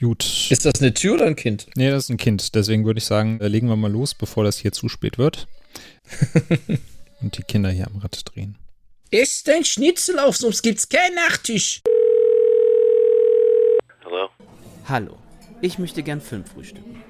Gut. Ist das eine Tür oder ein Kind? Nee, das ist ein Kind. Deswegen würde ich sagen, äh, legen wir mal los, bevor das hier zu spät wird. Und die Kinder hier am Rad drehen. Ist dein Schnitzel auf, sonst gibt's keinen Nachtisch. Hallo? Hallo, ich möchte gern Film frühstücken.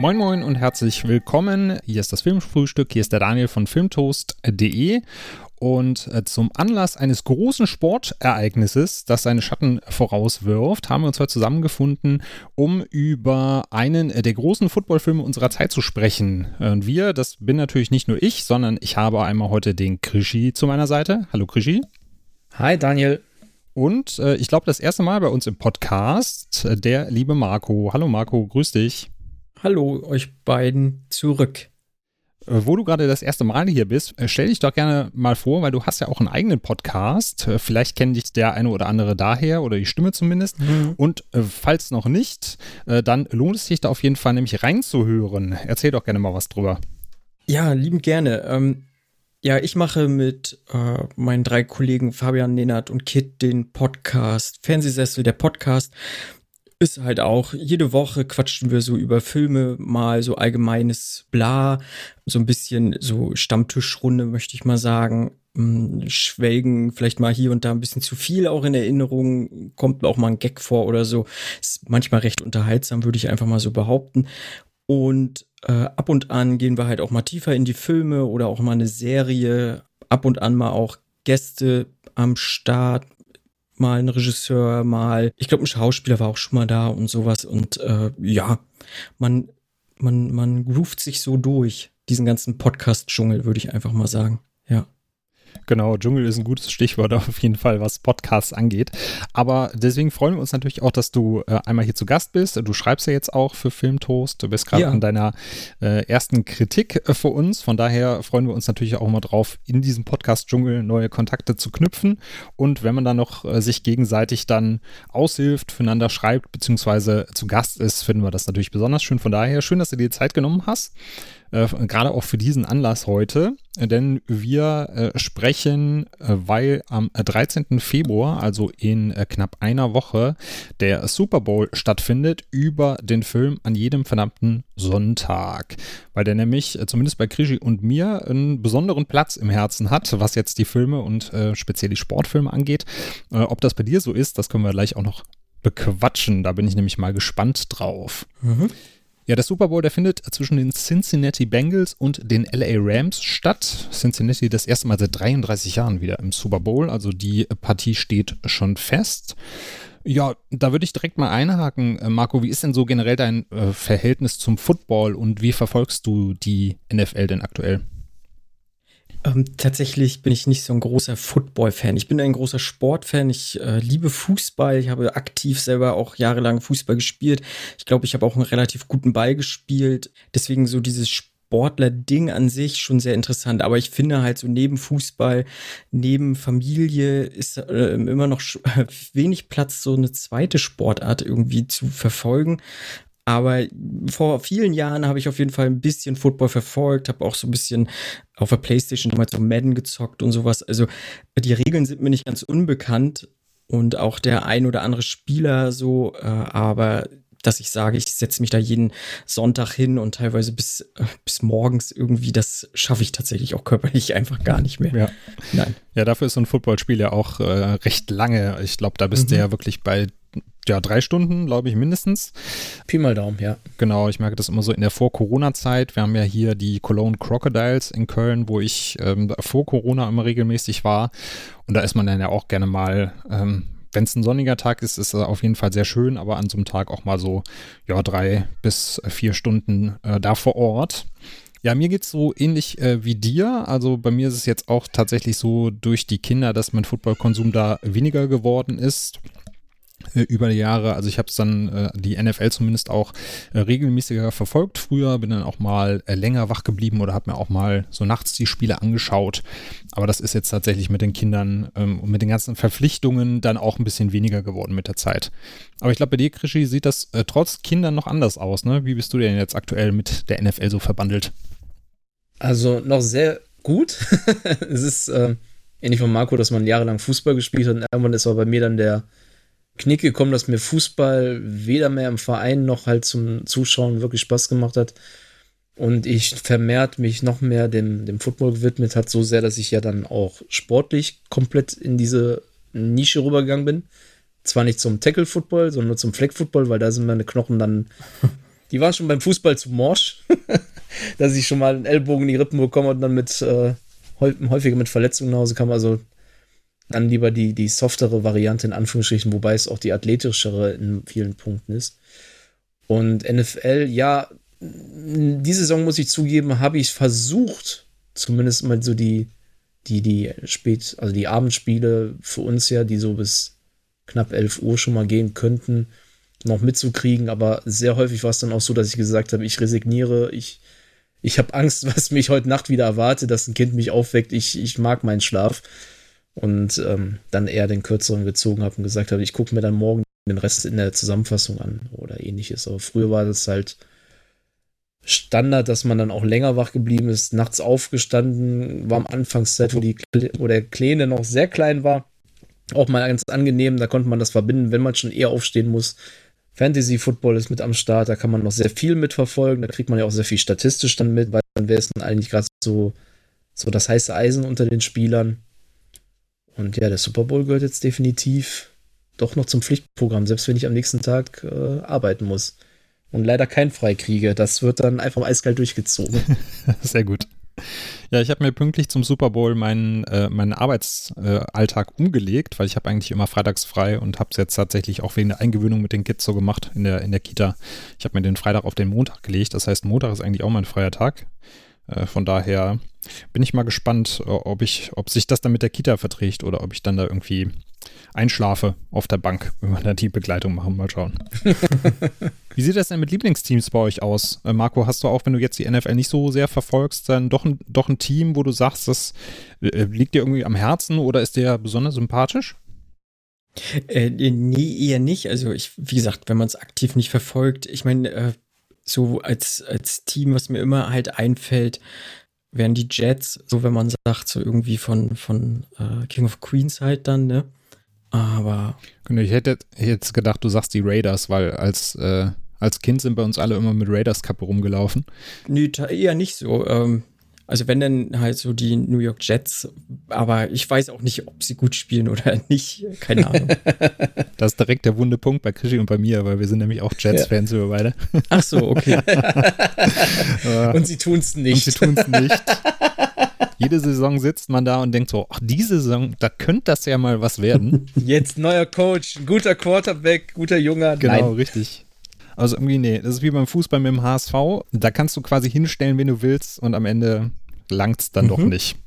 Moin Moin und herzlich willkommen. Hier ist das Filmfrühstück. Hier ist der Daniel von filmtoast.de. Und äh, zum Anlass eines großen Sportereignisses, das seine Schatten vorauswirft, haben wir uns heute zusammengefunden, um über einen der großen Footballfilme unserer Zeit zu sprechen. Und wir, das bin natürlich nicht nur ich, sondern ich habe einmal heute den Krischi zu meiner Seite. Hallo Krischi. Hi Daniel. Und äh, ich glaube, das erste Mal bei uns im Podcast, äh, der liebe Marco. Hallo Marco, grüß dich. Hallo euch beiden zurück. Äh, wo du gerade das erste Mal hier bist, äh, stell dich doch gerne mal vor, weil du hast ja auch einen eigenen Podcast. Äh, vielleicht kennt dich der eine oder andere daher oder die Stimme zumindest. Mhm. Und falls noch nicht, dann lohnt es sich da auf jeden Fall nämlich reinzuhören. Erzähl doch gerne mal was drüber. Ja, liebend gerne. Ähm, ja, ich mache mit äh, meinen drei Kollegen Fabian, Nenad und Kit den Podcast Fernsehsessel, der Podcast ist halt auch, jede Woche quatschen wir so über Filme, mal so allgemeines Bla, so ein bisschen so Stammtischrunde, möchte ich mal sagen. Hm, schwelgen vielleicht mal hier und da ein bisschen zu viel auch in Erinnerung, kommt auch mal ein Gag vor oder so. Ist manchmal recht unterhaltsam, würde ich einfach mal so behaupten. Und äh, ab und an gehen wir halt auch mal tiefer in die Filme oder auch mal eine Serie. Ab und an mal auch Gäste am Start, mal ein Regisseur, mal, ich glaube, ein Schauspieler war auch schon mal da und sowas. Und äh, ja, man, man, man groovt sich so durch, diesen ganzen Podcast-Dschungel, würde ich einfach mal sagen. Ja. Genau, Dschungel ist ein gutes Stichwort auf jeden Fall, was Podcasts angeht. Aber deswegen freuen wir uns natürlich auch, dass du äh, einmal hier zu Gast bist. Du schreibst ja jetzt auch für Filmtoast. Du bist gerade ja. an deiner äh, ersten Kritik äh, für uns. Von daher freuen wir uns natürlich auch immer drauf, in diesem Podcast-Dschungel neue Kontakte zu knüpfen. Und wenn man dann noch äh, sich gegenseitig dann aushilft, füreinander schreibt, beziehungsweise zu Gast ist, finden wir das natürlich besonders schön. Von daher schön, dass du dir Zeit genommen hast äh, gerade auch für diesen Anlass heute, denn wir äh, sprechen, äh, weil am 13. Februar, also in äh, knapp einer Woche, der Super Bowl stattfindet über den Film an jedem verdammten Sonntag, weil der nämlich äh, zumindest bei Krischi und mir einen besonderen Platz im Herzen hat, was jetzt die Filme und äh, speziell die Sportfilme angeht. ob das bei dir so ist, das können wir gleich auch noch bequatschen. Da bin ich nämlich mal gespannt drauf. Mhm. Ja, der Super Bowl, der findet zwischen den Cincinnati Bengals und den LA Rams statt. Cincinnati das erste Mal seit 33 Jahren wieder im Super Bowl, also die Partie steht schon fest. Ja, da würde ich direkt mal einhaken. Äh, Marco, wie ist denn so generell dein äh, Verhältnis zum Football und wie verfolgst du die NFL denn aktuell? Ähm, tatsächlich bin ich nicht so ein großer Football-Fan. Ich bin ein großer Sportfan. Ich äh, liebe Fußball. Ich habe aktiv selber auch jahrelang Fußball gespielt. Ich glaube, ich habe auch einen relativ guten Ball gespielt. Deswegen so dieses Sportler-Ding an sich schon sehr interessant. Aber ich finde halt so neben Fußball, neben Familie ist äh, immer noch wenig Platz, so eine zweite Sportart irgendwie zu verfolgen. Aber vor vielen Jahren habe ich auf jeden Fall ein bisschen Football verfolgt, habe auch so ein bisschen auf der Playstation damals so Madden gezockt und sowas. Also die Regeln sind mir nicht ganz unbekannt und auch der ein oder andere Spieler so, äh, aber dass ich sage, ich setze mich da jeden Sonntag hin und teilweise bis, äh, bis morgens irgendwie, das schaffe ich tatsächlich auch körperlich einfach gar nicht mehr. Ja. Nein. Ja, dafür ist so ein Footballspiel ja auch äh, recht lange. Ich glaube, da bist mhm. du ja wirklich bei ja, drei Stunden, glaube ich, mindestens. Pi mal Daumen, ja. Genau, ich merke das immer so in der Vor-Corona-Zeit. Wir haben ja hier die Cologne Crocodiles in Köln, wo ich ähm, vor Corona immer regelmäßig war. Und da ist man dann ja auch gerne mal, ähm, wenn es ein sonniger Tag ist, ist es auf jeden Fall sehr schön, aber an so einem Tag auch mal so, ja, drei bis vier Stunden äh, da vor Ort. Ja, mir geht es so ähnlich äh, wie dir. Also bei mir ist es jetzt auch tatsächlich so durch die Kinder, dass mein Footballkonsum da weniger geworden ist. Äh, über die Jahre. Also ich habe es dann, äh, die NFL zumindest auch äh, regelmäßiger verfolgt früher, bin dann auch mal äh, länger wach geblieben oder habe mir auch mal so nachts die Spiele angeschaut. Aber das ist jetzt tatsächlich mit den Kindern ähm, und mit den ganzen Verpflichtungen dann auch ein bisschen weniger geworden mit der Zeit. Aber ich glaube, bei dir, Krischi, sieht das äh, trotz Kindern noch anders aus. Ne? Wie bist du denn jetzt aktuell mit der NFL so verbandelt? Also noch sehr gut. es ist äh, ähnlich von Marco, dass man jahrelang Fußball gespielt hat und irgendwann ist aber bei mir dann der Knick gekommen, dass mir Fußball weder mehr im Verein noch halt zum Zuschauen wirklich Spaß gemacht hat. Und ich vermehrt mich noch mehr dem, dem Football gewidmet hat, so sehr, dass ich ja dann auch sportlich komplett in diese Nische rübergegangen bin. Zwar nicht zum Tackle-Football, sondern nur zum Flag-Football, weil da sind meine Knochen dann, die waren schon beim Fußball zu morsch, dass ich schon mal einen Ellbogen in die Rippen bekomme und dann mit äh, häufiger mit Verletzungen nach Hause kam. Also dann lieber die, die softere Variante in Anführungsstrichen, wobei es auch die athletischere in vielen Punkten ist. Und NFL, ja, diese Saison muss ich zugeben, habe ich versucht, zumindest mal so die, die, die spät, also die Abendspiele für uns ja, die so bis knapp 11 Uhr schon mal gehen könnten, noch mitzukriegen. Aber sehr häufig war es dann auch so, dass ich gesagt habe, ich resigniere, ich, ich habe Angst, was mich heute Nacht wieder erwartet, dass ein Kind mich aufweckt, ich, ich mag meinen Schlaf und ähm, dann eher den kürzeren gezogen habe und gesagt habe, ich gucke mir dann morgen den Rest in der Zusammenfassung an oder ähnliches. Aber früher war das halt Standard, dass man dann auch länger wach geblieben ist, nachts aufgestanden, war am Anfangszeit, wo, die, wo der Kleine noch sehr klein war, auch mal ganz angenehm, da konnte man das verbinden, wenn man schon eher aufstehen muss. Fantasy Football ist mit am Start, da kann man noch sehr viel mitverfolgen, da kriegt man ja auch sehr viel statistisch dann mit, weil dann wäre es dann eigentlich gerade so, so das heiße Eisen unter den Spielern. Und ja, der Super Bowl gehört jetzt definitiv doch noch zum Pflichtprogramm, selbst wenn ich am nächsten Tag äh, arbeiten muss. Und leider kein Freikriege. Das wird dann einfach eiskalt durchgezogen. Sehr gut. Ja, ich habe mir pünktlich zum Super Bowl meinen, äh, meinen Arbeitsalltag äh, umgelegt, weil ich habe eigentlich immer freitags frei und habe es jetzt tatsächlich auch wegen der Eingewöhnung mit den Kids so gemacht in der, in der Kita. Ich habe mir den Freitag auf den Montag gelegt. Das heißt, Montag ist eigentlich auch mein freier Tag. Äh, von daher bin ich mal gespannt, ob ich, ob sich das dann mit der Kita verträgt oder ob ich dann da irgendwie einschlafe auf der Bank, wenn wir da die Begleitung machen. Mal schauen. Wie sieht das denn mit Lieblingsteams bei euch aus? Äh, Marco, hast du auch, wenn du jetzt die NFL nicht so sehr verfolgst, dann doch ein, doch ein Team, wo du sagst, das äh, liegt dir irgendwie am Herzen oder ist dir besonders sympathisch? Äh, nee, eher nicht. Also ich, wie gesagt, wenn man es aktiv nicht verfolgt, ich meine, äh, so als, als Team, was mir immer halt einfällt, wären die Jets, so wenn man sagt, so irgendwie von, von äh, King of Queens halt dann, ne? Aber. Genau, ich hätte jetzt gedacht, du sagst die Raiders, weil als, äh, als Kind sind bei uns alle immer mit Raiders-Kappe rumgelaufen. Nee, eher nicht so. Ähm, also wenn dann halt so die New York Jets, aber ich weiß auch nicht, ob sie gut spielen oder nicht. Keine Ahnung. das ist direkt der wunde Punkt bei Krischi und bei mir, weil wir sind nämlich auch Jets-Fans, ja. wir beide. Ach so, okay. und sie tun es nicht. Und sie tun es nicht. Jede Saison sitzt man da und denkt so, ach, diese Saison, da könnte das ja mal was werden. Jetzt neuer Coach, ein guter Quarterback, guter Junger. Genau, Nein. richtig. Also irgendwie, nee, das ist wie beim Fußball mit dem HSV. Da kannst du quasi hinstellen, wen du willst und am Ende langt es dann mhm. doch nicht.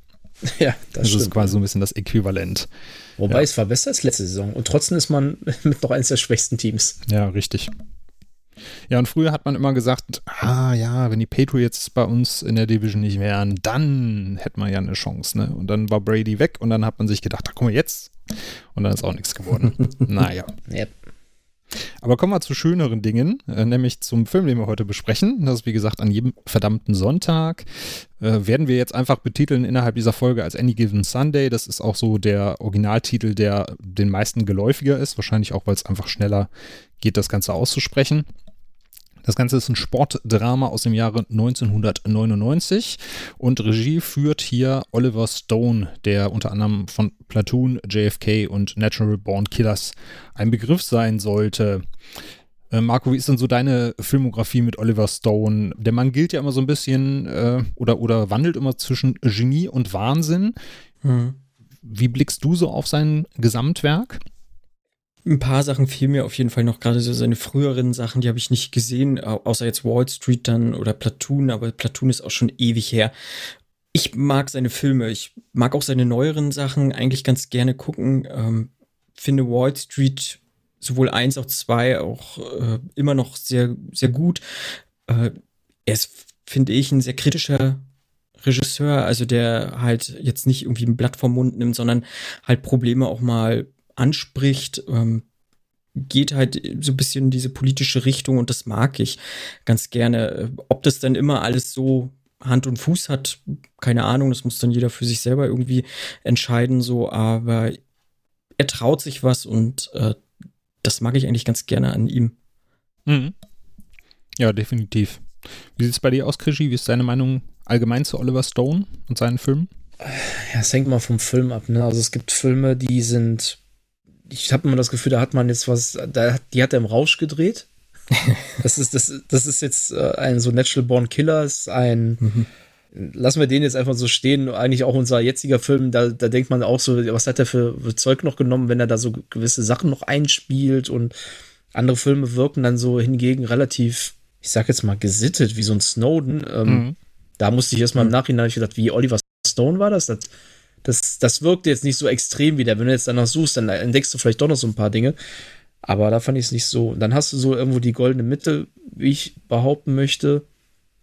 Ja, das, das ist quasi so ein bisschen das Äquivalent. Wobei ja. es war besser als letzte Saison. Und trotzdem ist man mit noch eines der schwächsten Teams. Ja, richtig. Ja, und früher hat man immer gesagt, ah ja, wenn die Patriots bei uns in der Division nicht wären, dann hätte man ja eine Chance, ne? Und dann war Brady weg und dann hat man sich gedacht, da guck mal jetzt. Und dann ist auch nichts geworden. naja. Yep. Aber kommen wir zu schöneren Dingen, äh, nämlich zum Film, den wir heute besprechen. Das ist wie gesagt an jedem verdammten Sonntag. Äh, werden wir jetzt einfach betiteln innerhalb dieser Folge als Any Given Sunday. Das ist auch so der Originaltitel, der den meisten geläufiger ist. Wahrscheinlich auch, weil es einfach schneller geht, das Ganze auszusprechen. Das Ganze ist ein Sportdrama aus dem Jahre 1999 und Regie führt hier Oliver Stone, der unter anderem von Platoon, JFK und Natural Born Killers ein Begriff sein sollte. Äh, Marco, wie ist denn so deine Filmografie mit Oliver Stone? Der Mann gilt ja immer so ein bisschen äh, oder, oder wandelt immer zwischen Genie und Wahnsinn. Hm. Wie blickst du so auf sein Gesamtwerk? Ein paar Sachen fehlen mir auf jeden Fall noch, gerade so seine früheren Sachen, die habe ich nicht gesehen, außer jetzt Wall Street dann oder Platoon, aber Platoon ist auch schon ewig her. Ich mag seine Filme, ich mag auch seine neueren Sachen eigentlich ganz gerne gucken. Ähm, finde Wall Street sowohl eins auch zwei auch äh, immer noch sehr, sehr gut. Äh, er ist, finde ich, ein sehr kritischer Regisseur, also der halt jetzt nicht irgendwie ein Blatt vom Mund nimmt, sondern halt Probleme auch mal anspricht, ähm, geht halt so ein bisschen in diese politische Richtung und das mag ich ganz gerne. Ob das dann immer alles so Hand und Fuß hat, keine Ahnung, das muss dann jeder für sich selber irgendwie entscheiden, so, aber er traut sich was und äh, das mag ich eigentlich ganz gerne an ihm. Mhm. Ja, definitiv. Wie sieht es bei dir aus, Krischi? Wie ist deine Meinung allgemein zu Oliver Stone und seinen Filmen? Ja, es hängt mal vom Film ab. Ne? Also es gibt Filme, die sind, ich habe immer das Gefühl, da hat man jetzt was, da, die hat er im Rausch gedreht. das ist, das, das ist jetzt äh, ein so Natural Born Killer, ist ein, mhm. lassen wir den jetzt einfach so stehen. Eigentlich auch unser jetziger Film, da, da denkt man auch so, was hat er für, für Zeug noch genommen, wenn er da so gewisse Sachen noch einspielt und andere Filme wirken dann so hingegen relativ, ich sag jetzt mal, gesittet, wie so ein Snowden. Ähm, mhm. Da musste ich erstmal im mhm. Nachhinein ich gedacht, wie Oliver Stone war das? das? Das, das wirkte jetzt nicht so extrem wie der. Wenn du jetzt danach suchst, dann entdeckst du vielleicht doch noch so ein paar Dinge. Aber da fand ich es nicht so. Dann hast du so irgendwo die goldene Mitte, wie ich behaupten möchte,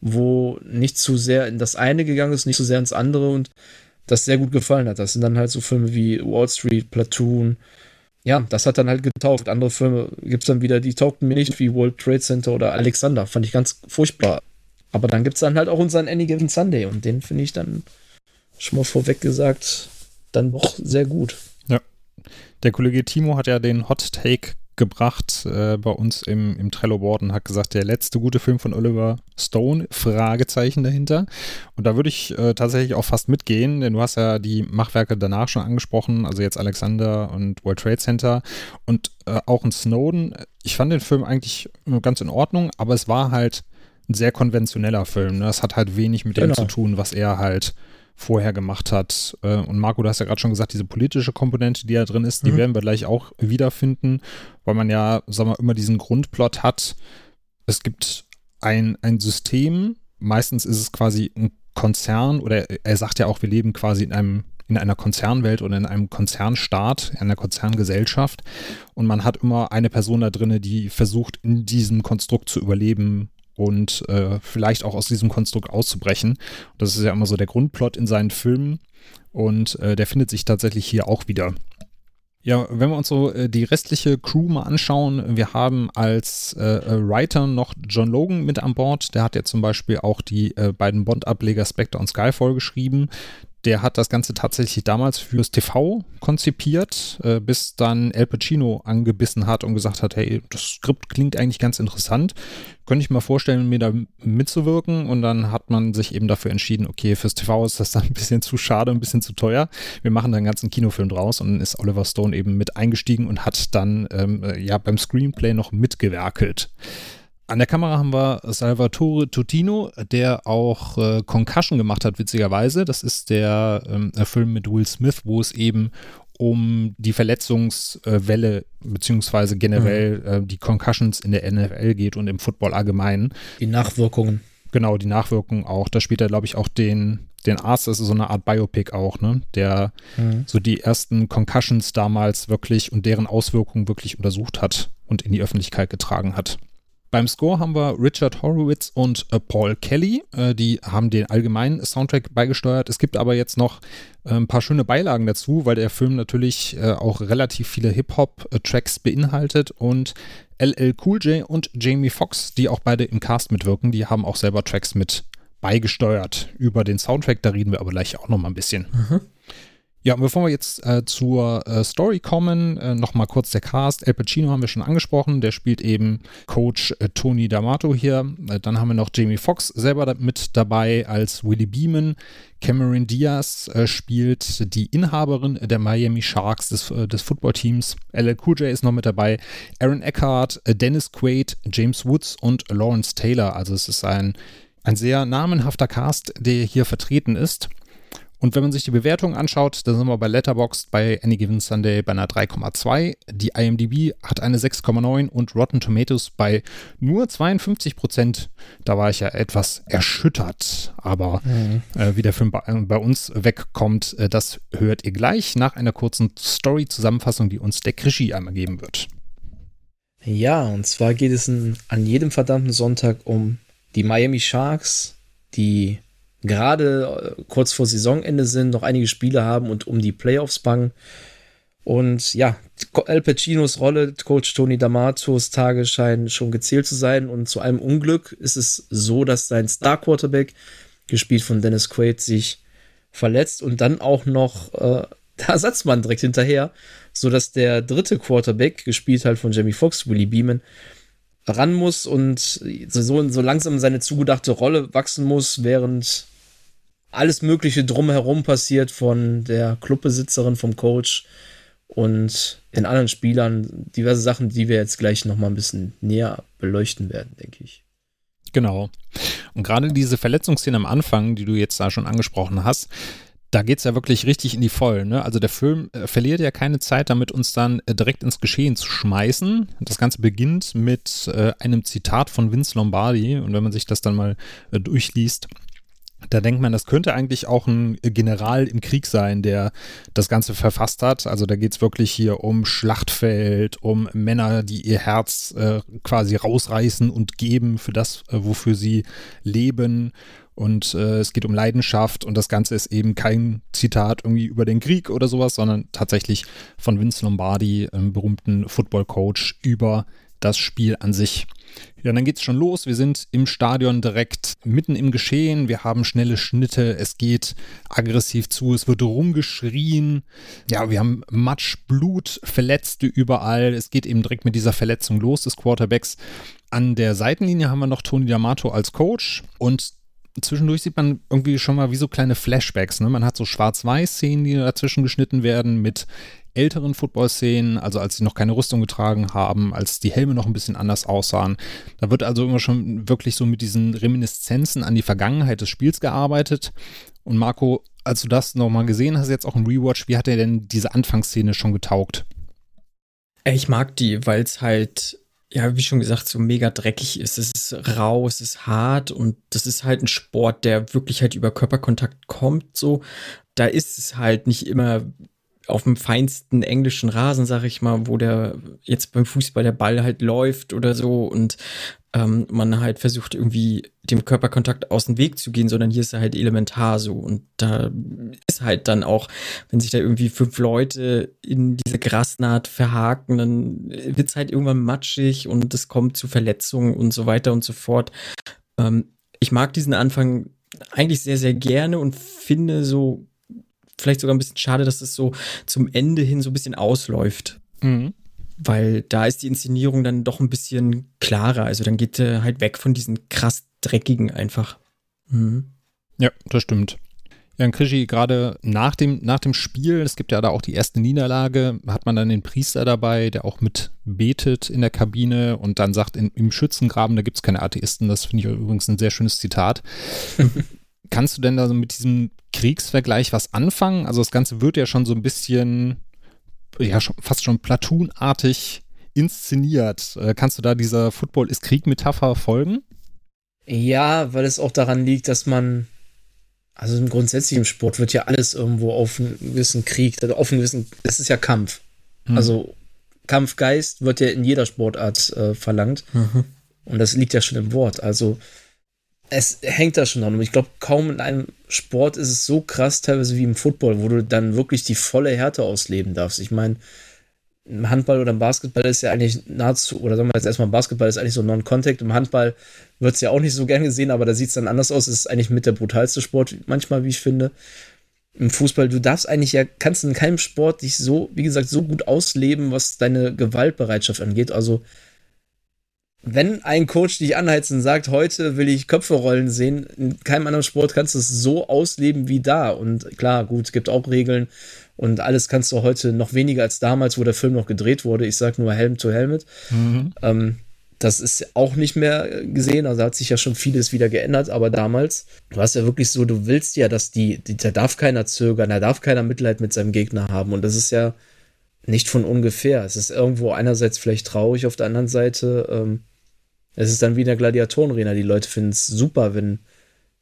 wo nicht zu sehr in das eine gegangen ist, nicht zu sehr ins andere und das sehr gut gefallen hat. Das sind dann halt so Filme wie Wall Street, Platoon. Ja, das hat dann halt getaugt. Andere Filme gibt es dann wieder, die taugten mir nicht, wie World Trade Center oder Alexander. Fand ich ganz furchtbar. Aber dann gibt es dann halt auch unseren Any Given Sunday und den finde ich dann schon mal vorweg gesagt dann doch sehr gut. Ja. Der Kollege Timo hat ja den Hot Take gebracht äh, bei uns im, im Trello-Board und hat gesagt, der letzte gute Film von Oliver Stone, Fragezeichen dahinter. Und da würde ich äh, tatsächlich auch fast mitgehen, denn du hast ja die Machwerke danach schon angesprochen, also jetzt Alexander und World Trade Center und äh, auch ein Snowden. Ich fand den Film eigentlich ganz in Ordnung, aber es war halt ein sehr konventioneller Film. Ne? Das hat halt wenig mit genau. dem zu tun, was er halt vorher gemacht hat. Äh, und Marco, du hast ja gerade schon gesagt, diese politische Komponente, die da drin ist, die mhm. werden wir gleich auch wiederfinden, weil man ja, sagen wir, immer diesen Grundplot hat. Es gibt ein, ein System, meistens ist es quasi ein Konzern oder er sagt ja auch, wir leben quasi in einem in einer Konzernwelt oder in einem Konzernstaat, in einer Konzerngesellschaft und man hat immer eine Person da drin, die versucht, in diesem Konstrukt zu überleben und äh, vielleicht auch aus diesem Konstrukt auszubrechen. Das ist ja immer so der Grundplot in seinen Filmen und äh, der findet sich tatsächlich hier auch wieder. Ja, wenn wir uns so äh, die restliche Crew mal anschauen, wir haben als äh, äh, Writer noch John Logan mit an Bord. Der hat ja zum Beispiel auch die äh, beiden Bond-Ableger Spectre und Skyfall geschrieben der hat das Ganze tatsächlich damals fürs TV konzipiert, äh, bis dann El Pacino angebissen hat und gesagt hat, hey, das Skript klingt eigentlich ganz interessant. Könnte ich mir vorstellen, mir da mitzuwirken. Und dann hat man sich eben dafür entschieden, okay, fürs TV ist das dann ein bisschen zu schade, ein bisschen zu teuer. Wir machen da einen ganzen Kinofilm draus und dann ist Oliver Stone eben mit eingestiegen und hat dann ähm, äh, ja beim Screenplay noch mitgewerkelt. An der Kamera haben wir Salvatore Tutino, der auch äh, Concussion gemacht hat, witzigerweise. Das ist der, ähm, der Film mit Will Smith, wo es eben um die Verletzungswelle beziehungsweise generell mhm. äh, die Concussions in der NFL geht und im Football allgemein. Die Nachwirkungen. Genau, die Nachwirkungen auch. Da spielt er, glaube ich, auch den, den Arzt, das ist so eine Art Biopic auch, ne? Der mhm. so die ersten Concussions damals wirklich und deren Auswirkungen wirklich untersucht hat und in die Öffentlichkeit getragen hat. Beim Score haben wir Richard Horowitz und äh, Paul Kelly. Äh, die haben den allgemeinen Soundtrack beigesteuert. Es gibt aber jetzt noch äh, ein paar schöne Beilagen dazu, weil der Film natürlich äh, auch relativ viele Hip-Hop-Tracks beinhaltet und LL Cool J und Jamie Foxx, die auch beide im Cast mitwirken, die haben auch selber Tracks mit beigesteuert über den Soundtrack. Da reden wir aber gleich auch noch mal ein bisschen. Mhm. Ja, und bevor wir jetzt äh, zur äh, Story kommen, äh, nochmal kurz der Cast. El Pacino haben wir schon angesprochen, der spielt eben Coach äh, Tony D'Amato hier. Äh, dann haben wir noch Jamie Foxx selber mit dabei als Willie Beeman. Cameron Diaz äh, spielt die Inhaberin der Miami Sharks des, des Footballteams. LL Cool J ist noch mit dabei. Aaron Eckhart, Dennis Quaid, James Woods und Lawrence Taylor. Also es ist ein, ein sehr namenhafter Cast, der hier vertreten ist. Und wenn man sich die Bewertung anschaut, dann sind wir bei Letterboxd bei Any Given Sunday bei einer 3,2. Die IMDb hat eine 6,9 und Rotten Tomatoes bei nur 52 Prozent. Da war ich ja etwas erschüttert. Aber mhm. äh, wie der Film bei, äh, bei uns wegkommt, äh, das hört ihr gleich nach einer kurzen Story-Zusammenfassung, die uns der Krischi einmal geben wird. Ja, und zwar geht es an jedem verdammten Sonntag um die Miami Sharks, die gerade äh, kurz vor Saisonende sind, noch einige Spiele haben und um die Playoffs bangen. Und ja, Al Pacinos Rolle, Coach Tony D'Amatos Tage scheinen schon gezählt zu sein. Und zu einem Unglück ist es so, dass sein Star-Quarterback, gespielt von Dennis Quaid, sich verletzt und dann auch noch äh, der Ersatzmann direkt hinterher, sodass der dritte Quarterback, gespielt halt von Jamie Foxx, Willie Beeman, ran muss und so, so langsam seine zugedachte Rolle wachsen muss, während alles Mögliche drumherum passiert von der Clubbesitzerin, vom Coach und den anderen Spielern. Diverse Sachen, die wir jetzt gleich nochmal ein bisschen näher beleuchten werden, denke ich. Genau. Und gerade diese Verletzungsszene am Anfang, die du jetzt da schon angesprochen hast, da geht es ja wirklich richtig in die Vollen. Ne? Also der Film äh, verliert ja keine Zeit damit, uns dann äh, direkt ins Geschehen zu schmeißen. Das Ganze beginnt mit äh, einem Zitat von Vince Lombardi. Und wenn man sich das dann mal äh, durchliest, da denkt man, das könnte eigentlich auch ein General im Krieg sein, der das Ganze verfasst hat. Also da geht es wirklich hier um Schlachtfeld, um Männer, die ihr Herz äh, quasi rausreißen und geben für das, äh, wofür sie leben. Und äh, es geht um Leidenschaft und das Ganze ist eben kein Zitat irgendwie über den Krieg oder sowas, sondern tatsächlich von Vince Lombardi, einem berühmten Football-Coach, über das Spiel an sich. Ja, dann geht es schon los. Wir sind im Stadion direkt mitten im Geschehen. Wir haben schnelle Schnitte. Es geht aggressiv zu. Es wird rumgeschrien. Ja, wir haben Matsch, Blut, Verletzte überall. Es geht eben direkt mit dieser Verletzung los des Quarterbacks. An der Seitenlinie haben wir noch Tony D'Amato als Coach und zwischendurch sieht man irgendwie schon mal wie so kleine Flashbacks. Ne? Man hat so Schwarz-Weiß-Szenen, die dazwischen geschnitten werden mit älteren Football-Szenen, also als sie noch keine Rüstung getragen haben, als die Helme noch ein bisschen anders aussahen. Da wird also immer schon wirklich so mit diesen Reminiszenzen an die Vergangenheit des Spiels gearbeitet. Und Marco, als du das nochmal gesehen hast, jetzt auch im Rewatch, wie hat dir denn diese Anfangsszene schon getaugt? Ich mag die, weil es halt ja, wie schon gesagt, so mega dreckig ist. Es ist rau, es ist hart und das ist halt ein Sport, der wirklich halt über Körperkontakt kommt. So, da ist es halt nicht immer auf dem feinsten englischen Rasen, sag ich mal, wo der jetzt beim Fußball der Ball halt läuft oder so und ähm, man halt versucht irgendwie dem Körperkontakt aus dem Weg zu gehen, sondern hier ist er halt elementar so und da ist halt dann auch, wenn sich da irgendwie fünf Leute in diese Grasnaht verhaken, dann wird es halt irgendwann matschig und es kommt zu Verletzungen und so weiter und so fort. Ähm, ich mag diesen Anfang eigentlich sehr, sehr gerne und finde so vielleicht sogar ein bisschen schade, dass es so zum Ende hin so ein bisschen ausläuft. Mhm. Weil da ist die Inszenierung dann doch ein bisschen klarer. Also dann geht er halt weg von diesen krass dreckigen einfach. Mhm. Ja, das stimmt. Ja, Krischi, gerade nach dem, nach dem Spiel, es gibt ja da auch die erste Niederlage, hat man dann den Priester dabei, der auch mit betet in der Kabine und dann sagt, in, im Schützengraben, da gibt es keine Atheisten. Das finde ich übrigens ein sehr schönes Zitat. Kannst du denn da so mit diesem Kriegsvergleich was anfangen? Also das Ganze wird ja schon so ein bisschen, ja, schon, fast schon platoonartig inszeniert. Äh, kannst du da dieser Football ist Krieg-Metapher folgen? Ja, weil es auch daran liegt, dass man, also im grundsätzlichen Sport wird ja alles irgendwo auf einen gewissen Krieg, also auf einen gewissen, es ist ja Kampf. Hm. Also Kampfgeist wird ja in jeder Sportart äh, verlangt. Mhm. Und das liegt ja schon im Wort. Also es hängt da schon dran. Und ich glaube, kaum in einem Sport ist es so krass, teilweise wie im Football, wo du dann wirklich die volle Härte ausleben darfst. Ich meine, im Handball oder im Basketball ist ja eigentlich nahezu, oder sagen wir jetzt erstmal, Basketball ist eigentlich so Non-Contact. Im Handball wird es ja auch nicht so gern gesehen, aber da sieht es dann anders aus. Es ist eigentlich mit der brutalste Sport manchmal, wie ich finde. Im Fußball, du darfst eigentlich ja, kannst in keinem Sport dich so, wie gesagt, so gut ausleben, was deine Gewaltbereitschaft angeht. Also, wenn ein Coach dich anheizt und sagt, heute will ich Köpfe rollen sehen, in keinem anderen Sport kannst du es so ausleben wie da. Und klar, gut, es gibt auch Regeln und alles kannst du heute noch weniger als damals, wo der Film noch gedreht wurde. Ich sag nur Helm to Helmet. Mhm. Ähm, das ist auch nicht mehr gesehen, also hat sich ja schon vieles wieder geändert, aber damals war es ja wirklich so, du willst ja, dass die, die, da darf keiner zögern, da darf keiner Mitleid mit seinem Gegner haben und das ist ja nicht von ungefähr. Es ist irgendwo einerseits vielleicht traurig, auf der anderen Seite ähm, es ist dann wie in der Gladiatorenarena. Die Leute finden es super, wenn,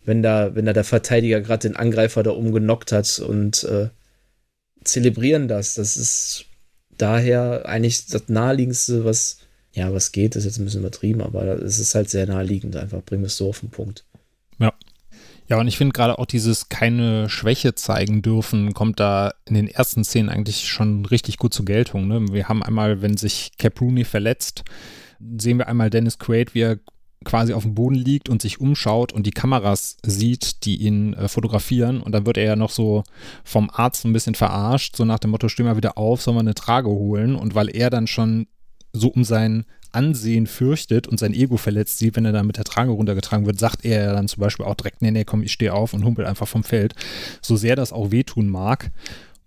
wenn da, wenn da der Verteidiger gerade den Angreifer da oben genockt hat und äh, zelebrieren das. Das ist daher eigentlich das naheliegendste, was ja, was geht, ist jetzt ein bisschen übertrieben, aber es ist halt sehr naheliegend einfach. Bringen wir es so auf den Punkt. Ja. Ja, und ich finde gerade auch dieses keine Schwäche zeigen dürfen, kommt da in den ersten Szenen eigentlich schon richtig gut zur Geltung. Ne? Wir haben einmal, wenn sich Cap Rooney verletzt, sehen wir einmal Dennis Quaid, wie er quasi auf dem Boden liegt und sich umschaut und die Kameras sieht, die ihn äh, fotografieren. Und dann wird er ja noch so vom Arzt ein bisschen verarscht, so nach dem Motto, steh mal wieder auf, soll man eine Trage holen. Und weil er dann schon so um sein Ansehen fürchtet und sein Ego verletzt sieht, wenn er dann mit der Trage runtergetragen wird, sagt er dann zum Beispiel auch direkt, nee, nee, komm, ich stehe auf und humpel einfach vom Feld. So sehr das auch wehtun mag.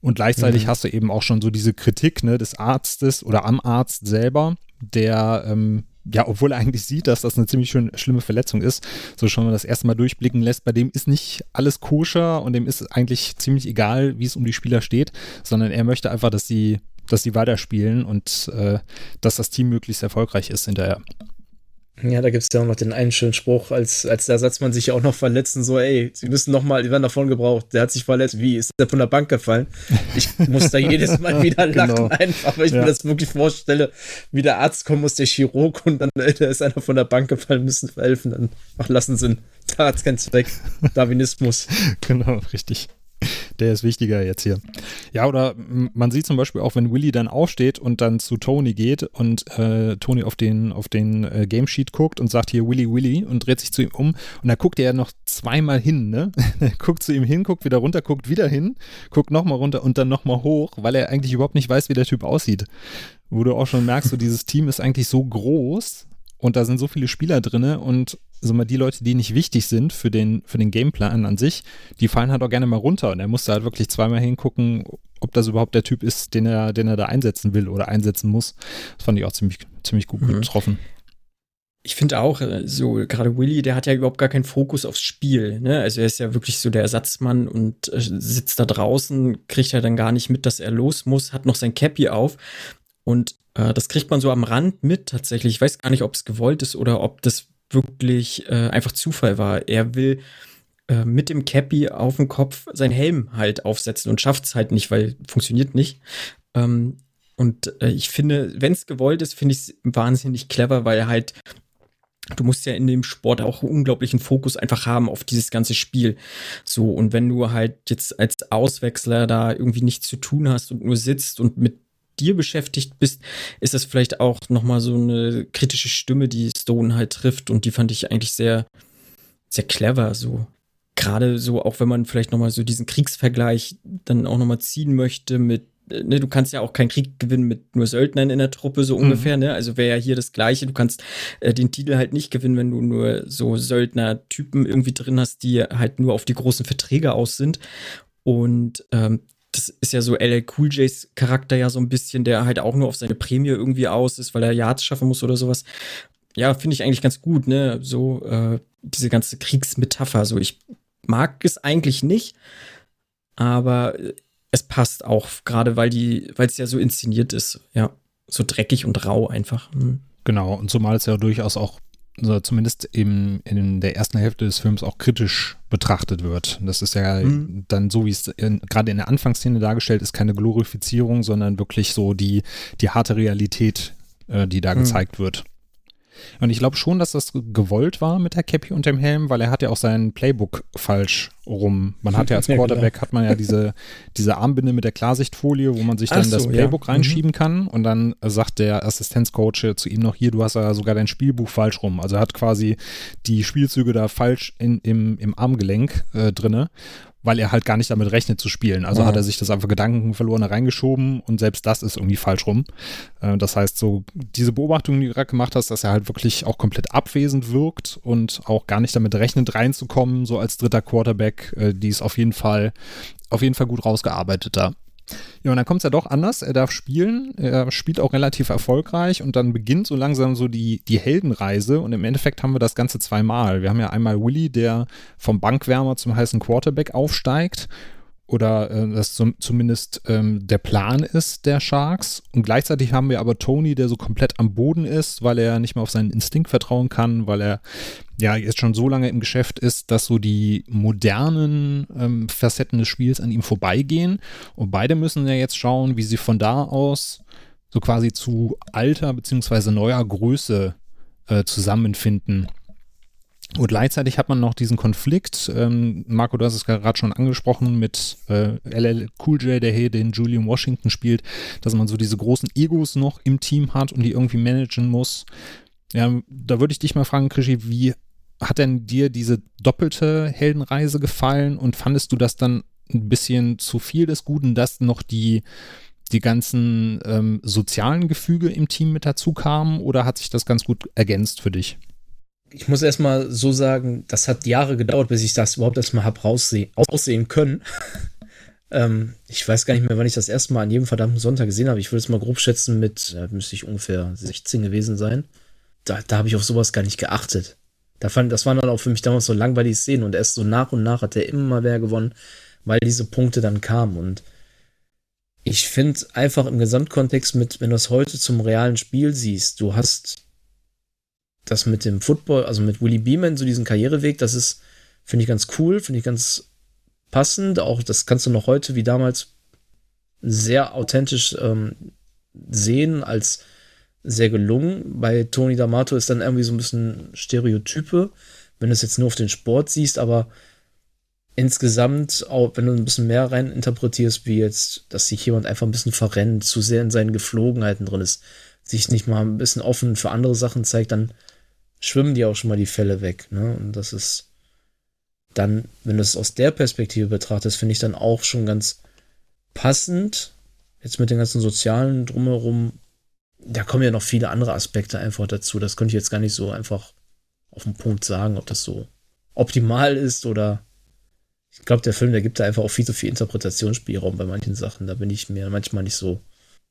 Und gleichzeitig mhm. hast du eben auch schon so diese Kritik ne, des Arztes oder am Arzt selber, der ähm, ja, obwohl er eigentlich sieht, dass das eine ziemlich schön, schlimme Verletzung ist, so schon mal das erste Mal durchblicken lässt, bei dem ist nicht alles koscher und dem ist eigentlich ziemlich egal, wie es um die Spieler steht, sondern er möchte einfach, dass sie dass sie weiterspielen und äh, dass das Team möglichst erfolgreich ist hinterher. Ja, da gibt es ja auch noch den einen schönen Spruch, als, als der Ersatz sich ja auch noch verletzt und so, ey, sie müssen noch mal, die werden davon gebraucht, der hat sich verletzt, wie, ist der von der Bank gefallen? Ich muss da jedes Mal wieder lachen, genau. einfach, weil ich ja. mir das wirklich vorstelle, wie der Arzt kommt, muss der Chirurg und dann ey, da ist einer von der Bank gefallen, müssen helfen, dann ach, lassen sie ihn, da hat es keinen Zweck, Darwinismus. genau, richtig. Der ist wichtiger jetzt hier. Ja, oder man sieht zum Beispiel auch, wenn Willy dann aufsteht und dann zu Tony geht und äh, Tony auf den, auf den äh, Game Sheet guckt und sagt hier Willy, Willy und dreht sich zu ihm um und da guckt er ja noch zweimal hin, ne? guckt zu ihm hin, guckt wieder runter, guckt wieder hin, guckt nochmal runter und dann nochmal hoch, weil er eigentlich überhaupt nicht weiß, wie der Typ aussieht. Wo du auch schon merkst, so dieses Team ist eigentlich so groß, und da sind so viele Spieler drin und so mal die Leute, die nicht wichtig sind für den, für den Gameplan an sich, die fallen halt auch gerne mal runter. Und er musste halt wirklich zweimal hingucken, ob das überhaupt der Typ ist, den er, den er da einsetzen will oder einsetzen muss. Das fand ich auch ziemlich, ziemlich gut mhm. getroffen. Ich finde auch, äh, so gerade Willy, der hat ja überhaupt gar keinen Fokus aufs Spiel. Ne? Also er ist ja wirklich so der Ersatzmann und äh, sitzt da draußen, kriegt ja dann gar nicht mit, dass er los muss, hat noch sein Cappy auf. Und äh, das kriegt man so am Rand mit tatsächlich. Ich weiß gar nicht, ob es gewollt ist oder ob das wirklich äh, einfach Zufall war. Er will äh, mit dem Cappy auf dem Kopf seinen Helm halt aufsetzen und schafft es halt nicht, weil funktioniert nicht. Ähm, und äh, ich finde, wenn es gewollt ist, finde ich es wahnsinnig clever, weil halt du musst ja in dem Sport auch unglaublichen Fokus einfach haben auf dieses ganze Spiel. So, und wenn du halt jetzt als Auswechsler da irgendwie nichts zu tun hast und nur sitzt und mit dir beschäftigt bist, ist das vielleicht auch nochmal so eine kritische Stimme, die Stone halt trifft und die fand ich eigentlich sehr, sehr clever, so. Gerade so, auch wenn man vielleicht nochmal so diesen Kriegsvergleich dann auch nochmal ziehen möchte mit Ne, du kannst ja auch keinen Krieg gewinnen mit nur Söldnern in der Truppe, so mhm. ungefähr, ne? Also wäre ja hier das Gleiche. Du kannst äh, den Titel halt nicht gewinnen, wenn du nur so Söldner-Typen irgendwie drin hast, die halt nur auf die großen Verträge aus sind. Und ähm, das ist ja so LL Cool J's Charakter ja so ein bisschen, der halt auch nur auf seine Prämie irgendwie aus ist, weil er Yards schaffen muss oder sowas. Ja, finde ich eigentlich ganz gut, ne? So äh, diese ganze Kriegsmetapher. So, ich mag es eigentlich nicht, aber es passt auch, gerade weil die, weil es ja so inszeniert ist, ja, so dreckig und rau einfach. Hm. Genau, und zumal es ja durchaus auch also zumindest im, in der ersten Hälfte des Films auch kritisch betrachtet wird. Das ist ja mhm. dann so, wie es gerade in der Anfangsszene dargestellt ist, keine Glorifizierung, sondern wirklich so die, die harte Realität, äh, die da mhm. gezeigt wird. Und ich glaube schon, dass das gewollt war mit der Cappy und dem Helm, weil er hat ja auch sein Playbook falsch rum. Man hat ja als Quarterback ja, hat man ja diese, diese Armbinde mit der Klarsichtfolie, wo man sich dann so, das Playbook ja. reinschieben mhm. kann und dann sagt der Assistenzcoach zu ihm noch hier, du hast ja sogar dein Spielbuch falsch rum. Also er hat quasi die Spielzüge da falsch in, im, im Armgelenk äh, drinne weil er halt gar nicht damit rechnet zu spielen. Also ja. hat er sich das einfach Gedanken verloren reingeschoben und selbst das ist irgendwie falsch rum. Äh, das heißt, so diese Beobachtung, die du gerade gemacht hast, dass er halt wirklich auch komplett abwesend wirkt und auch gar nicht damit rechnet reinzukommen, so als dritter Quarterback, äh, die ist auf jeden Fall, auf jeden Fall gut rausgearbeitet da. Ja, und dann kommt es ja doch anders. Er darf spielen, er spielt auch relativ erfolgreich und dann beginnt so langsam so die, die Heldenreise und im Endeffekt haben wir das Ganze zweimal. Wir haben ja einmal Willy, der vom Bankwärmer zum heißen Quarterback aufsteigt oder äh, das zum, zumindest ähm, der Plan ist der Sharks. Und gleichzeitig haben wir aber Tony, der so komplett am Boden ist, weil er nicht mehr auf seinen Instinkt vertrauen kann, weil er ja jetzt schon so lange im Geschäft ist, dass so die modernen ähm, Facetten des Spiels an ihm vorbeigehen. Und beide müssen ja jetzt schauen, wie sie von da aus so quasi zu alter beziehungsweise neuer Größe äh, zusammenfinden. Und gleichzeitig hat man noch diesen Konflikt, ähm, Marco, du hast es gerade schon angesprochen, mit äh, LL Cool J, der hier den Julian Washington spielt, dass man so diese großen Egos noch im Team hat und die irgendwie managen muss. Ja, da würde ich dich mal fragen, Krischi, wie hat denn dir diese doppelte Heldenreise gefallen und fandest du das dann ein bisschen zu viel des Guten, dass noch die, die ganzen ähm, sozialen Gefüge im Team mit dazu kamen oder hat sich das ganz gut ergänzt für dich? ich muss erstmal so sagen, das hat Jahre gedauert, bis ich das überhaupt erstmal habe aussehen können. ähm, ich weiß gar nicht mehr, wann ich das erste Mal an jedem verdammten Sonntag gesehen habe. Ich würde es mal grob schätzen mit, äh, müsste ich ungefähr 16 gewesen sein. Da, da habe ich auf sowas gar nicht geachtet. Da fand, das waren dann auch für mich damals so langweilige Szenen und erst so nach und nach hat er immer mehr gewonnen, weil diese Punkte dann kamen. Und ich finde einfach im Gesamtkontext mit, wenn du es heute zum realen Spiel siehst, du hast das mit dem Football, also mit Willie Beeman, so diesen Karriereweg, das ist, finde ich ganz cool, finde ich ganz passend. Auch das kannst du noch heute wie damals sehr authentisch ähm, sehen, als sehr gelungen. Bei Tony D'Amato ist dann irgendwie so ein bisschen Stereotype, wenn du es jetzt nur auf den Sport siehst, aber insgesamt, auch wenn du ein bisschen mehr rein interpretierst, wie jetzt, dass sich jemand einfach ein bisschen verrennt, zu sehr in seinen Geflogenheiten drin ist, sich nicht mal ein bisschen offen für andere Sachen zeigt, dann schwimmen die auch schon mal die Fälle weg. Ne? Und das ist dann, wenn du es aus der Perspektive betrachtest, finde ich dann auch schon ganz passend. Jetzt mit den ganzen sozialen drumherum, da kommen ja noch viele andere Aspekte einfach dazu. Das könnte ich jetzt gar nicht so einfach auf den Punkt sagen, ob das so optimal ist oder ich glaube, der Film, der gibt da einfach auch viel zu viel Interpretationsspielraum bei manchen Sachen. Da bin ich mir manchmal nicht so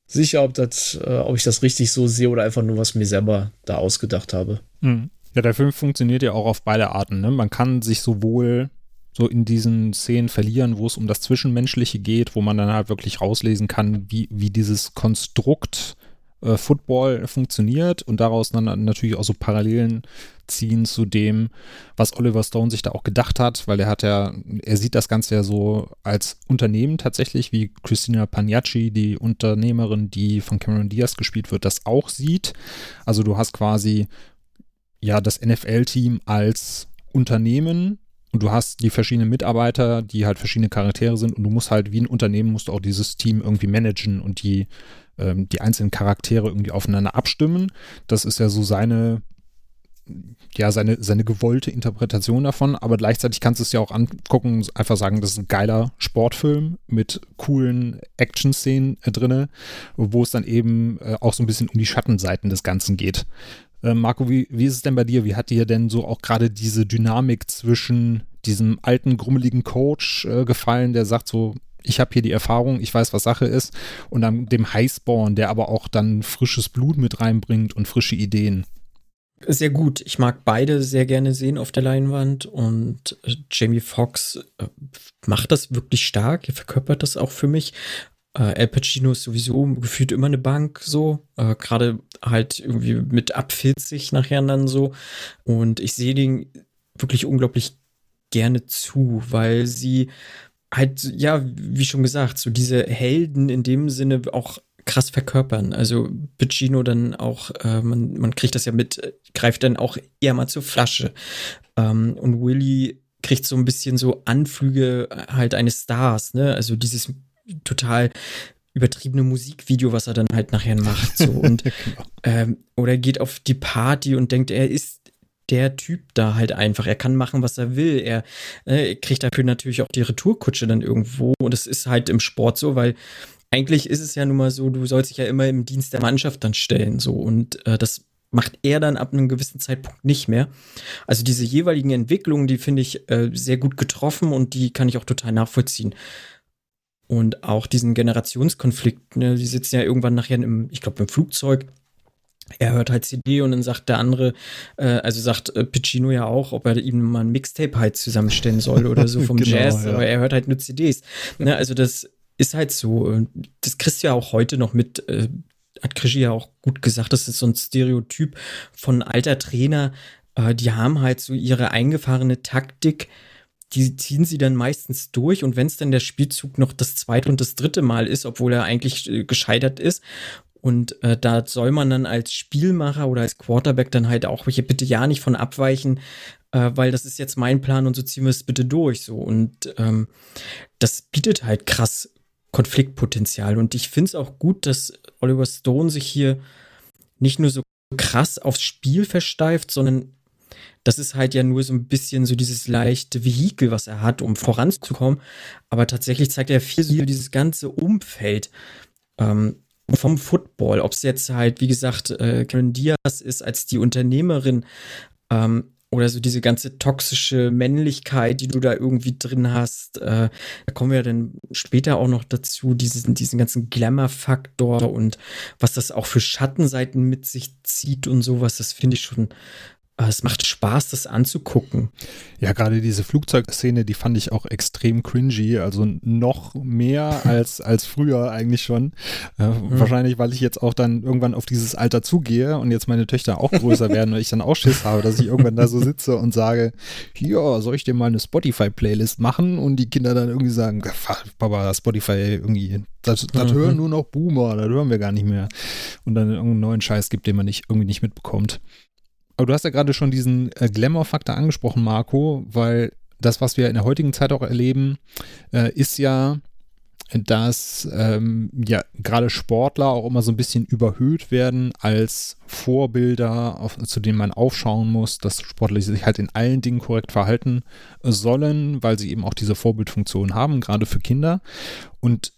sicher, ob, das, äh, ob ich das richtig so sehe oder einfach nur was mir selber da ausgedacht habe. Mhm. Ja, der Film funktioniert ja auch auf beide Arten. Ne? Man kann sich sowohl so in diesen Szenen verlieren, wo es um das Zwischenmenschliche geht, wo man dann halt wirklich rauslesen kann, wie, wie dieses Konstrukt äh, Football funktioniert und daraus dann natürlich auch so Parallelen ziehen zu dem, was Oliver Stone sich da auch gedacht hat, weil er hat ja, er sieht das Ganze ja so als Unternehmen tatsächlich, wie Christina Pagnacci, die Unternehmerin, die von Cameron Diaz gespielt wird, das auch sieht. Also du hast quasi ja das NFL-Team als Unternehmen und du hast die verschiedenen Mitarbeiter, die halt verschiedene Charaktere sind und du musst halt wie ein Unternehmen musst du auch dieses Team irgendwie managen und die ähm, die einzelnen Charaktere irgendwie aufeinander abstimmen. Das ist ja so seine ja, seine, seine gewollte Interpretation davon, aber gleichzeitig kannst du es ja auch angucken, einfach sagen, das ist ein geiler Sportfilm mit coolen Action-Szenen äh, drin, wo es dann eben äh, auch so ein bisschen um die Schattenseiten des Ganzen geht. Äh, Marco, wie, wie ist es denn bei dir? Wie hat dir denn so auch gerade diese Dynamik zwischen diesem alten, grummeligen Coach äh, gefallen, der sagt so, ich habe hier die Erfahrung, ich weiß, was Sache ist, und dann dem Highspawn, der aber auch dann frisches Blut mit reinbringt und frische Ideen. Sehr gut. Ich mag beide sehr gerne sehen auf der Leinwand und äh, Jamie Foxx äh, macht das wirklich stark. Er verkörpert das auch für mich. Äh, Al Pacino ist sowieso gefühlt immer eine Bank so, äh, gerade halt irgendwie mit ab 40 nachher dann so. Und ich sehe den wirklich unglaublich gerne zu, weil sie halt, ja, wie schon gesagt, so diese Helden in dem Sinne auch krass verkörpern. Also Pacino dann auch, äh, man, man kriegt das ja mit, greift dann auch eher mal zur Flasche. Ähm, und Willy kriegt so ein bisschen so Anflüge halt eines Stars, ne? Also dieses total übertriebene Musikvideo, was er dann halt nachher macht. So. Und, genau. ähm, oder geht auf die Party und denkt, er ist der Typ da halt einfach. Er kann machen, was er will. Er äh, kriegt dafür natürlich auch die Retourkutsche dann irgendwo. Und es ist halt im Sport so, weil eigentlich ist es ja nun mal so, du sollst dich ja immer im Dienst der Mannschaft dann stellen. So. Und äh, das macht er dann ab einem gewissen Zeitpunkt nicht mehr. Also diese jeweiligen Entwicklungen, die finde ich äh, sehr gut getroffen und die kann ich auch total nachvollziehen. Und auch diesen Generationskonflikt, ne, die sitzen ja irgendwann nachher im, ich glaube, im Flugzeug er hört halt CD und dann sagt der andere, äh, also sagt äh, Piccino ja auch, ob er ihm mal ein Mixtape halt zusammenstellen soll oder so vom genau, Jazz, ja. aber er hört halt nur CDs. Ne, also das ist halt so. Das kriegst du ja auch heute noch mit, äh, hat Krischi ja auch gut gesagt, das ist so ein Stereotyp von alter Trainer, äh, die haben halt so ihre eingefahrene Taktik, die ziehen sie dann meistens durch und wenn es dann der Spielzug noch das zweite und das dritte Mal ist, obwohl er eigentlich äh, gescheitert ist Und äh, da soll man dann als Spielmacher oder als Quarterback dann halt auch hier bitte ja nicht von abweichen, äh, weil das ist jetzt mein Plan und so ziehen wir es bitte durch. So. Und ähm, das bietet halt krass Konfliktpotenzial. Und ich finde es auch gut, dass Oliver Stone sich hier nicht nur so krass aufs Spiel versteift, sondern das ist halt ja nur so ein bisschen so dieses leichte Vehikel, was er hat, um voranzukommen. Aber tatsächlich zeigt er viel so dieses ganze Umfeld ähm, vom Football. Ob es jetzt halt, wie gesagt, äh, Karen Diaz ist als die Unternehmerin ähm, oder so diese ganze toxische Männlichkeit, die du da irgendwie drin hast. Äh, da kommen wir dann später auch noch dazu, diesen, diesen ganzen Glamour-Faktor und was das auch für Schattenseiten mit sich zieht und sowas. Das finde ich schon es macht Spaß, das anzugucken. Ja, gerade diese Flugzeugszene, die fand ich auch extrem cringy, also noch mehr als, als früher eigentlich schon. Äh, mhm. Wahrscheinlich, weil ich jetzt auch dann irgendwann auf dieses Alter zugehe und jetzt meine Töchter auch größer werden und ich dann auch Schiss habe, dass ich irgendwann da so sitze und sage, ja, soll ich dir mal eine Spotify-Playlist machen? Und die Kinder dann irgendwie sagen, Papa, Spotify irgendwie, das, das mhm. hören nur noch Boomer, das hören wir gar nicht mehr. Und dann irgendeinen neuen Scheiß gibt, den man nicht, irgendwie nicht mitbekommt. Aber du hast ja gerade schon diesen äh, Glamour-Faktor angesprochen, Marco, weil das, was wir in der heutigen Zeit auch erleben, äh, ist ja, dass ähm, ja gerade Sportler auch immer so ein bisschen überhöht werden als Vorbilder, auf, zu denen man aufschauen muss, dass Sportler sich halt in allen Dingen korrekt verhalten sollen, weil sie eben auch diese Vorbildfunktion haben, gerade für Kinder. Und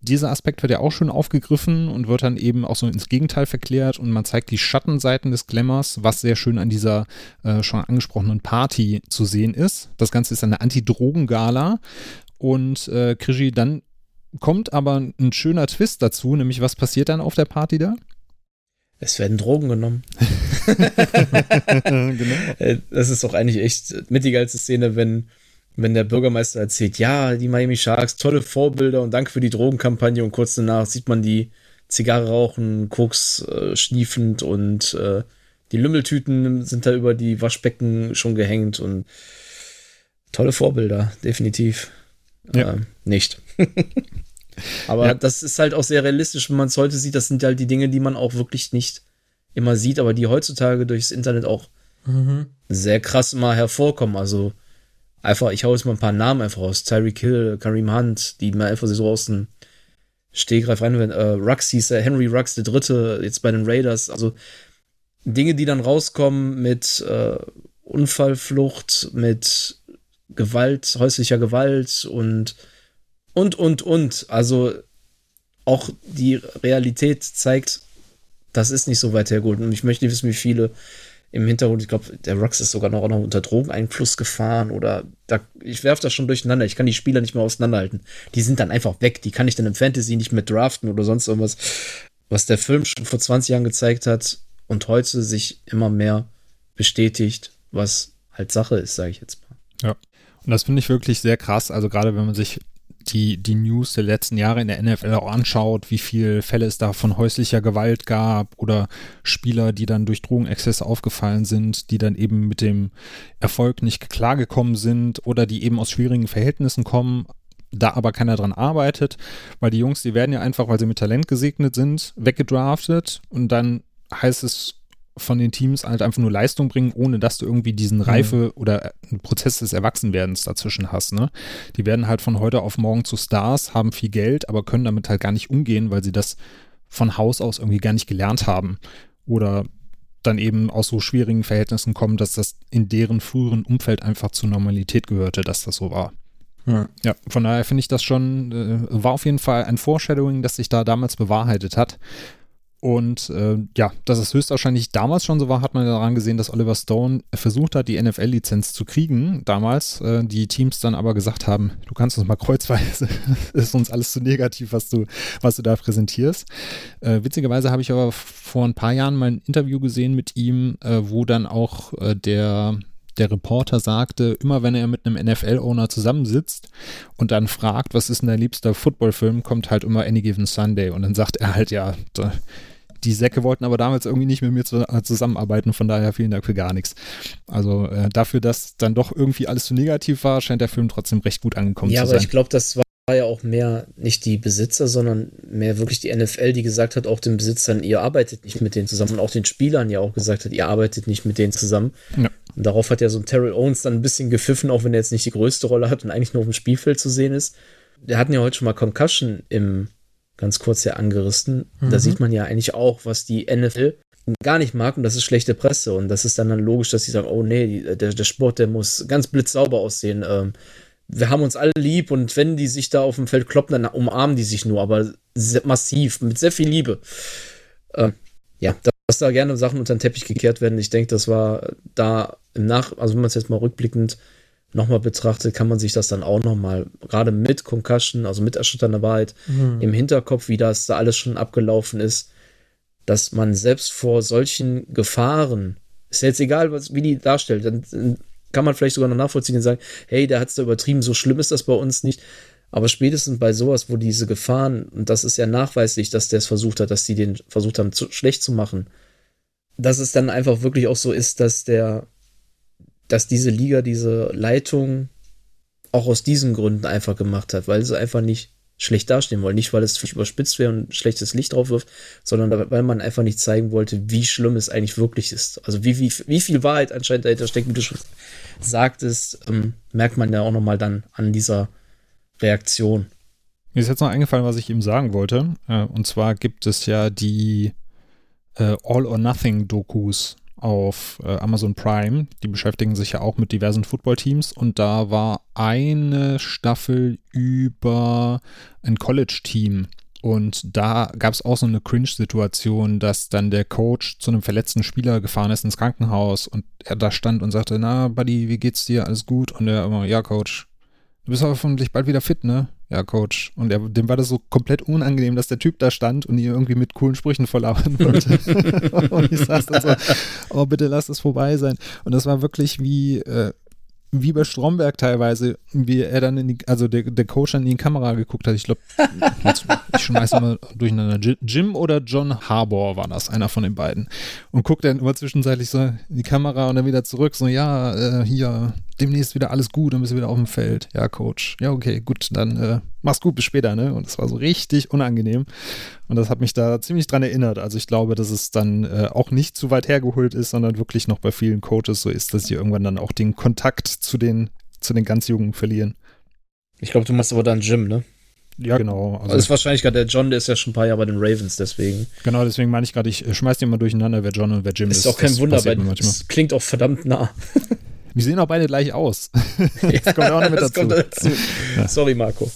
dieser Aspekt wird ja auch schon aufgegriffen und wird dann eben auch so ins Gegenteil verklärt und man zeigt die Schattenseiten des Glamours, was sehr schön an dieser äh, schon angesprochenen Party zu sehen ist. Das Ganze ist eine Anti-Drogen-Gala und äh, Krigi, dann kommt aber ein schöner Twist dazu, nämlich was passiert dann auf der Party da? Es werden Drogen genommen. genau. Das ist doch eigentlich echt mit die geilste Szene, wenn wenn der Bürgermeister erzählt, ja, die Miami Sharks, tolle Vorbilder und danke für die Drogenkampagne und kurz danach sieht man die Zigarre rauchen, Koks äh, schniefend und äh, die Lümmeltüten sind da über die Waschbecken schon gehängt und tolle Vorbilder, definitiv. Ja. Äh, nicht. Aber ja. das ist halt auch sehr realistisch, wenn man es heute sieht. Das sind halt die Dinge, die man auch wirklich nicht immer sieht, aber die heutzutage durchs Internet auch mhm. sehr krass mal hervorkommen. Also einfach, ich hau jetzt mal ein paar Namen einfach raus. Tyreek Hill, Kareem Hunt, die mal einfach so aus dem Stehgreif rein werden. Äh, Rux hieß er, Henry Rux, der Dritte, jetzt bei den Raiders. Also Dinge, die dann rauskommen mit äh, Unfallflucht, mit Gewalt, häuslicher Gewalt und und und und. Also auch die Realität zeigt, das ist nicht so weit hergeholt. Und ich möchte nicht wissen, wie viele im Hintergrund, ich glaube, der Rux ist sogar noch, noch unter Drogeneinfluss gefahren oder da, ich werfe das schon durcheinander. Ich kann die Spieler nicht mehr auseinanderhalten. Die sind dann einfach weg. Die kann ich dann im Fantasy nicht mehr draften oder sonst irgendwas. Was der Film schon vor 20 Jahren gezeigt hat und heute sich immer mehr bestätigt, was halt Sache ist, sage ich jetzt mal. Ja. Und das finde ich wirklich sehr krass. Also gerade wenn man sich die, die News der letzten Jahre in der NFL auch anschaut, wie viele Fälle es da von häuslicher Gewalt gab oder Spieler, die dann durch Drogenexzesse aufgefallen sind, die dann eben mit dem Erfolg nicht klargekommen sind oder die eben aus schwierigen Verhältnissen kommen, da aber keiner dran arbeitet, weil die Jungs, die werden ja einfach, weil sie mit Talent gesegnet sind, weggedraftet und dann heißt es von den Teams halt einfach nur Leistung bringen, ohne dass du irgendwie diesen Reife mhm. oder einen Prozess des Erwachsenwerdens dazwischen hast. Ne? Die werden halt von heute auf morgen zu Stars, haben viel Geld, aber können damit halt gar nicht umgehen, weil sie das von Haus aus irgendwie gar nicht gelernt haben. Oder dann eben aus so schwierigen Verhältnissen kommen, dass das in deren früheren Umfeld einfach zur Normalität gehörte, dass das so war. Ja, ja von daher finde ich das schon, äh, war auf jeden Fall ein Foreshadowing, das sich da damals bewahrheitet hat. Und äh, ja, dass es höchstwahrscheinlich damals schon so war, hat man daran gesehen, dass Oliver Stone versucht hat, die NFL-Lizenz zu kriegen. Damals äh, die Teams dann aber gesagt haben, du kannst uns mal kreuzweise, ist uns alles zu negativ, was du, was du da präsentierst. Äh, witzigerweise habe ich aber vor ein paar Jahren mal ein Interview gesehen mit ihm, äh, wo dann auch äh, der der Reporter sagte, immer wenn er mit einem NFL-Owner zusammensitzt und dann fragt, was ist denn dein liebster Footballfilm, kommt halt immer Any Given Sunday und dann sagt er halt, ja, die Säcke wollten aber damals irgendwie nicht mit mir äh, zusammenarbeiten, von daher vielen Dank für gar nichts. Also äh, dafür, dass dann doch irgendwie alles zu negativ war, scheint der Film trotzdem recht gut angekommen ja, zu sein. Ja, aber ich glaube, das war ja auch mehr nicht die Besitzer, sondern mehr wirklich die NFL, die gesagt hat, auch den Besitzern, ihr arbeitet nicht mit denen zusammen und auch den Spielern ja auch gesagt hat, ihr arbeitet nicht mit denen zusammen. Ja. Und darauf hat ja so ein Terrell Owens dann ein bisschen gepfiffen, auch wenn er jetzt nicht die größte Rolle hat und eigentlich nur auf dem Spielfeld zu sehen ist. Der hatten ja heute schon mal Concussion im ganz kurz ja angerissen. Mhm. Da sieht man ja eigentlich auch, was die NFL gar nicht mag und das ist schlechte Presse und das ist dann, dann logisch, dass sie sagen, oh nee, der, der Sport, der muss ganz blitzsauber aussehen. Ähm, wir haben uns alle lieb und wenn die sich da auf dem Feld kloppen, dann umarmen die sich nur, aber massiv, mit sehr viel Liebe. Äh, ja, dass da gerne Sachen unter den Teppich gekehrt werden. Ich denke, das war da im Nach, also wenn man es jetzt mal rückblickend nochmal betrachtet, kann man sich das dann auch nochmal, gerade mit Concussion, also mit erschütternder Wahrheit, mhm. im Hinterkopf, wie das da alles schon abgelaufen ist, dass man selbst vor solchen Gefahren, ist ja jetzt egal, was, wie die darstellt, dann kann man vielleicht sogar noch nachvollziehen und sagen, hey, der hat es da übertrieben, so schlimm ist das bei uns nicht. Aber spätestens bei sowas, wo diese Gefahren, und das ist ja nachweislich, dass der es versucht hat, dass die den versucht haben, zu, schlecht zu machen, dass es dann einfach wirklich auch so ist, dass der, dass diese Liga, diese Leitung auch aus diesen Gründen einfach gemacht hat, weil sie einfach nicht schlecht dastehen wollen. Nicht, weil es überspitzt wäre und schlechtes Licht drauf wirft, sondern weil man einfach nicht zeigen wollte, wie schlimm es eigentlich wirklich ist. Also wie, wie, wie viel Wahrheit anscheinend dahinter steckt, wie du schon sagtest, ähm, merkt man ja auch nochmal dann an dieser Reaktion. Mir ist jetzt noch eingefallen, was ich ihm sagen wollte. Äh, und zwar gibt es ja die äh, All-or-Nothing-Dokus auf äh, Amazon Prime. Die beschäftigen sich ja auch mit diversen Footballteams und da war eine Staffel über ein College-Team. Und da gab es auch so eine Cringe-Situation, dass dann der Coach zu einem verletzten Spieler gefahren ist ins Krankenhaus und er da stand und sagte, na, Buddy, wie geht's dir? Alles gut? Und er immer, ja, Coach, du bist hoffentlich bald wieder fit, ne? Ja, Coach. Und er, dem war das so komplett unangenehm, dass der Typ da stand und ihn irgendwie mit coolen Sprüchen volllabern wollte. und ich saß dann so, oh, bitte lass es vorbei sein. Und das war wirklich wie, äh, wie bei Stromberg teilweise, wie er dann in die, also der, der Coach dann in die Kamera geguckt hat. Ich glaube, ich schmeiße immer durcheinander. Jim oder John Harbour war das, einer von den beiden. Und guckt dann immer zwischenzeitlich so in die Kamera und dann wieder zurück, so, ja, äh, hier, demnächst wieder alles gut, dann bist du wieder auf dem Feld. Ja, Coach. Ja, okay, gut, dann äh, mach's gut, bis später, ne? Und das war so richtig unangenehm. Und das hat mich da ziemlich dran erinnert. Also ich glaube, dass es dann äh, auch nicht zu weit hergeholt ist, sondern wirklich noch bei vielen Coaches so ist, dass sie irgendwann dann auch den Kontakt zu den, zu den ganz Jungen verlieren. Ich glaube, du machst aber dann Jim, ne? Ja, genau. Also, also ist wahrscheinlich gerade der John, der ist ja schon ein paar Jahre bei den Ravens, deswegen. Genau, deswegen meine ich gerade, ich schmeiß die immer durcheinander, wer John und wer Jim ist. Ist auch kein Wunder, weil es klingt auch verdammt nah. Wir sehen auch beide gleich aus. das kommt auch noch mit dazu. dazu. Sorry, Marco.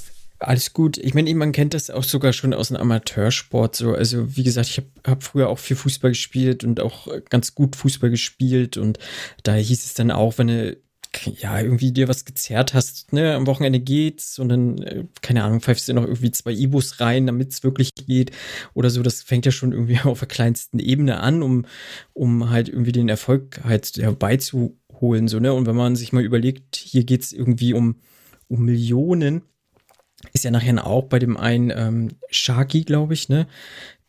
Alles gut. Ich meine, man kennt das auch sogar schon aus dem Amateursport. So. Also, wie gesagt, ich habe hab früher auch viel Fußball gespielt und auch ganz gut Fußball gespielt. Und da hieß es dann auch, wenn du ja, irgendwie dir was gezerrt hast, ne, am Wochenende geht's und dann, äh, keine Ahnung, pfeifst du noch irgendwie zwei Ibus rein, damit es wirklich geht oder so. Das fängt ja schon irgendwie auf der kleinsten Ebene an, um, um halt irgendwie den Erfolg halt herbeizuholen holen. So, ne? Und wenn man sich mal überlegt, hier geht es irgendwie um, um Millionen, ist ja nachher auch bei dem einen ähm, Sharky, glaube ich, ne?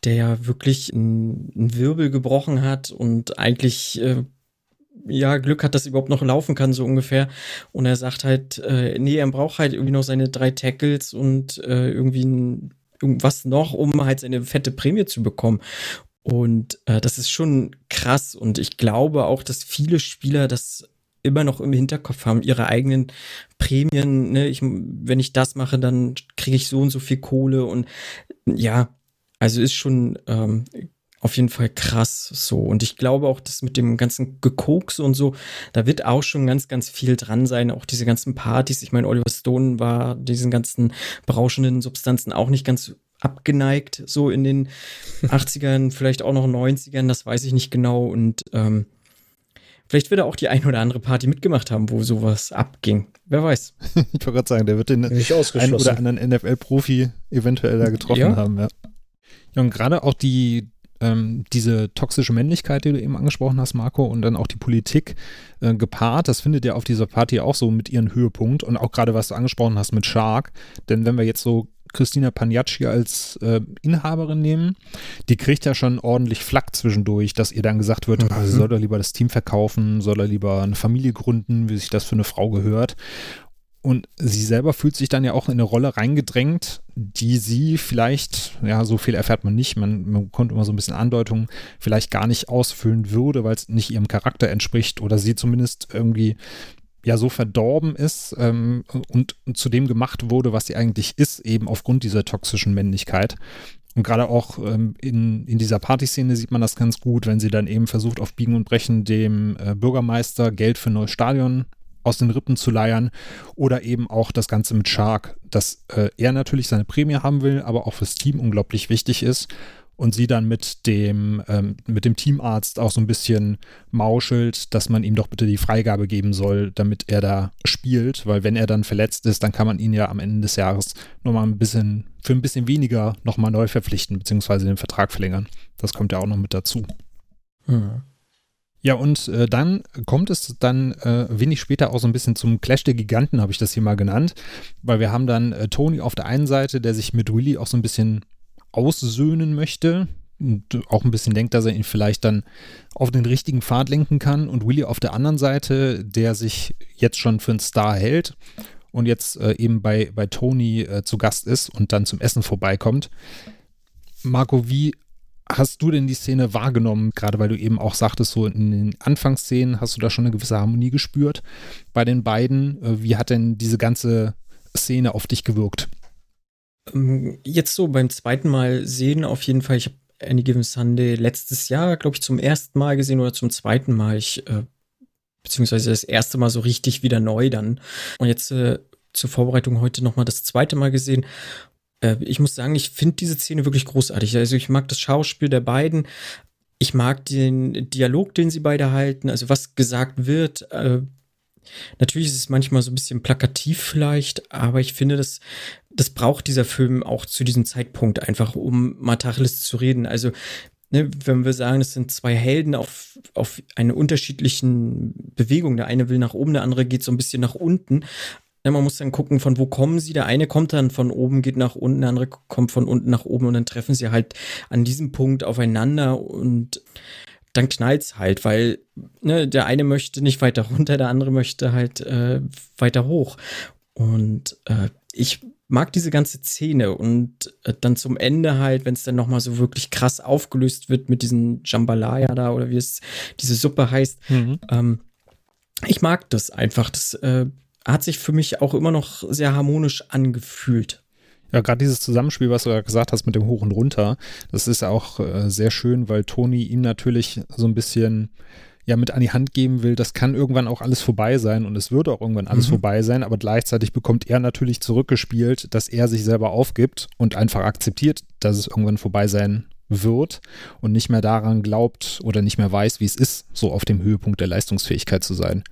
Der ja wirklich einen Wirbel gebrochen hat und eigentlich äh, ja, Glück hat, dass er überhaupt noch laufen kann, so ungefähr. Und er sagt halt, äh, nee, er braucht halt irgendwie noch seine drei Tackles und äh, irgendwie ein, irgendwas noch, um halt seine fette Prämie zu bekommen. Und äh, das ist schon krass. Und ich glaube auch, dass viele Spieler das immer noch im Hinterkopf haben, ihre eigenen Prämien. Ne? Ich, wenn ich das mache, dann kriege ich so und so viel Kohle. Und ja, also ist schon ähm, auf jeden Fall krass so. Und ich glaube auch, dass mit dem ganzen Gekokse und so, da wird auch schon ganz, ganz viel dran sein. Auch diese ganzen Partys. Ich meine, Oliver Stone war diesen ganzen berauschenden Substanzen auch nicht ganz abgeneigt, so in den 80ern, vielleicht auch noch 90ern, das weiß ich nicht genau. Und ähm, vielleicht wird er auch die ein oder andere Party mitgemacht haben, wo sowas abging. Wer weiß. ich wollte gerade sagen, der wird den einen oder anderen NFL-Profi eventuell da getroffen ja. haben, ja. Ja, und gerade auch die, ähm, diese toxische Männlichkeit, die du eben angesprochen hast, Marco, und dann auch die Politik äh, gepaart, das findet ja auf dieser Party auch so mit ihren Höhepunkt und auch gerade, was du angesprochen hast mit Shark, denn wenn wir jetzt so Christina Pagnacci als äh, Inhaberin nehmen, die kriegt ja schon ordentlich Flack zwischendurch, dass ihr dann gesagt wird, mhm. ah, soll er lieber das Team verkaufen, soll er lieber eine Familie gründen, wie sich das für eine Frau gehört. Und sie selber fühlt sich dann ja auch in eine Rolle reingedrängt, die sie vielleicht, ja, so viel erfährt man nicht, man, man kommt immer so ein bisschen Andeutungen, vielleicht gar nicht ausfüllen würde, weil es nicht ihrem Charakter entspricht oder sie zumindest irgendwie ja so verdorben ist ähm, und, zu dem gemacht wurde, was sie eigentlich ist, eben aufgrund dieser toxischen Männlichkeit. Und gerade auch ähm, in, in dieser Partyszene sieht man das ganz gut, wenn sie dann eben versucht, auf Biegen und Brechen dem äh, Bürgermeister Geld für ein neues Stadion aus den Rippen zu leiern oder eben auch das Ganze mit Shark, dass äh, er natürlich seine Prämie haben will, aber auch fürs Team unglaublich wichtig ist und sie dann mit dem, ähm, mit dem Teamarzt auch so ein bisschen mauschelt, dass man ihm doch bitte die Freigabe geben soll, damit er da spielt, weil wenn er dann verletzt ist, dann kann man ihn ja am Ende des Jahres nochmal ein bisschen, für ein bisschen weniger nochmal neu verpflichten, beziehungsweise den Vertrag verlängern. Das kommt ja auch noch mit dazu. Hm. Ja, und äh, dann kommt es dann äh, wenig später auch so ein bisschen zum Clash der Giganten, habe ich das hier mal genannt, weil wir haben dann äh, Tony auf der einen Seite, der sich mit Willy auch so ein bisschen aussöhnen möchte und auch ein bisschen denkt, dass er ihn vielleicht dann auf den richtigen Pfad lenken kann. Und Willy auf der anderen Seite, der sich jetzt schon für einen Star hält und jetzt äh, eben bei, bei Tony äh, zu Gast ist und dann zum Essen vorbeikommt. Marco, wie hast du denn die Szene wahrgenommen? Gerade weil du eben auch sagtest, so in den Anfangsszenen hast du da schon eine gewisse Harmonie gespürt bei den beiden. Äh, wie hat denn diese ganze Szene auf dich gewirkt? Ähm, jetzt so beim zweiten Mal sehen auf jeden Fall, ich habe Any Given Sunday letztes Jahr, glaube ich, zum ersten Mal gesehen oder zum zweiten Mal. Ich, äh, beziehungsweise das erste Mal so richtig wieder neu dann. Und jetzt äh, zur Vorbereitung heute nochmal das zweite Mal gesehen. Äh, ich muss sagen, ich finde diese Szene wirklich großartig. Also ich mag das Schauspiel der beiden. Ich mag den Dialog, den sie beide halten, also was gesagt wird. Äh, Natürlich ist es manchmal so ein bisschen plakativ vielleicht, aber ich finde, das, das braucht dieser Film auch zu diesem Zeitpunkt einfach, um mal Tacheles zu reden. Also, ne, wenn wir sagen, es sind zwei Helden auf, auf eine unterschiedlichen Bewegung. Der eine will nach oben, der andere geht so ein bisschen nach unten. Ja, man muss dann gucken, von wo kommen sie. Der eine kommt dann von oben, geht nach unten, der andere kommt von unten nach oben und dann treffen sie halt an diesem Punkt aufeinander und dann knallt's halt, weil ne, der eine möchte nicht weiter runter, der andere möchte halt äh, weiter hoch. Und äh, ich mag diese ganze Szene und äh, dann zum Ende halt, wenn es dann nochmal so wirklich krass aufgelöst wird mit diesem Jambalaya da oder wie es diese Suppe heißt. Mhm. Ähm, ich mag das einfach. Das äh, hat sich für mich auch immer noch sehr harmonisch angefühlt. Ja, gerade dieses Zusammenspiel, was du ja gesagt hast mit dem Hoch und Runter, das ist auch äh, sehr schön, weil Toni ihm natürlich so ein bisschen ja mit an die Hand geben will, das kann irgendwann auch alles vorbei sein und es wird auch irgendwann alles mhm. vorbei sein, aber gleichzeitig bekommt er natürlich zurückgespielt, dass er sich selber aufgibt und einfach akzeptiert, dass es irgendwann vorbei sein wird und nicht mehr daran glaubt oder nicht mehr weiß, wie es ist, so auf dem Höhepunkt der Leistungsfähigkeit zu sein.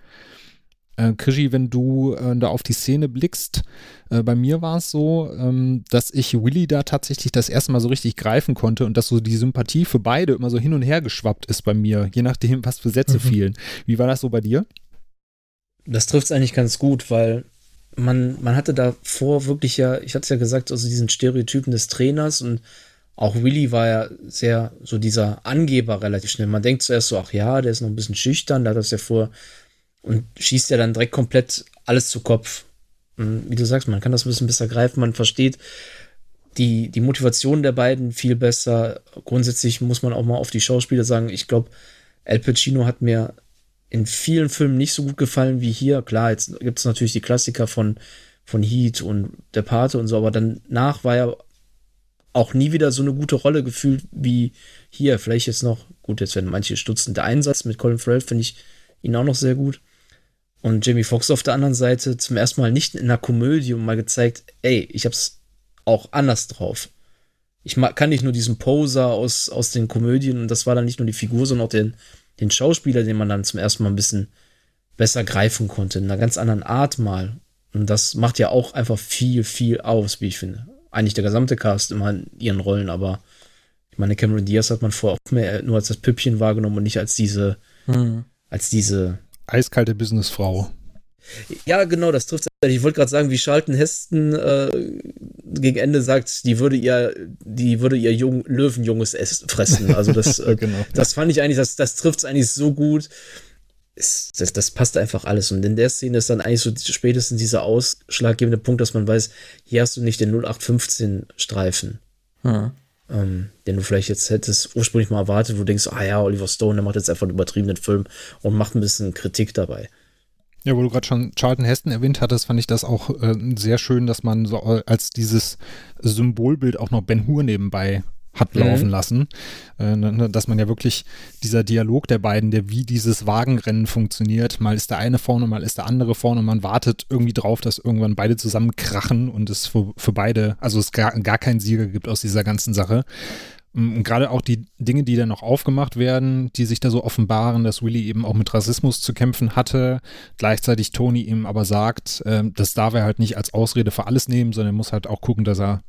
Äh, Krischi, wenn du äh, da auf die Szene blickst, äh, bei mir war es so, ähm, dass ich Willy da tatsächlich das erste Mal so richtig greifen konnte und dass so die Sympathie für beide immer so hin und her geschwappt ist bei mir, je nachdem, was für Sätze mhm. fielen. Wie war das so bei dir? Das trifft es eigentlich ganz gut, weil man, man hatte davor wirklich ja, ich hatte es ja gesagt, also diesen Stereotypen des Trainers und auch Willy war ja sehr so dieser Angeber relativ schnell. Man denkt zuerst so, ach ja, der ist noch ein bisschen schüchtern, da hat das ja vor und schießt ja dann direkt komplett alles zu Kopf. Und wie du sagst, man kann das ein bisschen besser greifen, man versteht die, die Motivation der beiden viel besser. Grundsätzlich muss man auch mal auf die Schauspieler sagen, ich glaube, Al Pacino hat mir in vielen Filmen nicht so gut gefallen wie hier. Klar, jetzt gibt es natürlich die Klassiker von, von Heat und Der Pate und so, aber danach war er auch nie wieder so eine gute Rolle gefühlt wie hier. Vielleicht jetzt noch, gut, jetzt werden manche stutzen. Der Einsatz mit Colin Farrell finde ich ihn auch noch sehr gut. Und Jamie Foxx auf der anderen Seite zum ersten Mal nicht in einer Komödie und mal gezeigt, ey, ich hab's auch anders drauf. Ich kann nicht nur diesen Poser aus, aus den Komödien und das war dann nicht nur die Figur, sondern auch den, den Schauspieler, den man dann zum ersten Mal ein bisschen besser greifen konnte, in einer ganz anderen Art mal. Und das macht ja auch einfach viel, viel aus, wie ich finde. Eigentlich der gesamte Cast immer in ihren Rollen, aber ich meine, Cameron Diaz hat man vorher auch mehr nur als das Püppchen wahrgenommen und nicht als diese, mhm. als diese eiskalte Businessfrau. Ja, genau, das trifft Ich wollte gerade sagen, wie Charlton Heston äh, gegen Ende sagt, die würde ihr, die würde ihr Jung, Löwenjunges fressen. Also das, äh, genau. das fand ich eigentlich, das, das trifft es eigentlich so gut. ist, das, das passt einfach alles. Und in der Szene ist dann eigentlich so spätestens dieser ausschlaggebende Punkt, dass man weiß, hier hast du nicht den 0815-Streifen. Hm. Ähm, den du vielleicht jetzt hättest ursprünglich mal erwartet, wo du denkst, ah ja, Oliver Stone, der macht jetzt einfach einen übertriebenen Film und macht ein bisschen Kritik dabei. Ja, wo du gerade schon Charlton Heston erwähnt hattest, fand ich das auch äh, sehr schön, dass man so als dieses Symbolbild auch noch Ben Hur nebenbei hat mhm. laufen lassen. Äh, ne, ne, dass man ja wirklich dieser Dialog der beiden, der wie dieses Wagenrennen funktioniert, mal ist der eine vorne, mal ist der andere vorne und man wartet irgendwie drauf, dass irgendwann beide zusammen krachen und es für, für beide, also es gar, gar keinen Sieger gibt aus dieser ganzen Sache. Mm, und gerade auch die Dinge, die dann noch aufgemacht werden, die sich da so offenbaren, dass Willy eben auch mit Rassismus zu kämpfen hatte, gleichzeitig Tony ihm aber sagt, äh, das darf er halt nicht als Ausrede für alles nehmen, sondern er muss halt auch gucken, dass er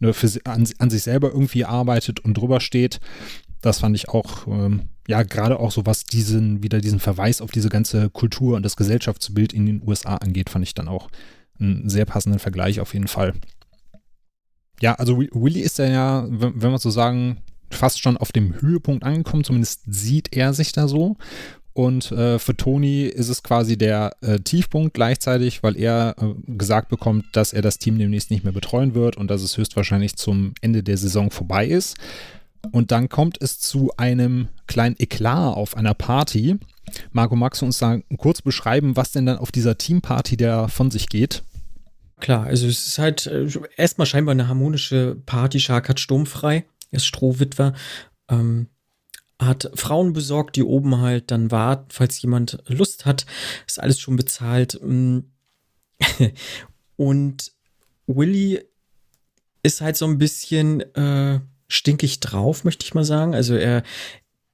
ne, für, an, an, sich selber irgendwie arbeitet und drüber steht. Das fand ich auch, ähm, ja, gerade auch so, was diesen, wieder diesen Verweis auf diese ganze Kultur und das Gesellschaftsbild in den USA angeht, fand ich dann auch einen sehr passenden Vergleich auf jeden Fall. Ja, also Willy ist ja, wenn, wir so sagen, fast schon auf dem Höhepunkt angekommen, zumindest sieht er sich da so. Und äh, für Tony ist es quasi der äh, Tiefpunkt gleichzeitig, weil er äh, gesagt bekommt, dass er das Team demnächst nicht mehr betreuen wird und dass es höchstwahrscheinlich zum Ende der Saison vorbei ist. Und dann kommt es zu einem kleinen Eklat auf einer Party. Marco, magst du uns da kurz beschreiben, was denn dann auf dieser Teamparty der von sich geht? Klar, also es ist halt äh, erstmal scheinbar eine harmonische Party. Shark hat sturmfrei, er ist Strohwitwer. Ähm, hat Frauen besorgt, die oben halt dann warten, falls jemand Lust hat. Ist alles schon bezahlt. Mm. Und Willy ist halt so ein bisschen äh, stinkig drauf, möchte ich mal sagen. Also er,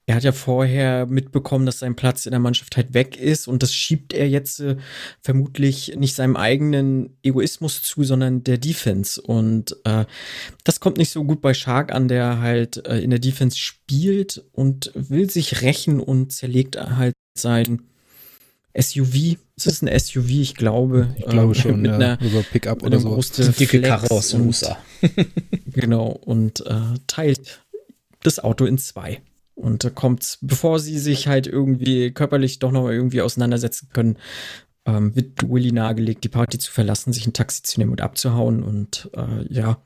er hat ja vorher mitbekommen, dass sein Platz in der Mannschaft halt weg ist und das schiebt er jetzt äh, vermutlich nicht seinem eigenen Egoismus zu, sondern der Defense. Und äh, das kommt nicht so gut bei Shark an, der halt äh, in der Defense spielt und will sich rächen und zerlegt halt sein SUV. Ist das ein SUV? Ich glaube. Ich glaube äh, schon, mit ja. einer, über Pickup oder so. Die dicke Karre aus den USA. genau, und äh, teilt das Auto in zwei. Und da kommt, bevor sie sich halt irgendwie körperlich doch noch irgendwie auseinandersetzen können, ähm, wird Willy nahegelegt, die Party zu verlassen, sich ein Taxi zu nehmen und abzuhauen. Und äh, ja,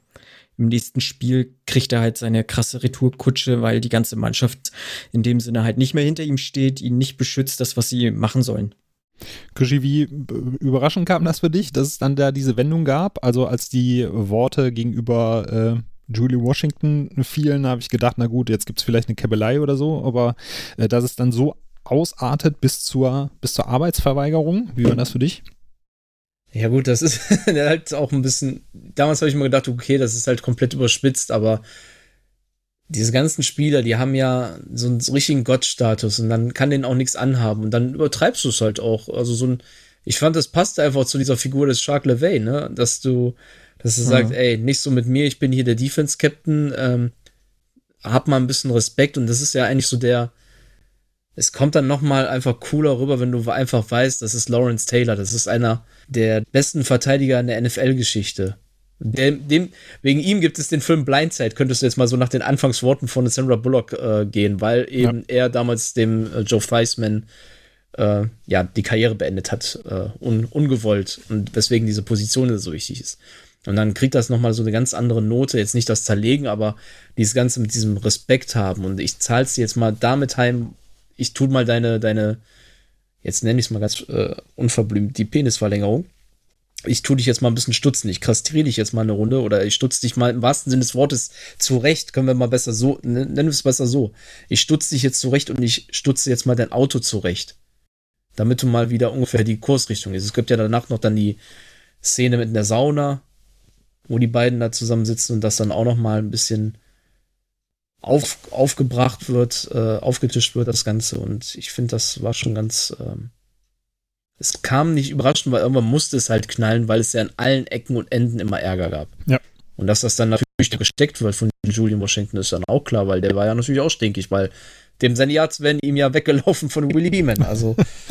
im nächsten Spiel kriegt er halt seine krasse Retourkutsche, weil die ganze Mannschaft in dem Sinne halt nicht mehr hinter ihm steht, ihn nicht beschützt, das, was sie machen sollen. Kushi, wie überraschend kam das für dich, dass es dann da diese Wendung gab? Also als die Worte gegenüber äh, Julie Washington fielen, habe ich gedacht, na gut, jetzt gibt es vielleicht eine Käbelei oder so, aber äh, dass es dann so ausartet bis zur, bis zur Arbeitsverweigerung, wie war das für dich? Ja gut, das ist halt auch ein bisschen, damals habe ich mir gedacht, okay, das ist halt komplett überspitzt, aber diese ganzen Spieler, die haben ja so einen richtigen Gottstatus und dann kann denen auch nichts anhaben und dann übertreibst du es halt auch. Also so ein, ich fand, das passt einfach zu dieser Figur des Shark LeVay, ne, dass du dass er sagt, ey, nicht so mit mir, ich bin hier der Defense-Captain, ähm, hab mal ein bisschen Respekt und das ist ja eigentlich so der, es kommt dann nochmal einfach cooler rüber, wenn du einfach weißt, das ist Lawrence Taylor, das ist einer der besten Verteidiger in der NFL-Geschichte. Dem, dem, wegen ihm gibt es den Film Blindside, könntest du jetzt mal so nach den Anfangsworten von Sandra Bullock äh, gehen, weil eben ja. er damals dem äh, Joe Theismann äh, ja, die Karriere beendet hat, äh, un, ungewollt und weswegen diese Position so wichtig ist. Und dann kriegt das nochmal so eine ganz andere Note. Jetzt nicht das Zerlegen, aber dieses Ganze mit diesem Respekt haben. Und ich zahl's dir jetzt mal damit heim. Ich tu mal deine, deine, jetzt nenne ich es mal ganz äh, unverblümt, die Penisverlängerung. Ich tu dich jetzt mal ein bisschen stutzen. Ich kastriere dich jetzt mal eine Runde oder ich stutze dich mal im wahrsten Sinne des Wortes zurecht. Können wir mal besser so, nennen wir es besser so. Ich stutze dich jetzt zurecht und ich stutze jetzt mal dein Auto zurecht. Damit du mal wieder ungefähr die Kursrichtung ist. Es gibt ja danach noch dann die Szene mit der Sauna, wo die beiden da zusammensitzen und das dann auch noch mal ein bisschen auf, aufgebracht wird, äh, aufgetischt wird, das Ganze. Und ich finde, das war schon ganz. Ähm, es kam nicht überraschend, weil irgendwann musste es halt knallen, weil es ja an allen Ecken und Enden immer Ärger gab. Ja. Und dass das dann natürlich gesteckt wird von Julian Washington, ist dann auch klar, weil der war ja natürlich auch stinkig, weil dem seine Yards werden ihm ja weggelaufen von Willie Beeman. Also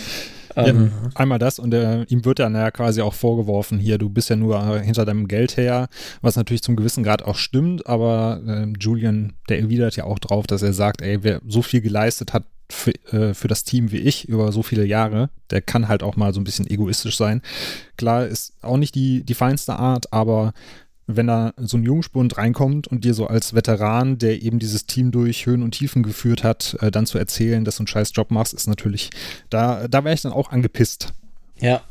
Ähm, ja, einmal das und äh, ihm wird dann ja quasi auch vorgeworfen, hier, du bist ja nur hinter deinem Geld her, was natürlich zum gewissen Grad auch stimmt, aber äh, Julian, der erwidert ja auch drauf, dass er sagt, ey, wer so viel geleistet hat, für, äh, für das Team wie ich über so viele Jahre. Der kann halt auch mal so ein bisschen egoistisch sein. Klar, ist auch nicht die, die feinste Art, aber wenn da so ein Jungspund reinkommt und dir so als Veteran, der eben dieses Team durch Höhen und Tiefen geführt hat, äh, dann zu erzählen, dass du einen scheiß Job machst, ist natürlich, da, da wäre ich dann auch angepisst. Ja,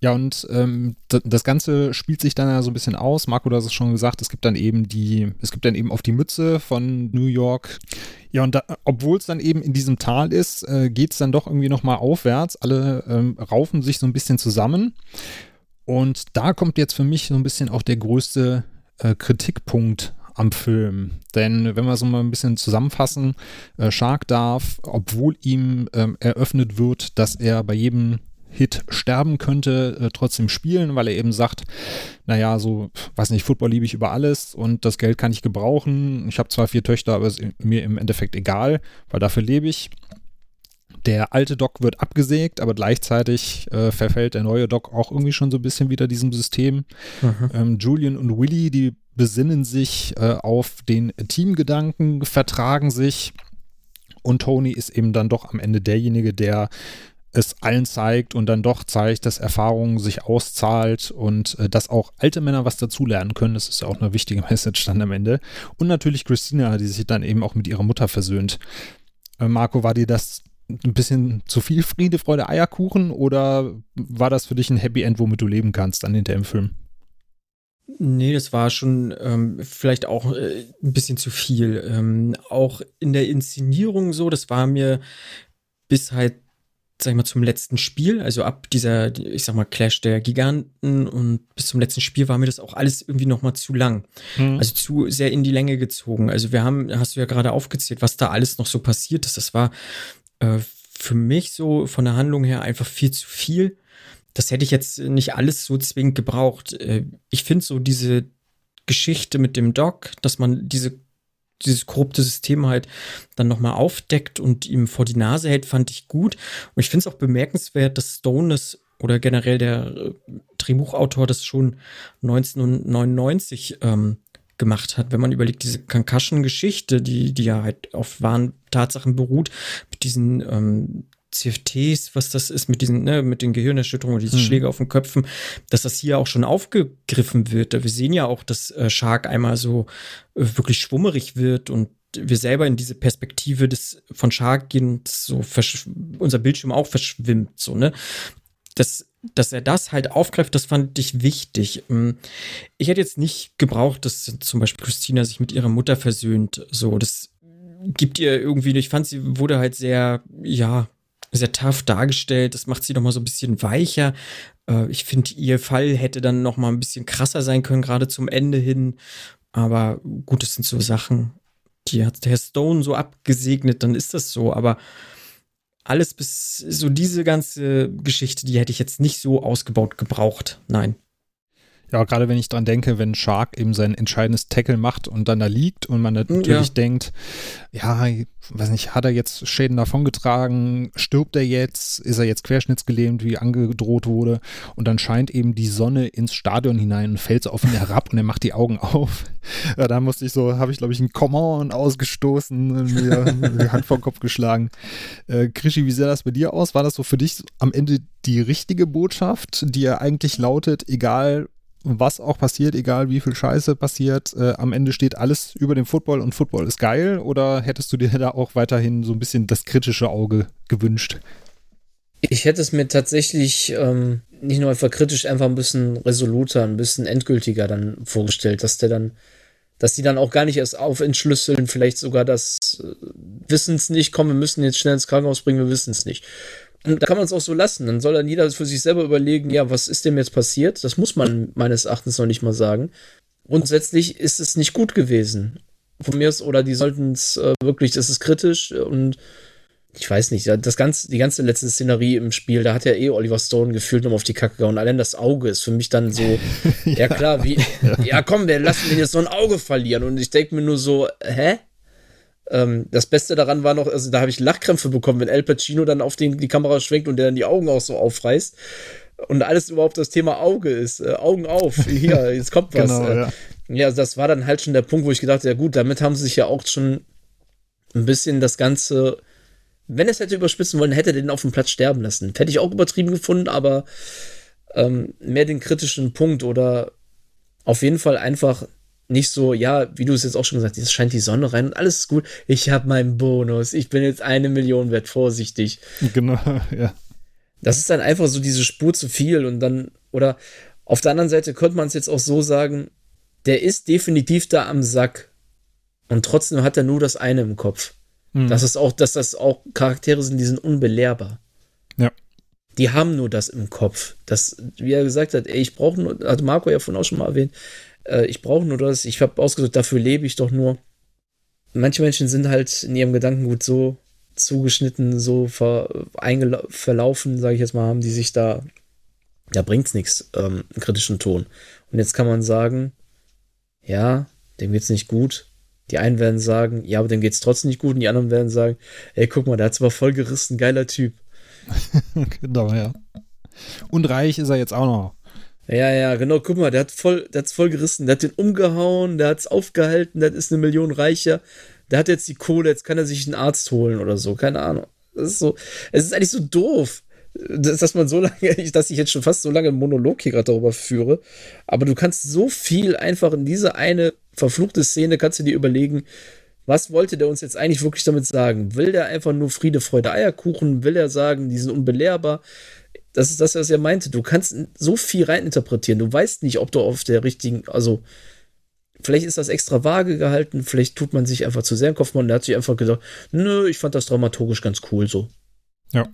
ja, und ähm, das Ganze spielt sich dann ja so ein bisschen aus. Marco, du hast es schon gesagt, es gibt dann eben die, es gibt dann eben auf die Mütze von New York. Ja, und obwohl es dann eben in diesem Tal ist, äh, geht es dann doch irgendwie nochmal aufwärts. Alle ähm, raufen sich so ein bisschen zusammen. Und da kommt jetzt für mich so ein bisschen auch der größte äh, Kritikpunkt am Film. Denn wenn wir so mal ein bisschen zusammenfassen, äh, Shark darf, obwohl ihm ähm, eröffnet wird, dass er bei jedem Hit sterben könnte, äh, trotzdem spielen, weil er eben sagt, naja, so, weiß nicht, Football liebe ich über alles und das Geld kann ich gebrauchen. Ich habe zwar vier Töchter, aber es ist mir im Endeffekt egal, weil dafür lebe ich. Der alte Doc wird abgesägt, aber gleichzeitig äh, verfällt der neue Doc auch irgendwie schon so ein bisschen wieder diesem System. Mhm. Ähm, Julian und Willy, die besinnen sich äh, auf den Teamgedanken, vertragen sich. Und Tony ist eben dann doch am Ende derjenige, der es allen zeigt und dann doch zeigt, dass Erfahrung sich auszahlt und äh, dass auch alte Männer was dazulernen können. Das ist ja auch eine wichtige Message dann am Ende. Und natürlich Christina, die sich dann eben auch mit ihrer Mutter versöhnt. Äh, Marco, war dir das ein bisschen zu viel Friede, Freude, Eierkuchen oder war das für dich ein Happy End, womit du leben kannst dann hinter im Film? Nee, das war schon ähm, vielleicht auch äh, ein bisschen zu viel. Ähm, auch in der Inszenierung so, das war mir bis halt sag ich mal, zum letzten Spiel, also ab dieser, ich sag mal, Clash der Giganten und bis zum letzten Spiel war mir das auch alles irgendwie nochmal zu lang. Mhm. Also zu sehr in die Länge gezogen. Also wir haben, hast du ja gerade aufgezählt, was da alles noch so passiert ist. Das war äh, für mich so von der Handlung her einfach viel zu viel. Das hätte ich jetzt nicht alles so zwingend gebraucht. Äh, ich finde so diese Geschichte mit dem Doc, dass man diese dieses korrupte System halt dann nochmal aufdeckt und ihm vor die Nase hält, fand ich gut. Und ich finde es auch bemerkenswert, dass Stone es oder generell der äh, Drehbuchautor das schon 1999 ähm, gemacht hat. Wenn man überlegt, diese Concussion-Geschichte, die, die ja halt auf wahren Tatsachen beruht, mit diesen ähm, CFTs, was das ist, mit diesen, ne, mit den Gehirnerschütterungen, diese hm. Schläge auf den Köpfen, dass das hier auch schon aufgegriffen wird. Wir sehen ja auch, dass äh, Shark einmal so äh, wirklich schwummerig wird und wir selber in diese Perspektive des von Shark gehen so unser Bildschirm auch verschwimmt, so, ne? Das, dass er das halt aufgreift, das fand ich wichtig. Ähm, ich hätte jetzt nicht gebraucht, dass zum Beispiel Christina sich mit ihrer Mutter versöhnt. So, das gibt ihr irgendwie, ich fand, sie wurde halt sehr, ja, sehr tough dargestellt. Das macht sie noch mal so ein bisschen weicher. Äh, ich finde, ihr Fall hätte dann noch mal ein bisschen krasser sein können, gerade zum Ende hin. Aber gut, das sind so Sachen, die hat Herr Stone so abgesegnet, dann ist das so. Aber alles bis so diese ganze Geschichte, die hätte ich jetzt nicht so ausgebaut gebraucht. Nein. Ja, gerade wenn ich dran denke, wenn Shark eben sein entscheidendes Tackle macht und dann da liegt und man natürlich ja. denkt, ja, weiß nicht, hat er jetzt Schäden davongetragen, stirbt er jetzt, ist er jetzt querschnittsgelähmt, wie angedroht wurde und dann scheint eben die Sonne ins Stadion hinein und fällt so auf ihn herab und er macht die Augen auf. Ja, da musste ich so, habe ich glaube ich ein Come on ausgestoßen, mir die Hand vor den Kopf geschlagen. Äh, Krischi, wie sah das bei dir aus? War das so für dich am Ende die richtige Botschaft, die ja eigentlich lautet, egal was auch passiert, egal wie viel Scheiße passiert, äh, am Ende steht alles über dem Football und Football ist geil? Oder hättest du dir da auch weiterhin so ein bisschen das kritische Auge gewünscht? Ich hätte es mir tatsächlich ähm, nicht nur einfach kritisch, einfach ein bisschen resoluter, ein bisschen endgültiger dann vorgestellt, dass der dann, dass die dann auch gar nicht erst aufentschlüsseln, vielleicht sogar das äh, wissen es nicht, komm, wir müssen jetzt schnell ins Krankenhaus bringen, wir wissen es nicht. Und da kann man es auch so lassen. Dann soll dann jeder für sich selber überlegen, ja, was ist dem jetzt passiert? Das muss man meines Erachtens noch nicht mal sagen. Grundsätzlich ist es nicht gut gewesen. Von mir aus, oder die sollten es äh, wirklich, das ist kritisch und ich weiß nicht, das ganze, die ganze letzte Szenerie im Spiel, da hat ja eh Oliver Stone gefühlt noch auf die Kacke gehauen. Allein das Auge ist für mich dann so, ja. ja, klar, wie, ja komm, wir lassen den jetzt so ein Auge verlieren. Und ich denke mir nur so, hä? Ähm, das Beste daran war noch, also da habe ich Lachkrämpfe bekommen, wenn El Pacino dann auf den, die Kamera schwenkt und der dann die Augen auch so aufreißt. Und alles überhaupt das Thema Auge ist. Äh, Augen auf, hier, jetzt kommt was. genau, äh, ja. ja, das war dann halt schon der Punkt, wo ich gedacht habe, ja gut, damit haben sie sich ja auch schon ein bisschen das Ganze wenn es hätte überspitzen wollen, hätte er den auf dem Platz sterben lassen. Hätte ich auch übertrieben gefunden, aber ähm, mehr den kritischen Punkt oder auf jeden Fall einfach nicht so, ja, wie du es jetzt auch schon gesagt hast, es scheint die Sonne rein und alles ist gut. Ich habe meinen Bonus. Ich bin jetzt eine Million wert, vorsichtig. Genau, ja. Das ist dann einfach so diese Spur zu viel und dann, oder auf der anderen Seite könnte man es jetzt auch so sagen, der ist definitiv da am Sack. Und trotzdem hat er nur das eine im Kopf. Mhm. Das ist auch, dass das auch Charaktere sind, die sind unbelehrbar. Ja. Die haben nur das im Kopf. Das, wie er gesagt hat, ey, ich brauche nur, hat Marco ja vorhin auch schon mal erwähnt, äh, ich brauche nur das, ich habe ausgedrückt, dafür lebe ich doch nur. Manche Menschen sind halt in ihrem Gedankengut so zugeschnitten, so ver, verlaufen, sage ich jetzt mal, haben die sich da, da bringt's nichts, ähm, einen kritischen Ton. Und jetzt kann man sagen, ja, dem geht's nicht gut. Die einen werden sagen, ja, aber dem geht's trotzdem nicht gut. Und die anderen werden sagen, ey, guck mal, der hat's aber voll gerissen, geiler Typ. genau, ja. Und reich ist er jetzt auch noch. Ja, ja, genau. Guck mal, der hat voll, der hat's voll gerissen. Der hat den umgehauen, der hat's aufgehalten, der ist eine Million reicher. Der hat jetzt die Kohle, jetzt kann er sich einen Arzt holen oder so. Keine Ahnung. Das ist so, es ist eigentlich so doof, dass, man so lange, dass ich jetzt schon fast so lange einen Monolog hier gerade darüber führe. Aber du kannst so viel einfach in diese eine verfluchte Szene, kannst du dir überlegen, was wollte der uns jetzt eigentlich wirklich damit sagen? Will der einfach nur Friede, Freude, Eierkuchen? Will er sagen, die sind unbelehrbar? Das ist das, was er meinte. Du kannst so viel reininterpretieren. Du weißt nicht, ob du auf der richtigen, also vielleicht ist das extra vage gehalten, vielleicht tut man sich einfach zu sehr im Kopf und der hat sich einfach gesagt, nö, ich fand das dramaturgisch ganz cool so. Ja.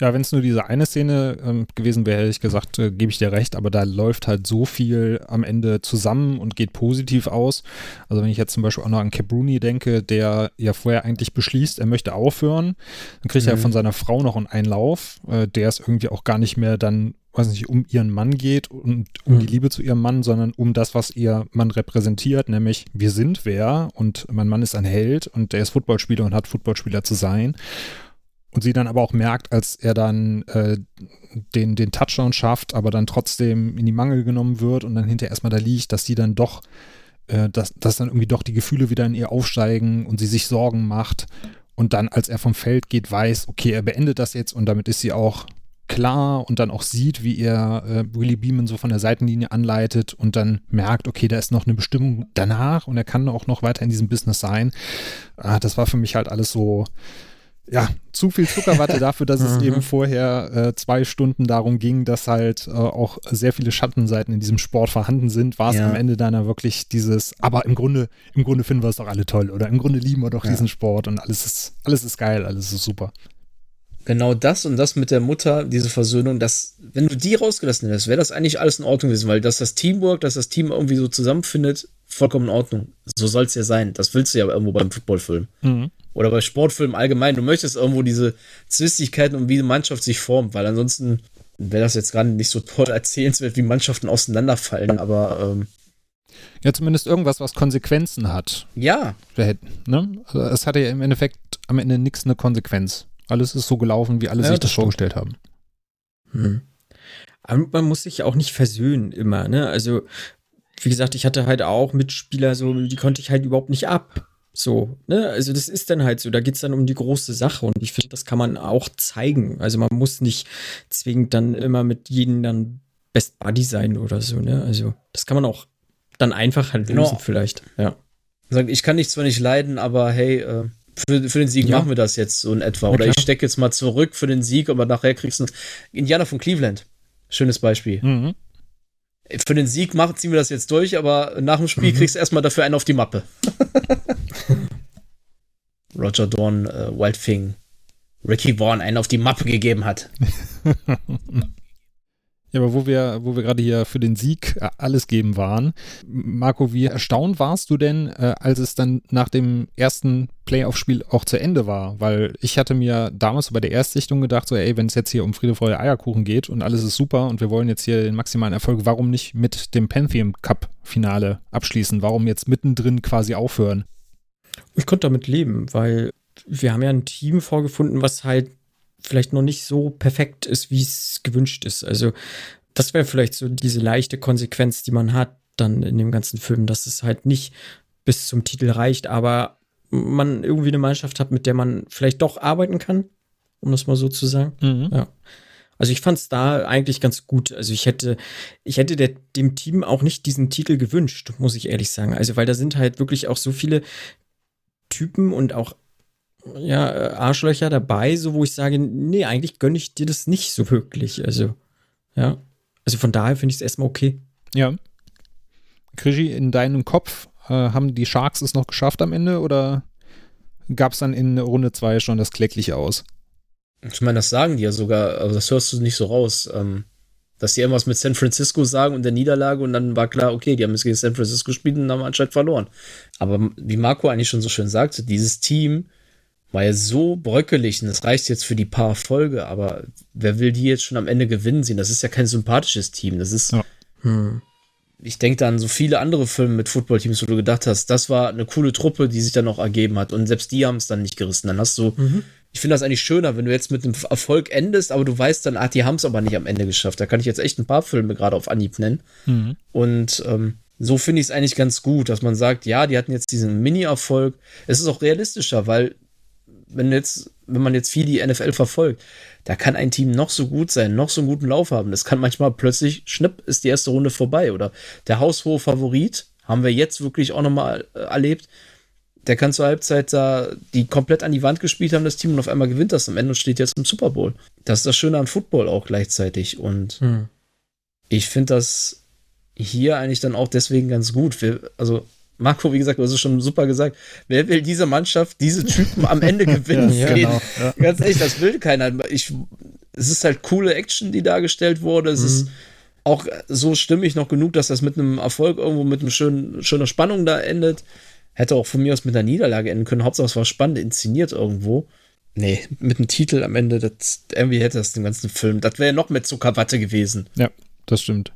Ja, wenn es nur diese eine Szene ähm, gewesen wäre, hätte ich gesagt, äh, gebe ich dir recht, aber da läuft halt so viel am Ende zusammen und geht positiv aus. Also wenn ich jetzt zum Beispiel auch noch an Cabruni denke, der ja vorher eigentlich beschließt, er möchte aufhören, dann kriegt mhm. er von seiner Frau noch einen Einlauf, äh, der es irgendwie auch gar nicht mehr dann weiß nicht, um ihren Mann geht und um mhm. die Liebe zu ihrem Mann, sondern um das, was ihr Mann repräsentiert, nämlich wir sind wer und mein Mann ist ein Held und der ist Footballspieler und hat Footballspieler zu sein. Und sie dann aber auch merkt, als er dann äh, den, den Touchdown schafft, aber dann trotzdem in die Mangel genommen wird und dann hinterher erstmal da liegt, dass sie dann doch, äh, dass, dass dann irgendwie doch die Gefühle wieder in ihr aufsteigen und sie sich Sorgen macht. Und dann, als er vom Feld geht, weiß, okay, er beendet das jetzt und damit ist sie auch klar und dann auch sieht, wie er äh, Willy Beeman so von der Seitenlinie anleitet und dann merkt, okay, da ist noch eine Bestimmung danach und er kann auch noch weiter in diesem Business sein. Ah, das war für mich halt alles so, ja, zu viel Zuckerwatte dafür, dass es eben vorher äh, zwei Stunden darum ging, dass halt äh, auch sehr viele Schattenseiten in diesem Sport vorhanden sind, war es ja. am Ende dann wirklich dieses, aber im Grunde, im Grunde finden wir es doch alle toll oder im Grunde lieben wir doch ja. diesen Sport und alles ist, alles ist geil, alles ist super. Genau das und das mit der Mutter, diese Versöhnung, das, wenn du die rausgelassen hättest, wäre das eigentlich alles in Ordnung gewesen, weil dass das Teamwork, dass das Team irgendwie so zusammenfindet, vollkommen in Ordnung. So soll es ja sein. Das willst du ja irgendwo beim Footballfilm. Mhm oder bei Sportfilmen allgemein, du möchtest irgendwo diese Zwistigkeiten und wie die Mannschaft sich formt, weil ansonsten wäre das jetzt gerade nicht so toll erzählenswert, wie Mannschaften auseinanderfallen, aber ähm, ja, zumindest irgendwas, was Konsequenzen hat. Ja. Ne? Also es hatte ja im Endeffekt am Ende nichts eine Konsequenz. Alles ist so gelaufen, wie alle ja, sich das, das vorgestellt haben. Hm. Aber man muss sich auch nicht versöhnen immer, ne? Also, wie gesagt, ich hatte halt auch Mitspieler, so, die konnte ich halt überhaupt nicht ab. So, ne? Also das ist dann halt so, da geht es dann um die große Sache und ich finde, das kann man auch zeigen. Also man muss nicht zwingend dann immer mit jedem dann Best Buddy sein oder so, ne? Also das kann man auch dann einfach halt lösen genau. vielleicht, ja. Ich kann dich zwar nicht leiden, aber hey, äh, für, für den Sieg ja. machen wir das jetzt so in etwa. Oder ich stecke jetzt mal zurück für den Sieg, aber nachher kriegst du Indianer von Cleveland. Schönes Beispiel. Mhm für den Sieg machen, ziehen wir das jetzt durch, aber nach dem Spiel mhm. kriegst du erstmal dafür einen auf die Mappe. Roger Dorn, äh, Wildfing, Ricky Vaughn einen auf die Mappe gegeben hat. Ja, aber wo wir, wo wir gerade hier für den Sieg äh, alles geben waren, Marco, wie erstaunt warst du denn, äh, als es dann nach dem ersten Playoff-Spiel auch zu Ende war? Weil ich hatte mir damals bei der Erstsichtung gedacht, so, ey, wenn es jetzt hier um Friede, Freude, Eierkuchen geht und alles ist super und wir wollen jetzt hier den maximalen Erfolg, warum nicht mit dem Pantheon Cup-Finale abschließen? Warum jetzt mittendrin quasi aufhören? Ich konnte damit leben, weil wir haben ja ein Team vorgefunden, was halt vielleicht noch nicht so perfekt ist, wie es gewünscht ist. Also das wäre vielleicht so diese leichte Konsequenz, die man hat dann in dem ganzen Film, dass es halt nicht bis zum Titel reicht, aber man irgendwie eine Mannschaft hat, mit der man vielleicht doch arbeiten kann, um das mal so zu sagen. Mhm. Ja. Also ich fand es da eigentlich ganz gut. Also ich hätte, ich hätte der, dem Team auch nicht diesen Titel gewünscht, muss ich ehrlich sagen. Also weil da sind halt wirklich auch so viele Typen und auch ja, Arschlöcher dabei, so wo ich sage, nee, eigentlich gönne ich dir das nicht so wirklich. Also, ja. Also von daher finde ich es erstmal okay. Ja. Krischi, in deinem Kopf, äh, haben die Sharks es noch geschafft am Ende oder gab es dann in Runde 2 schon das Klägliche aus? Ich meine, das sagen die ja sogar, aber das hörst du nicht so raus. Ähm, dass die irgendwas mit San Francisco sagen und der Niederlage und dann war klar, okay, die haben jetzt gegen San Francisco gespielt und haben anscheinend verloren. Aber wie Marco eigentlich schon so schön sagte, dieses Team war ja so bröckelig und das reicht jetzt für die paar Folge, aber wer will die jetzt schon am Ende gewinnen sehen? Das ist ja kein sympathisches Team. Das ist. Ja. Hm. Ich denke da an so viele andere Filme mit Footballteams, wo du gedacht hast, das war eine coole Truppe, die sich dann noch ergeben hat. Und selbst die haben es dann nicht gerissen. Dann hast du mhm ich finde das eigentlich schöner, wenn du jetzt mit einem Erfolg endest, aber du weißt dann, ach, die haben es aber nicht am Ende geschafft. Da kann ich jetzt echt ein paar Filme gerade auf Anhieb nennen. Mhm. Und ähm, so finde ich es eigentlich ganz gut, dass man sagt, ja, die hatten jetzt diesen Mini-Erfolg. Es ist auch realistischer, weil wenn jetzt, wenn man jetzt viel die NFL verfolgt, da kann ein Team noch so gut sein, noch so einen guten Lauf haben. Das kann manchmal plötzlich, schnipp, ist die erste Runde vorbei. Oder der haushohe Favorit, haben wir jetzt wirklich auch nochmal äh, erlebt, der kann zur Halbzeit da die komplett an die Wand gespielt haben, das Team, und auf einmal gewinnt das am Ende und steht jetzt im Super Bowl. Das ist das Schöne an Football auch gleichzeitig. Und hm. ich finde das hier eigentlich dann auch deswegen ganz gut. Wir, also, Marco, wie gesagt, du hast es schon super gesagt. Wer will diese Mannschaft, diese Typen am Ende gewinnen ja, Genau, ja. Ganz ehrlich, das will keiner. Ich, es ist halt coole Action, die dargestellt wurde. Es mhm. ist auch so stimmig noch genug, dass das mit einem Erfolg irgendwo mit einer schönen, schöner Spannung da endet. Hätte auch von mir aus mit einer Niederlage enden können. Hauptsache es war spannend inszeniert irgendwo. Nee, mit einem Titel am Ende, das, irgendwie hätte das den ganzen Film. Das wäre noch mehr Zuckerwatte gewesen. Ja, das stimmt.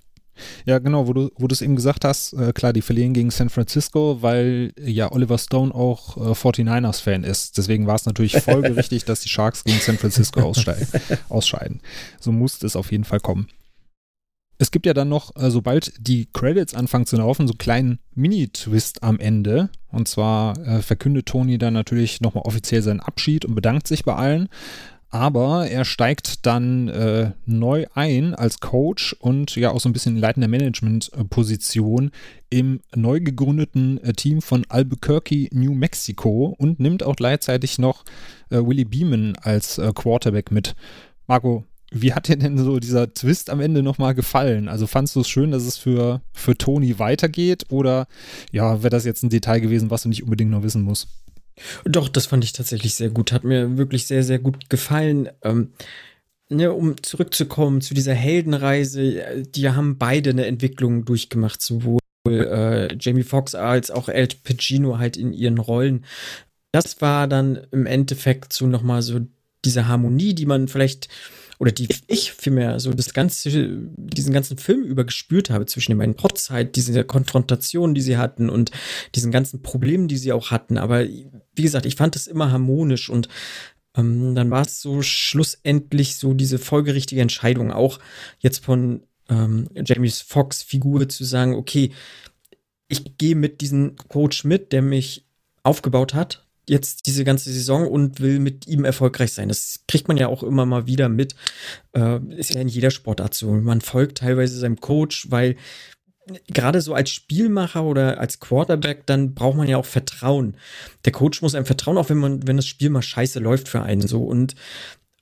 Ja, genau, wo du, wo du es eben gesagt hast, äh, klar, die verlieren gegen San Francisco, weil ja Oliver Stone auch äh, 49ers-Fan ist. Deswegen war es natürlich folgerichtig, dass die Sharks gegen San Francisco ausscheiden. So musste es auf jeden Fall kommen. Es gibt ja dann noch, äh, sobald die Credits anfangen zu laufen, so einen kleinen Mini-Twist am Ende. Und zwar äh, verkündet Tony dann natürlich nochmal offiziell seinen Abschied und bedankt sich bei allen. Aber er steigt dann äh, neu ein als Coach und ja auch so ein bisschen in leitender Management-Position im neu gegründeten äh, Team von Albuquerque, New Mexico und nimmt auch gleichzeitig noch Willie Beeman als Quarterback mit. Marco, wie hat dir denn so dieser Twist am Ende nochmal gefallen? Also fandst du es schön, dass es für, für Toni weitergeht? Oder ja, wäre das jetzt ein Detail gewesen, was du nicht unbedingt noch wissen musst? Doch, das fand ich tatsächlich sehr gut. Hat mir wirklich sehr, sehr gut gefallen. Ähm, ne, um zurückzukommen zu dieser Heldenreise, die haben beide eine Entwicklung durchgemacht, sowohl äh, Jamie Foxx als auch El Pacino halt in ihren Rollen. Das war dann im Endeffekt so nochmal so diese Harmonie, die man vielleicht oder die ich vielmehr so das ganze, diesen ganzen Film über gespürt habe zwischen den beiden. Trotz halt diese Konfrontation, die sie hatten und diesen ganzen Problemen, die sie auch hatten. Aber wie gesagt, ich fand es immer harmonisch und ähm, dann war es so schlussendlich so diese folgerichtige Entscheidung, auch jetzt von ähm, James Fox Figur zu sagen, okay, ich gehe mit diesem Coach mit, der mich aufgebaut hat, jetzt diese ganze Saison und will mit ihm erfolgreich sein. Das kriegt man ja auch immer mal wieder mit. Äh, ist ja in jeder Sportart so. Man folgt teilweise seinem Coach, weil gerade so als Spielmacher oder als Quarterback, dann braucht man ja auch Vertrauen. Der Coach muss einem vertrauen, auch wenn man, wenn das Spiel mal scheiße läuft für einen so. Und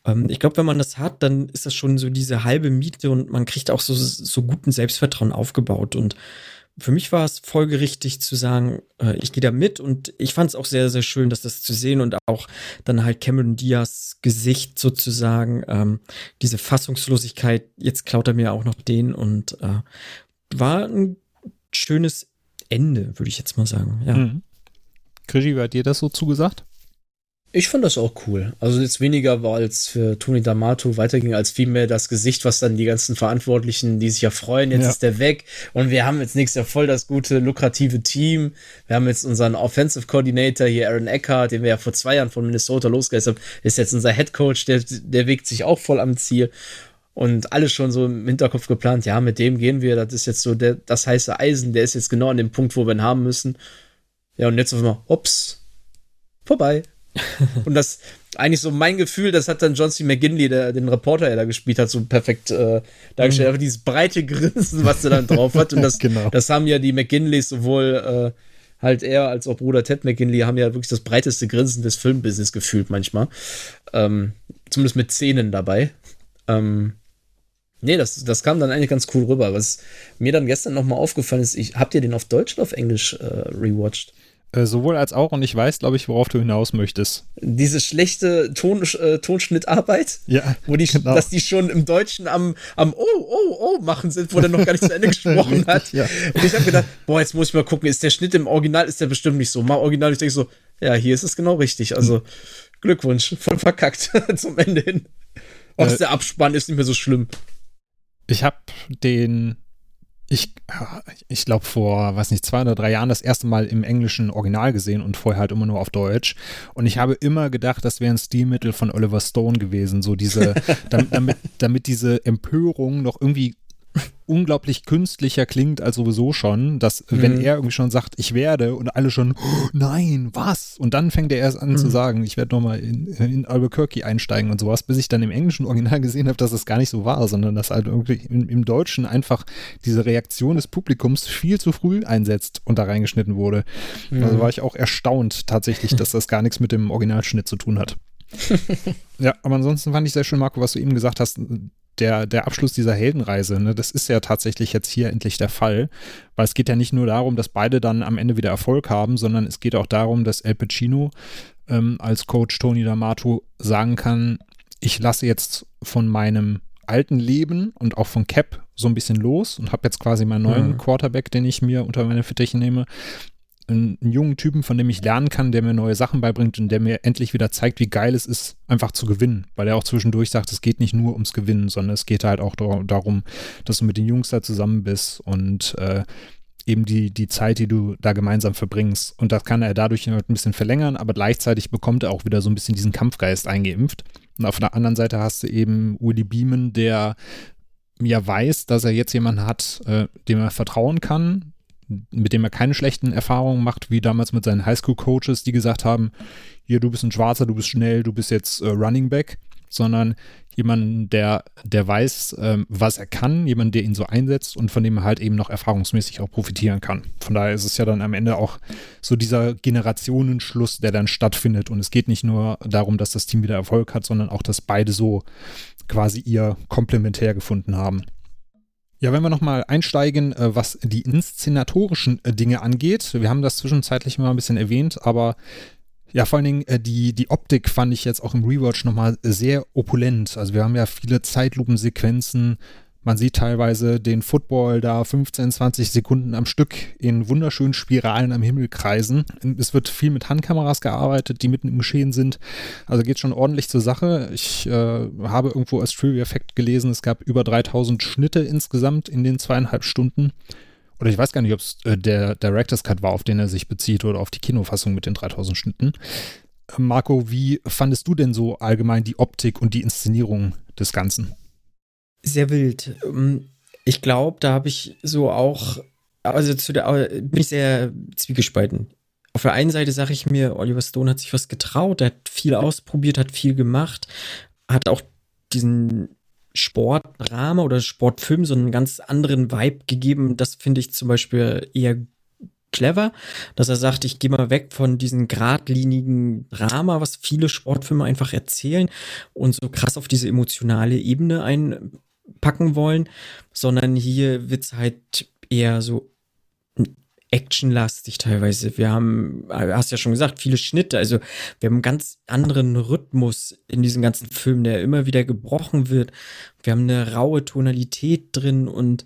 ähm, ich glaube, wenn man das hat, dann ist das schon so diese halbe Miete und man kriegt auch so, so guten Selbstvertrauen aufgebaut. Und für mich war es folgerichtig zu sagen, äh, ich gehe da mit und ich fand es auch sehr, sehr schön, dass das zu sehen und auch dann halt Cameron Diaz Gesicht sozusagen, ähm, diese Fassungslosigkeit, jetzt klaut er mir auch noch den und äh, war ein schönes Ende, würde ich jetzt mal sagen, ja. Mhm. Krischi, hat dir das so zugesagt? Ich fand das auch cool. Also jetzt weniger war als für Tony D'Amato weiterging, als vielmehr das Gesicht, was dann die ganzen Verantwortlichen, die sich ja freuen, jetzt ja. ist der weg und wir haben jetzt nächstes Jahr voll das gute, lukrative Team. Wir haben jetzt unseren Offensive Coordinator hier, Aaron Eckhart, den wir ja vor zwei Jahren von Minnesota losgelassen haben, ist jetzt unser Head Coach, der, der wägt sich auch voll am Ziel. Und alles schon so im Hinterkopf geplant, ja, mit dem gehen wir, das ist jetzt so der, das heiße Eisen, der ist jetzt genau an dem Punkt, wo wir ihn haben müssen. Ja, und jetzt auf einmal, ups, vorbei. und das, eigentlich so mein Gefühl, das hat dann John C. McGinley, der den Reporter, der da gespielt hat, so perfekt äh, dargestellt. Mhm. Einfach dieses breite Grinsen, was er dann drauf hat. Und das, genau. das haben ja die McGinleys sowohl äh, halt er als auch Bruder Ted McGinley haben ja wirklich das breiteste Grinsen des Filmbusiness gefühlt manchmal. Ähm, zumindest mit Szenen dabei. Ähm, nee, das, das kam dann eigentlich ganz cool rüber. Was mir dann gestern nochmal aufgefallen ist, ich, habt ihr den auf Deutsch oder auf Englisch äh, rewatcht? Äh, sowohl als auch und ich weiß, glaube ich, worauf du hinaus möchtest. Diese schlechte Ton, äh, Tonschnittarbeit, ja, wo die, genau. dass die schon im Deutschen am, am Oh, Oh, Oh machen sind, wo der noch gar nicht zu Ende gesprochen hat. ja. Und ich habe gedacht, boah, jetzt muss ich mal gucken, ist der Schnitt im Original, ist der bestimmt nicht so. Mal Original, ich denke so, ja, hier ist es genau richtig. Also hm. Glückwunsch, voll verkackt zum Ende hin. Auch äh, der Abspann ist nicht mehr so schlimm. Ich habe den ich, ich glaube, vor, weiß nicht, zwei oder drei Jahren das erste Mal im englischen Original gesehen und vorher halt immer nur auf Deutsch. Und ich habe immer gedacht, das wäre ein Stilmittel von Oliver Stone gewesen. So diese, damit, damit, damit diese Empörung noch irgendwie unglaublich künstlicher klingt als sowieso schon, dass mhm. wenn er irgendwie schon sagt, ich werde und alle schon, oh, nein, was? Und dann fängt er erst an mhm. zu sagen, ich werde nochmal in, in Albuquerque einsteigen und sowas, bis ich dann im englischen Original gesehen habe, dass es das gar nicht so war, sondern dass halt irgendwie im, im, Deutschen einfach diese Reaktion des Publikums viel zu früh einsetzt und da reingeschnitten wurde. Mhm. Also war ich auch erstaunt tatsächlich, dass das gar nichts mit dem Originalschnitt zu tun hat. ja, aber ansonsten fand ich sehr schön, Marco, was du eben gesagt hast, der, der Abschluss dieser Heldenreise, ne, das ist ja tatsächlich jetzt hier endlich der Fall, weil es geht ja nicht nur darum, dass beide dann am Ende wieder Erfolg haben, sondern es geht auch darum, dass El Pacino ähm, als Coach Tony D'Amato sagen kann, ich lasse jetzt von meinem alten Leben und auch von Cap so ein bisschen los und habe jetzt quasi meinen neuen mhm. Quarterback, den ich mir unter meine Fittiche nehme einen, einen, jungen Typen, von dem ich lernen kann, der mir neue Sachen beibringt und der mir endlich wieder zeigt, wie geil es ist, einfach zu gewinnen. Weil er auch zwischendurch sagt, es geht nicht nur ums Gewinnen, sondern es geht halt auch darum, dass du mit den Jungs da zusammen bist und äh, eben die, die Zeit, die du da gemeinsam verbringst. Und das kann er dadurch halt ein bisschen verlängern, aber gleichzeitig bekommt er auch wieder so ein bisschen diesen Kampfgeist eingeimpft. Und auf der anderen Seite hast du eben Willy Beeman, der ja weiß, dass er jetzt jemanden hat, äh, dem er vertrauen kann, mit dem er keine schlechten Erfahrungen macht, wie damals mit seinen Highschool-Coaches, die gesagt haben, hier, du bist ein Schwarzer, du bist schnell, du bist jetzt äh, Running Back, sondern jemanden, der, der weiß, ähm, was er kann, jemand, der ihn so einsetzt und von dem er halt eben noch erfahrungsmäßig auch profitieren kann. Von daher ist es ja dann am Ende auch so dieser Generationenschluss, der dann stattfindet. Und es geht nicht nur darum, dass das Team wieder Erfolg hat, sondern auch, dass beide so quasi ihr komplementär gefunden haben. Ja, wenn wir nochmal einsteigen, äh, was die inszenatorischen äh, Dinge angeht. Wir haben das zwischenzeitlich mal ein bisschen erwähnt, aber ja, vor allen Dingen äh, die, die Optik fand ich jetzt auch im Rewatch nochmal sehr opulent. Also wir haben ja viele Zeitlupensequenzen, man sieht teilweise den Football da 15, 20 Sekunden am Stück in wunderschönen Spiralen am Himmel kreisen. Es wird viel mit Handkameras gearbeitet, die mitten im Geschehen sind. Also geht schon ordentlich zur Sache. Ich äh, habe irgendwo als Trivia-Effekt gelesen, es gab über 3000 Schnitte insgesamt in den zweieinhalb Stunden. Oder ich weiß gar nicht, ob es äh, der Director's Cut war, auf den er sich bezieht oder auf die Kinofassung mit den 3000 Schnitten. Marco, wie fandest du denn so allgemein die Optik und die Inszenierung des Ganzen? Sehr wild. Ähm, ich glaube, da habe ich so auch, also zu der, bin ich sehr zwiegespalten. Auf der einen Seite sage ich mir, Oliver Stone hat sich was getraut, er hat viel ausprobiert, hat viel gemacht, hat auch diesen Sportdrama oder Sportfilm so einen ganz anderen Vibe gegeben. Das finde ich zum Beispiel eher clever, dass er sagt, ich gehe mal weg von diesem geradlinigen Drama, was viele Sportfilme einfach erzählen und so krass auf diese emotionale Ebene ein packen wollen, sondern hier wird es halt eher so actionlastig teilweise. Wir haben, hast ja schon gesagt, viele Schnitte. Also wir haben einen ganz anderen Rhythmus in diesem ganzen Film, der immer wieder gebrochen wird. Wir haben eine raue Tonalität drin und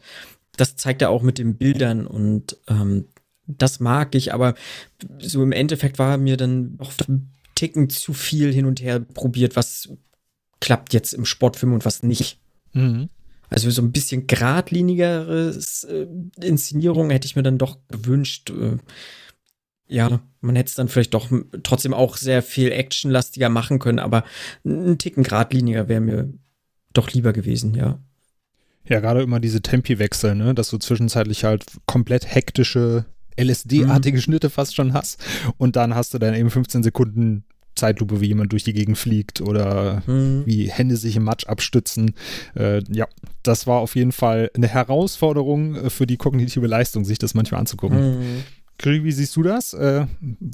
das zeigt er auch mit den Bildern und ähm, das mag ich, aber so im Endeffekt war mir dann auch ein Ticken zu viel hin und her probiert, was klappt jetzt im Sportfilm und was nicht. Mhm. Also so ein bisschen geradlinigeres äh, Inszenierung hätte ich mir dann doch gewünscht. Äh, ja, man hätte es dann vielleicht doch trotzdem auch sehr viel actionlastiger machen können, aber ein Ticken geradliniger wäre mir doch lieber gewesen, ja. Ja, gerade immer diese Tempiwechsel, ne, dass du zwischenzeitlich halt komplett hektische LSD-artige mhm. Schnitte fast schon hast. Und dann hast du dann eben 15 Sekunden Zeitlupe, wie jemand durch die Gegend fliegt oder mhm. wie Hände sich im Matsch abstützen. Äh, ja, das war auf jeden Fall eine Herausforderung äh, für die kognitive Leistung, sich das manchmal anzugucken. Mhm. Kri, wie siehst du das? Äh,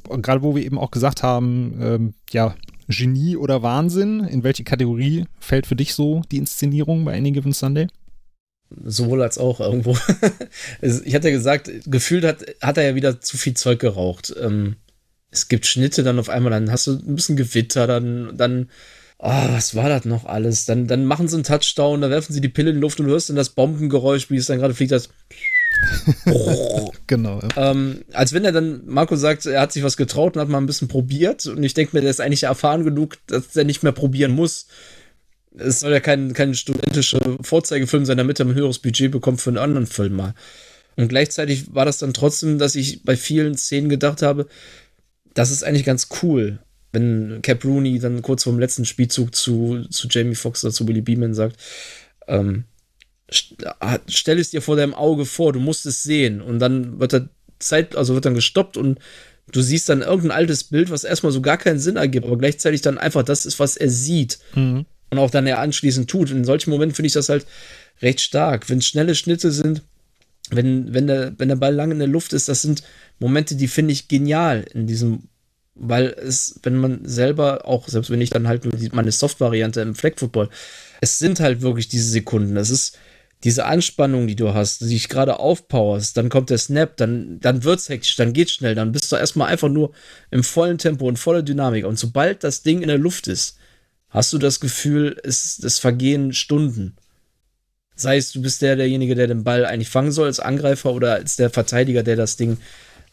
Gerade wo wir eben auch gesagt haben, ähm, ja, Genie oder Wahnsinn, in welche Kategorie fällt für dich so die Inszenierung bei Any Given Sunday? Sowohl als auch irgendwo. ich hatte ja gesagt, gefühlt hat, hat er ja wieder zu viel Zeug geraucht. Ähm, es gibt Schnitte dann auf einmal, dann hast du ein bisschen Gewitter, dann, dann, oh, was war das noch alles? Dann, dann machen sie einen Touchdown, dann werfen sie die Pille in die Luft und du hörst dann das Bombengeräusch, wie es dann gerade fliegt, das. genau. Ja. Ähm, als wenn er dann, Marco sagt, er hat sich was getraut und hat mal ein bisschen probiert. Und ich denke mir, der ist eigentlich erfahren genug, dass er nicht mehr probieren muss. Es soll ja kein, kein studentischer Vorzeigefilm sein, damit er ein höheres Budget bekommt für einen anderen Film mal. Und gleichzeitig war das dann trotzdem, dass ich bei vielen Szenen gedacht habe, das ist eigentlich ganz cool, wenn Cap Rooney dann kurz vor dem letzten Spielzug zu, zu Jamie Foxx oder zu Willie Beeman sagt, ähm, stell es dir vor deinem Auge vor, du musst es sehen. Und dann wird er Zeit, also wird dann gestoppt und du siehst dann irgendein altes Bild, was erstmal so gar keinen Sinn ergibt, aber gleichzeitig dann einfach das ist, was er sieht. Mhm. Und auch dann er anschließend tut. in solchen Momenten finde ich das halt recht stark. Wenn es schnelle Schnitte sind, wenn, wenn, der, wenn der Ball lang in der Luft ist, das sind Momente, die finde ich genial in diesem, weil es, wenn man selber auch, selbst wenn ich dann halt nur meine Soft-Variante im Flag Football, es sind halt wirklich diese Sekunden. Es ist diese Anspannung, die du hast, die dich gerade aufpowerst, dann kommt der Snap, dann, dann wird's hektisch, dann geht's schnell, dann bist du erstmal einfach nur im vollen Tempo und voller Dynamik. Und sobald das Ding in der Luft ist, hast du das Gefühl, es, es vergehen Stunden. Sei es, du bist der, derjenige, der den Ball eigentlich fangen soll als Angreifer oder als der Verteidiger, der das Ding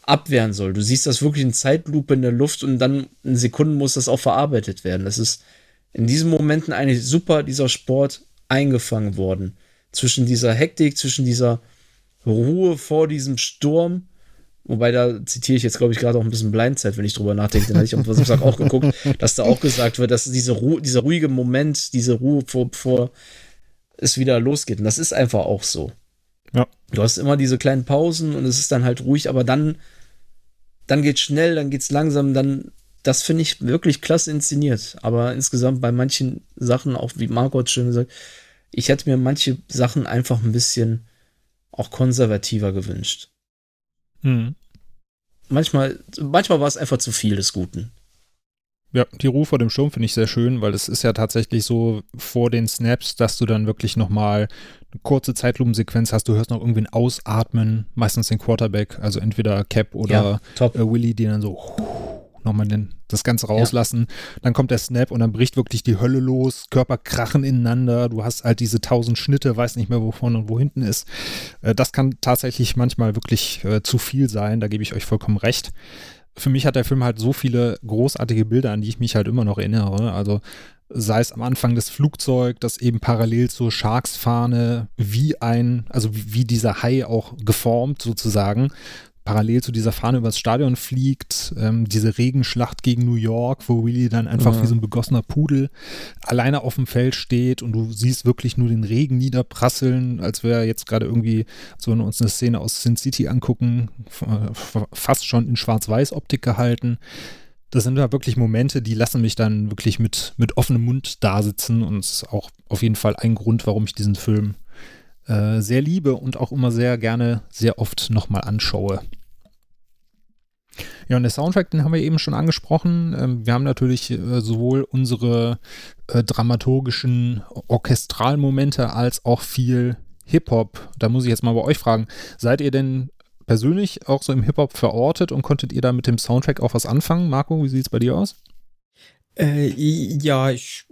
abwehren soll. Du siehst das wirklich in Zeitlupe in der Luft und dann in Sekunden muss das auch verarbeitet werden. Das ist in diesen Momenten eigentlich super, dieser Sport eingefangen worden. Zwischen dieser Hektik, zwischen dieser Ruhe vor diesem Sturm. Wobei da zitiere ich jetzt, glaube ich, gerade auch ein bisschen Blindzeit, wenn ich drüber nachdenke. Den hatte ich am Samstag auch geguckt, dass da auch gesagt wird, dass diese Ruhe, dieser ruhige Moment, diese Ruhe vor, vor es wieder losgeht. Und das ist einfach auch so. Ja. Du hast immer diese kleinen Pausen und es ist dann halt ruhig, aber dann, dann geht's schnell, dann geht's langsam, dann, das finde ich wirklich klasse inszeniert. Aber insgesamt bei manchen Sachen, auch wie Margot schön gesagt, ich hätte mir manche Sachen einfach ein bisschen auch konservativer gewünscht. Mhm. Manchmal, manchmal war es einfach zu viel des Guten. Ja, die Ruhe vor dem Sturm finde ich sehr schön, weil es ist ja tatsächlich so vor den Snaps, dass du dann wirklich nochmal eine kurze Zeitlupensequenz hast. Du hörst noch irgendwie ein Ausatmen, meistens den Quarterback, also entweder Cap oder ja, äh, Willy, die dann so nochmal das Ganze rauslassen. Ja. Dann kommt der Snap und dann bricht wirklich die Hölle los, Körper krachen ineinander. Du hast halt diese tausend Schnitte, weiß nicht mehr, wo vorne und wo hinten ist. Äh, das kann tatsächlich manchmal wirklich äh, zu viel sein, da gebe ich euch vollkommen recht für mich hat der Film halt so viele großartige Bilder, an die ich mich halt immer noch erinnere. Also sei es am Anfang das Flugzeug, das eben parallel zur Sharks-Fahne wie ein, also wie dieser Hai auch geformt sozusagen, parallel zu dieser Fahne übers Stadion fliegt, ähm, diese Regenschlacht gegen New York, wo Willy dann einfach ja. wie so ein begossener Pudel alleine auf dem Feld steht und du siehst wirklich nur den Regen niederprasseln, als wäre jetzt gerade irgendwie, so uns eine Szene aus Sin City angucken, fast schon in Schwarz-Weiß-Optik gehalten. Das sind ja wirklich Momente, die lassen mich dann wirklich mit, mit offenem Mund da sitzen und ist auch auf jeden Fall ein Grund, warum ich diesen Film äh, sehr liebe und auch immer sehr gerne, sehr oft nochmal anschaue. Ja, und der Soundtrack, den haben wir eben schon angesprochen. Ähm, wir haben natürlich äh, sowohl unsere äh, dramaturgischen Orchestralmomente als auch viel Hip-Hop. Da muss ich jetzt mal bei euch fragen, seid ihr denn persönlich auch so im Hip-Hop verortet und konntet ihr da mit dem Soundtrack auch was anfangen? Marco, wie sieht es bei dir aus? Äh, ja, ich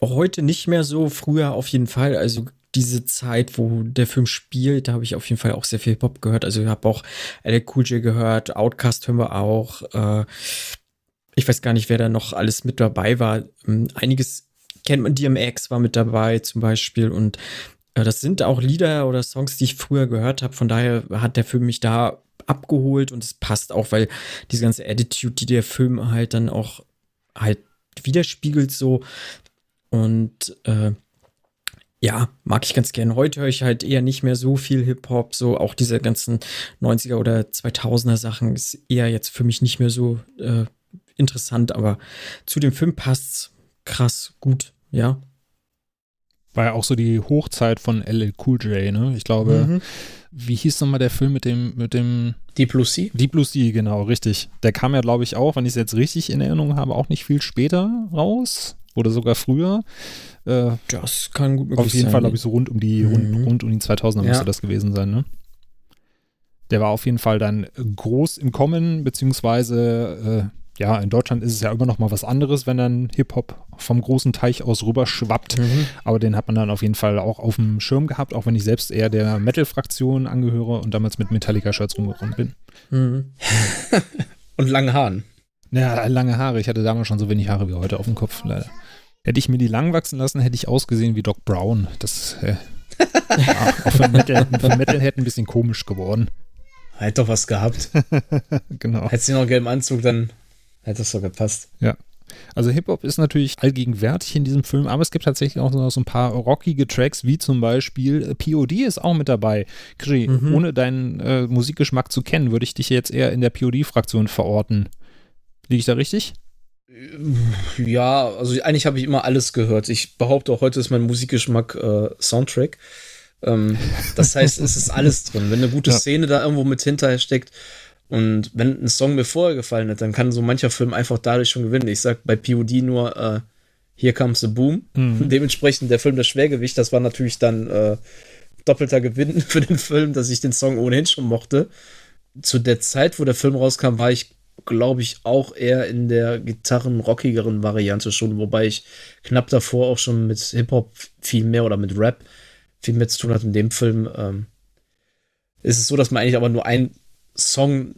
heute nicht mehr so, früher auf jeden Fall. Also diese Zeit, wo der Film spielt, da habe ich auf jeden Fall auch sehr viel Hip-Hop gehört. Also ich habe auch LL Cool J gehört, Outcast hören wir auch. Äh, ich weiß gar nicht, wer da noch alles mit dabei war. Ähm, einiges kennt man, DMX war mit dabei zum Beispiel und äh, das sind auch Lieder oder Songs, die ich früher gehört habe. Von daher hat der Film mich da abgeholt und es passt auch, weil diese ganze Attitude, die der Film halt dann auch halt widerspiegelt so und äh, Ja, mag ich ganz gern. Heute höre ich halt eher nicht mehr so viel Hip-Hop, so auch diese ganzen 90er oder 2000er Sachen ist eher jetzt für mich nicht mehr so äh, interessant, aber zu dem Film passt's krass gut, ja. War ja auch so die Hochzeit von LL Cool J, ne? Ich glaube, mhm. wie hieß nochmal der Film mit dem, mit dem Deep Blue Sea? Deep Blue Sea, genau, richtig. Der kam ja, glaube ich, auch, wenn ich es jetzt richtig in Erinnerung habe, auch nicht viel später raus. Oder sogar früher. Äh, das kann gut möglich Auf jeden sein. Fall, glaube ich, so rund um die, mhm. rund, rund, um die 2000er ja. müsste das gewesen sein, ne? Der war auf jeden Fall dann groß im Kommen, beziehungsweise äh, ja, in Deutschland ist es ja immer noch mal was anderes, wenn dann Hip-Hop vom großen Teich aus rüber schwappt. Mhm. Aber den hat man dann auf jeden Fall auch auf dem Schirm gehabt, auch wenn ich selbst eher der Metal-Fraktion angehöre und damals mit Metallica-Shirts rumgerannt bin. Mhm. und lange Haaren. Ja, lange Haare. Ich hatte damals schon so wenig Haare wie heute auf dem Kopf, leider. Hätte ich mir die lang wachsen lassen, hätte ich ausgesehen wie Doc Brown. Das äh, ja, für, Metal, für Metalhead ein bisschen komisch geworden. Hätte doch was gehabt. genau. Hättest du noch einen gelben Anzug, dann Hätte das so gepasst. Ja. Also Hip-Hop ist natürlich allgegenwärtig in diesem Film, aber es gibt tatsächlich auch so ein paar rockige Tracks, wie zum Beispiel äh, POD ist auch mit dabei. Kri, mhm. ohne deinen äh, Musikgeschmack zu kennen, würde ich dich jetzt eher in der POD-Fraktion verorten. Liege ich da richtig? Ja, also eigentlich habe ich immer alles gehört. Ich behaupte auch heute ist mein Musikgeschmack äh, Soundtrack. Ähm, das heißt, es ist alles drin. Wenn eine gute ja. Szene da irgendwo mit hinterher steckt, und wenn ein Song mir vorher gefallen hat, dann kann so mancher Film einfach dadurch schon gewinnen. Ich sag bei POD nur äh, Here Comes the Boom. Mhm. Dementsprechend der Film Das Schwergewicht, das war natürlich dann äh, doppelter Gewinn für den Film, dass ich den Song ohnehin schon mochte. Zu der Zeit, wo der Film rauskam, war ich, glaube ich, auch eher in der gitarrenrockigeren Variante schon, wobei ich knapp davor auch schon mit Hip-Hop viel mehr oder mit Rap viel mehr zu tun hatte. In dem Film ähm, ist es so, dass man eigentlich aber nur ein Song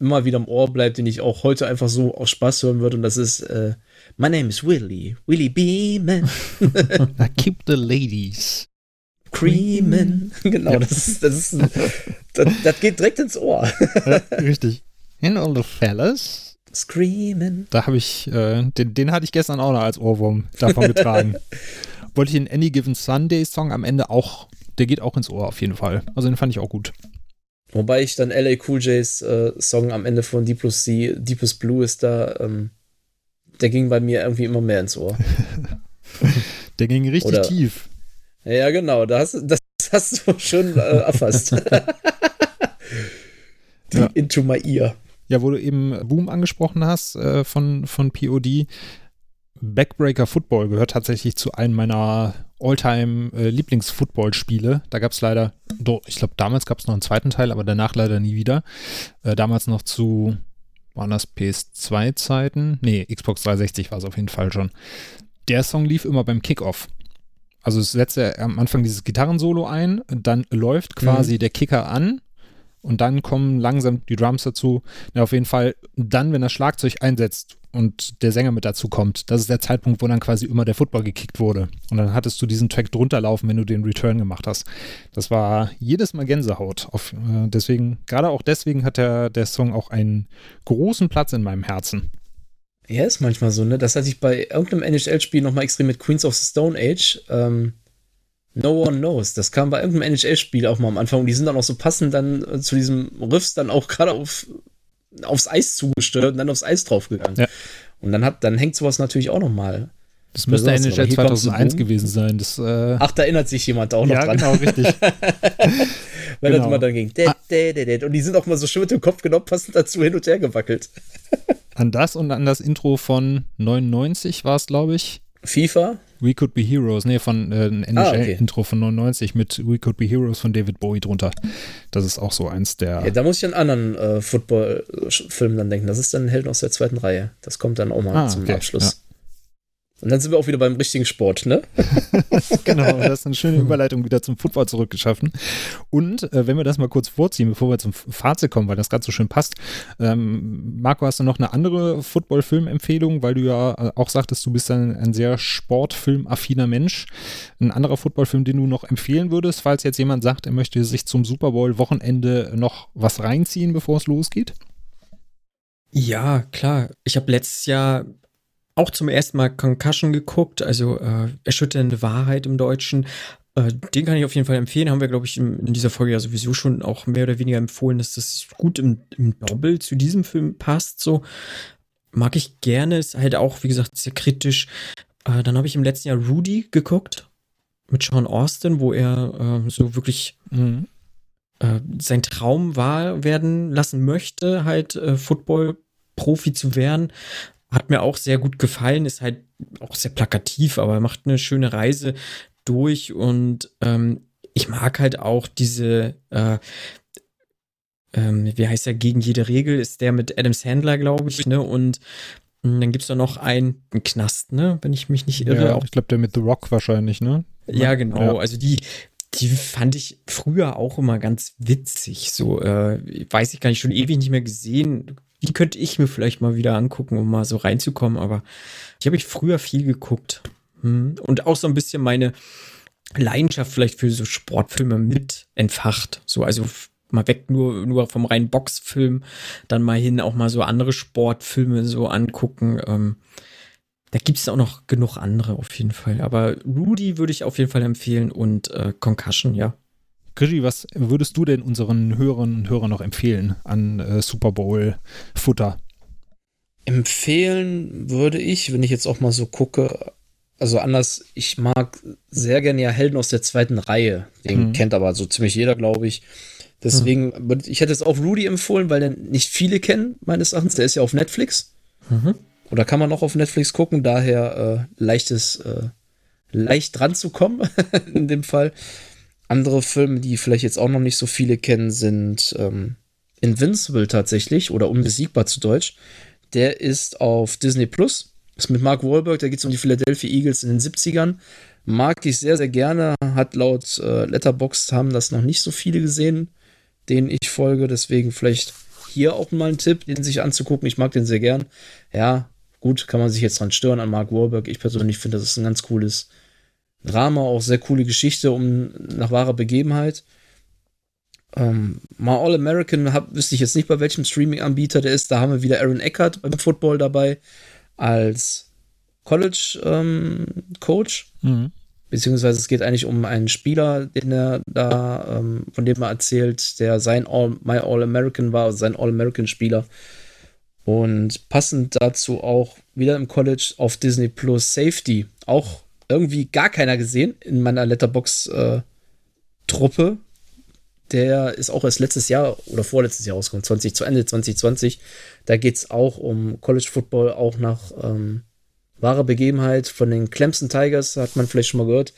immer wieder im Ohr bleibt, den ich auch heute einfach so aus Spaß hören würde. Und das ist äh, My name is Willie, Willie Beeman. I keep the ladies. Creamin. Genau, das ist, das ist, das, das geht direkt ins Ohr. Richtig. In all the fellas. Screaming. Da habe ich, äh, den, den hatte ich gestern auch noch als Ohrwurm davon getragen. Wollte ich den Any Given Sunday Song am Ende auch, der geht auch ins Ohr auf jeden Fall. Also den fand ich auch gut. Wobei ich dann LA Cool J's äh, Song am Ende von Deep Blue Sea, Deepest Blue ist da, ähm, der ging bei mir irgendwie immer mehr ins Ohr. der ging richtig Oder, tief. Ja, genau, das, das hast du schon äh, erfasst. Die ja. Into My Ear. Ja, wo du eben Boom angesprochen hast äh, von, von POD. Backbreaker Football gehört tatsächlich zu einem meiner Alltime-Lieblings-Football-Spiele. Äh, da gab es leider, ich glaube, damals gab es noch einen zweiten Teil, aber danach leider nie wieder. Äh, damals noch zu, waren das PS2-Zeiten? Nee, Xbox 360 war es auf jeden Fall schon. Der Song lief immer beim Kickoff. Also es setzt ja am Anfang dieses Gitarrensolo ein, dann läuft quasi mhm. der Kicker an und dann kommen langsam die Drums dazu. Ja, auf jeden Fall dann, wenn das Schlagzeug einsetzt und der Sänger mit dazu kommt, das ist der Zeitpunkt, wo dann quasi immer der Football gekickt wurde. Und dann hattest du diesen Track drunter laufen, wenn du den Return gemacht hast. Das war jedes Mal Gänsehaut. Auf, äh, deswegen, gerade auch deswegen hat der, der Song auch einen großen Platz in meinem Herzen. Ja, ist manchmal so, ne? Das hatte ich bei irgendeinem NHL-Spiel nochmal extrem mit Queens of the Stone Age. Ähm, No One Knows. Das kam bei irgendeinem NHL-Spiel auch mal am Anfang und die sind dann auch so passend dann äh, zu diesem Riffs dann auch gerade auf, aufs Eis zugesteuert und dann aufs Eis draufgegangen. Ja. Und dann hat, dann hängt sowas natürlich auch nochmal. Das müsste NHL 2001 gewesen sein. Das, äh Ach, da erinnert sich jemand auch noch ja, dran. Genau, richtig. Weil genau. das immer dann ging. Ah. Und die sind auch mal so schön mit dem Kopf genau passend dazu hin und her gewackelt. an das und an das Intro von 99 war es, glaube ich. FIFA? We Could Be Heroes, nee, von äh, ein NHL-Intro ah, okay. von 99 mit We Could Be Heroes von David Bowie drunter. Das ist auch so eins der. Ja, da muss ich an anderen äh, Football-Film dann denken. Das ist dann ein Held aus der zweiten Reihe. Das kommt dann auch mal ah, zum okay. Abschluss. Und dann sind wir auch wieder beim richtigen Sport, ne? genau, das ist eine schöne Überleitung wieder zum Football zurückgeschaffen. Und äh, wenn wir das mal kurz vorziehen, bevor wir zum Fazit kommen, weil das ganz so schön passt. Ähm, Marco, hast du noch eine andere Football-Film-Empfehlung, weil du ja äh, auch sagtest, du bist ein, ein sehr sportfilmaffiner Mensch. Ein anderer Football-Film, den du noch empfehlen würdest, falls jetzt jemand sagt, er möchte sich zum Super Bowl-Wochenende noch was reinziehen, bevor es losgeht? Ja, klar. Ich habe letztes Jahr auch zum ersten Mal Concussion geguckt, also äh, erschütternde Wahrheit im Deutschen. Äh, den kann ich auf jeden Fall empfehlen. Haben wir, glaube ich, in, in, dieser Folge ja sowieso schon auch mehr oder weniger empfohlen, dass das gut im, im Doppel zu diesem Film passt. So mag ich gerne. Ist halt auch, wie gesagt, sehr kritisch. Äh, dann habe ich im letzten Jahr Rudy geguckt mit Sean Austin, wo er äh, so wirklich mhm. äh, sein Traum wahr werden lassen möchte, halt äh, Football-Profi zu werden. Hat mir auch sehr gut gefallen, ist halt auch sehr plakativ, aber macht eine schöne Reise durch und ähm, ich mag halt auch diese, äh, ähm, wie heißt der, gegen jede Regel, ist der mit Adam Sandler, glaube ich, ne? Und hm, dann gibt es da noch einen, einen Knast, ne? Wenn ich mich nicht irre. Ja, ich glaube, der mit The Rock wahrscheinlich, ne? Ja, genau. Ja. Also die, die fand ich früher auch immer ganz witzig. So, äh, weiß ich gar nicht, schon ewig nicht mehr gesehen. Die könnte ich mir vielleicht mal wieder angucken, um mal so reinzukommen, aber die habe ich früher viel geguckt. Hm. Und auch so ein bisschen meine Leidenschaft vielleicht für so Sportfilme mit entfacht. So, also mal weg nur, nur vom reinen Boxfilm, dann mal hin auch mal so andere Sportfilme so angucken. Ähm, da gibt es auch noch genug andere auf jeden Fall. Aber Rudy würde ich auf jeden Fall empfehlen und äh, Concussion, ja. Krischi, was würdest du denn unseren Hörerinnen und Hörern noch empfehlen an äh, Super Bowl-Futter? Empfehlen würde ich, wenn ich jetzt auch mal so gucke, also anders, ich mag sehr gerne ja Helden aus der zweiten Reihe. Den mhm. kennt aber so ziemlich jeder, glaube ich. Deswegen, mhm. ich hätte es auch Rudy empfohlen, weil den nicht viele kennen, meines Erachtens. Der ist ja auf Netflix. Mhm. Oder kann man noch auf Netflix gucken, daher äh, leichtes, äh, leicht dran zu kommen, in dem Fall. Andere Filme, die vielleicht jetzt auch noch nicht so viele kennen, sind ähm, Invincible tatsächlich oder Unbesiegbar zu Deutsch. Der ist auf Disney Plus. Ist mit Mark Wahlberg, da geht es um die Philadelphia Eagles in den 70ern. Mag ich sehr, sehr gerne. Hat laut äh, Letterboxd haben das noch nicht so viele gesehen denen ich folge. Deswegen vielleicht hier auch mal ein Tipp, den sich anzugucken. Ich mag den sehr gern. Ja, gut, kann man sich jetzt dran stören an Mark Wahlberg. Ich persönlich finde, das ist ein ganz cooles Drama, auch sehr coole Geschichte um nach wahrer Begebenheit. Ähm, mal All American hab, wüsste ich jetzt nicht, bei welchem Streaming-Anbieter der ist. Da haben wir wieder Aaron Eckert beim Football dabei als College-Coach. Ähm, mhm beziehungsweise es geht eigentlich um einen Spieler, den er da, ähm, von dem er erzählt, der sein All, My All-American war, also sein All-American-Spieler. Und passend dazu auch wieder im College auf Disney Plus Safety. Auch irgendwie gar keiner gesehen in meiner Letterbox-Truppe. Äh, der ist auch erst letztes Jahr oder vorletztes Jahr rausgekommen, 20, zu Ende 2020. Da geht es auch um College Football, auch nach ähm, wahre Begebenheit von den Clemson Tigers, hat man vielleicht schon mal gehört.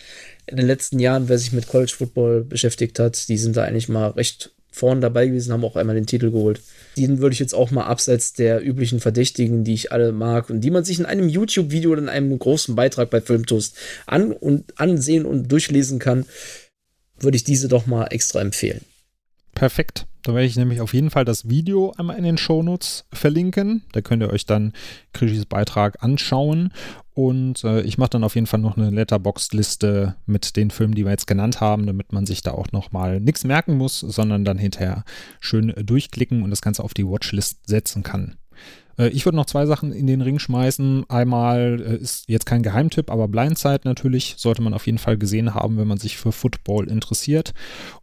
In den letzten Jahren, wer sich mit College Football beschäftigt hat, die sind da eigentlich mal recht vorn dabei gewesen, haben auch einmal den Titel geholt. Den würde ich jetzt auch mal abseits der üblichen Verdächtigen, die ich alle mag und die man sich in einem YouTube-Video oder in einem großen Beitrag bei Filmtoast an und ansehen und durchlesen kann, würde ich diese doch mal extra empfehlen. Perfekt. Da werde ich nämlich auf jeden Fall das Video einmal in den Shownotes verlinken. Da könnt ihr euch dann Krischis Beitrag anschauen. Und äh, ich mache dann auf jeden Fall noch eine Letterboxd-Liste mit den Filmen, die wir jetzt genannt haben, damit man sich da auch nochmal nichts merken muss, sondern dann hinterher schön durchklicken und das Ganze auf die Watchlist setzen kann. Äh, ich würde noch zwei Sachen in den Ring schmeißen. Einmal äh, ist jetzt kein Geheimtipp, aber Blindside natürlich sollte man auf jeden Fall gesehen haben, wenn man sich für Football interessiert.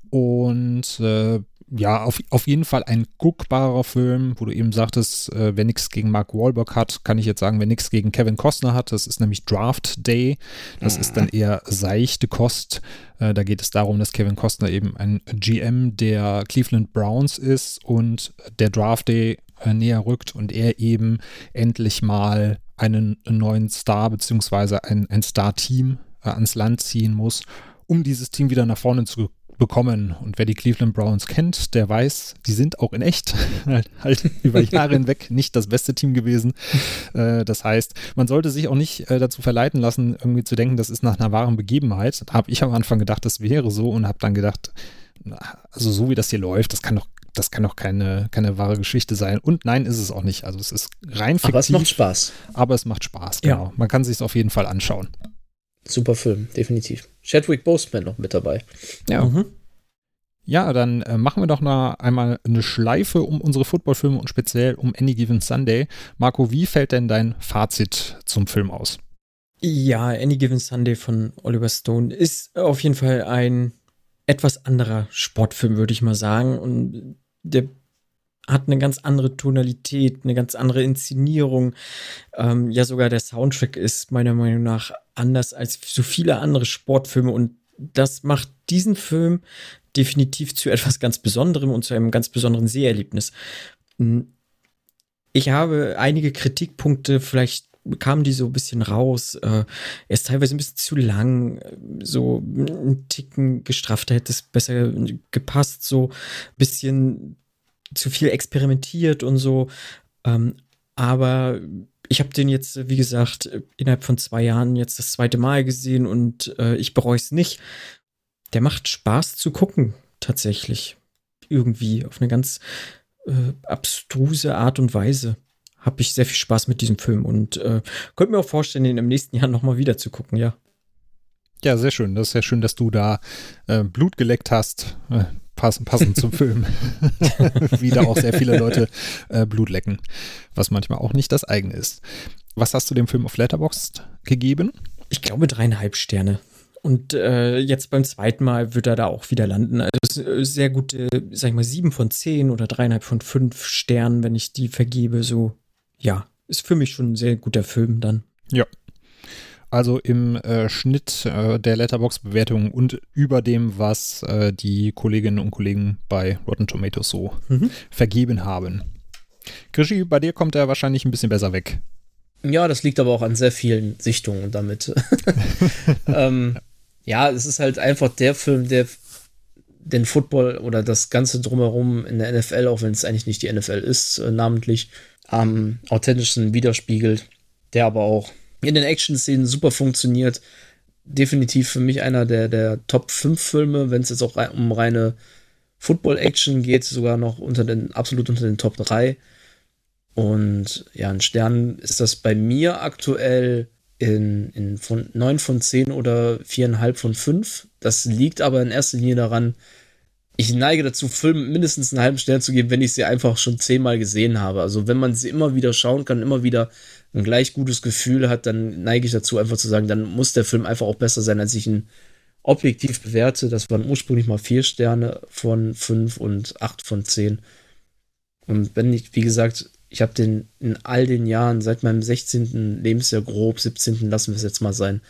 Und äh, ja, auf, auf jeden Fall ein guckbarer Film, wo du eben sagtest, äh, wer nichts gegen Mark Wahlberg hat, kann ich jetzt sagen, wer nichts gegen Kevin Costner hat, das ist nämlich Draft Day. Das mhm. ist dann eher seichte Kost. Äh, da geht es darum, dass Kevin Costner eben ein GM der Cleveland Browns ist und der Draft Day näher rückt und er eben endlich mal einen neuen Star beziehungsweise ein, ein Star-Team äh, ans Land ziehen muss, um dieses Team wieder nach vorne zu bekommen. Und wer die Cleveland Browns kennt, der weiß, die sind auch in echt halt, halt über Jahre hinweg nicht das beste Team gewesen. Äh, das heißt, man sollte sich auch nicht äh, dazu verleiten lassen, irgendwie zu denken, das ist nach einer wahren Begebenheit. Da habe ich am Anfang gedacht, das wäre so und habe dann gedacht, also so wie das hier läuft, das kann doch das kann doch keine, keine wahre Geschichte sein. Und nein, ist es auch nicht. Also es ist rein fiktiv. Aber es macht Spaß. Aber es macht Spaß, genau. Ja. Man kann sich es auf jeden Fall anschauen. Super Film, definitiv. Chadwick Boseman noch mit dabei. Ja. Mhm. Ja, dann äh, machen wir doch mal einmal eine Schleife um unsere Footballfilme und speziell um Any Given Sunday. Marco, wie fällt denn dein Fazit zum Film aus? Ja, Any Given Sunday von Oliver Stone ist auf jeden Fall ein etwas anderer Sportfilm, würde ich mal sagen. Und der hat eine ganz andere Tonalität, eine ganz andere Inszenierung. Ähm, ja, sogar der Soundtrack ist meiner Meinung nach anders als so viele andere Sportfilme und das macht diesen Film definitiv zu etwas ganz Besonderem und zu einem ganz besonderen Seherlebnis. Hm, ich habe einige Kritikpunkte, vielleicht kamen die so ein bisschen raus. Äh, er ist teilweise ein bisschen zu lang, so ein Ticken gestrafft, hätte es besser gepasst, so ein bisschen zu viel experimentiert und so. Ähm, aber ich habe den jetzt, wie gesagt, innerhalb von zwei Jahren jetzt das zweite Mal gesehen und äh, ich bereue es nicht. Der macht Spaß zu gucken, tatsächlich. Irgendwie, auf eine ganz äh, abstruse Art und Weise. Habe ich sehr viel Spaß mit diesem Film und äh, könnte mir auch vorstellen, den im nächsten Jahr nochmal wieder zu gucken, ja. Ja, sehr schön. Das ist sehr schön, dass du da äh, Blut geleckt hast. Äh, passend, passend zum Film. Wieder auch sehr viele Leute äh, Blut lecken, was manchmal auch nicht das eigene ist. Was hast du dem Film auf Letterboxd gegeben? Ich glaube dreieinhalb Sterne. Und äh, jetzt beim zweiten Mal wird er da auch wieder landen. Also äh, sehr gute, sag ich mal, sieben von zehn oder dreieinhalb von fünf Sternen, wenn ich die vergebe. So, ja, ist für mich schon ein sehr guter Film dann. Ja, also im äh, Schnitt äh, der Letterbox-Bewertungen und über dem, was äh, die Kolleginnen und Kollegen bei Rotten Tomatoes so mhm. vergeben haben. Krischi, bei dir kommt er wahrscheinlich ein bisschen besser weg. Ja, das liegt aber auch an sehr vielen Sichtungen damit. ähm, ja, es ist halt einfach der Film, der den Football oder das Ganze drumherum in der NFL, auch wenn es eigentlich nicht die NFL ist, äh, namentlich, am authentischsten widerspiegelt, der aber auch in den Action-Szenen super funktioniert. Definitiv für mich einer der, der Top 5 Filme, wenn es jetzt auch um reine Football-Action geht, sogar noch unter den, absolut unter den Top 3. Und ja, ein Stern ist das bei mir aktuell in, in von 9 von 10 oder 4,5 von 5. Das liegt aber in erster Linie daran, ich neige dazu, Filme mindestens einen halben Stern zu geben, wenn ich sie einfach schon zehnmal gesehen habe. Also wenn man sie immer wieder schauen kann, immer wieder ein gleich gutes Gefühl hat, dann neige ich dazu, einfach zu sagen, dann muss der Film einfach auch besser sein, als ich ihn objektiv bewerte. Das waren ursprünglich mal vier Sterne von fünf und acht von zehn. Und wenn ich, wie gesagt, ich habe den in all den Jahren, seit meinem 16. Lebensjahr grob, 17. lassen wir es jetzt mal sein,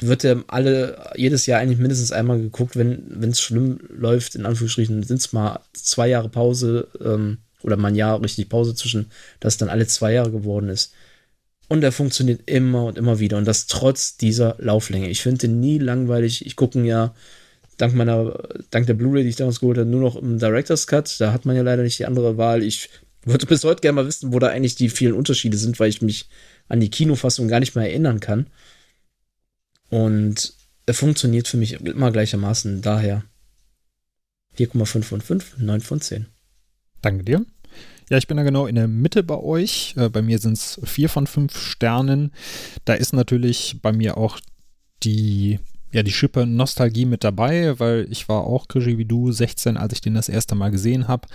wird der alle jedes Jahr eigentlich mindestens einmal geguckt, wenn es schlimm läuft, in Anführungsstrichen, sind es mal zwei Jahre Pause, ähm, oder mal ein Jahr richtig Pause zwischen, dass dann alle zwei Jahre geworden ist. Und er funktioniert immer und immer wieder. Und das trotz dieser Lauflänge. Ich finde den nie langweilig. Ich gucke ihn ja dank meiner, dank der Blu-ray, die ich damals geholt habe, nur noch im Director's Cut. Da hat man ja leider nicht die andere Wahl. Ich würde bis heute gerne mal wissen, wo da eigentlich die vielen Unterschiede sind, weil ich mich an die Kinofassung gar nicht mehr erinnern kann. Und er funktioniert für mich immer gleichermaßen. Daher 4,5 von 5, 9 von 10. Danke dir. Ja, ich bin da genau in der Mitte bei euch. Äh, bei mir sind es vier von fünf Sternen. Da ist natürlich bei mir auch die, ja, die Schippe Nostalgie mit dabei, weil ich war auch du 16, als ich den das erste Mal gesehen habe.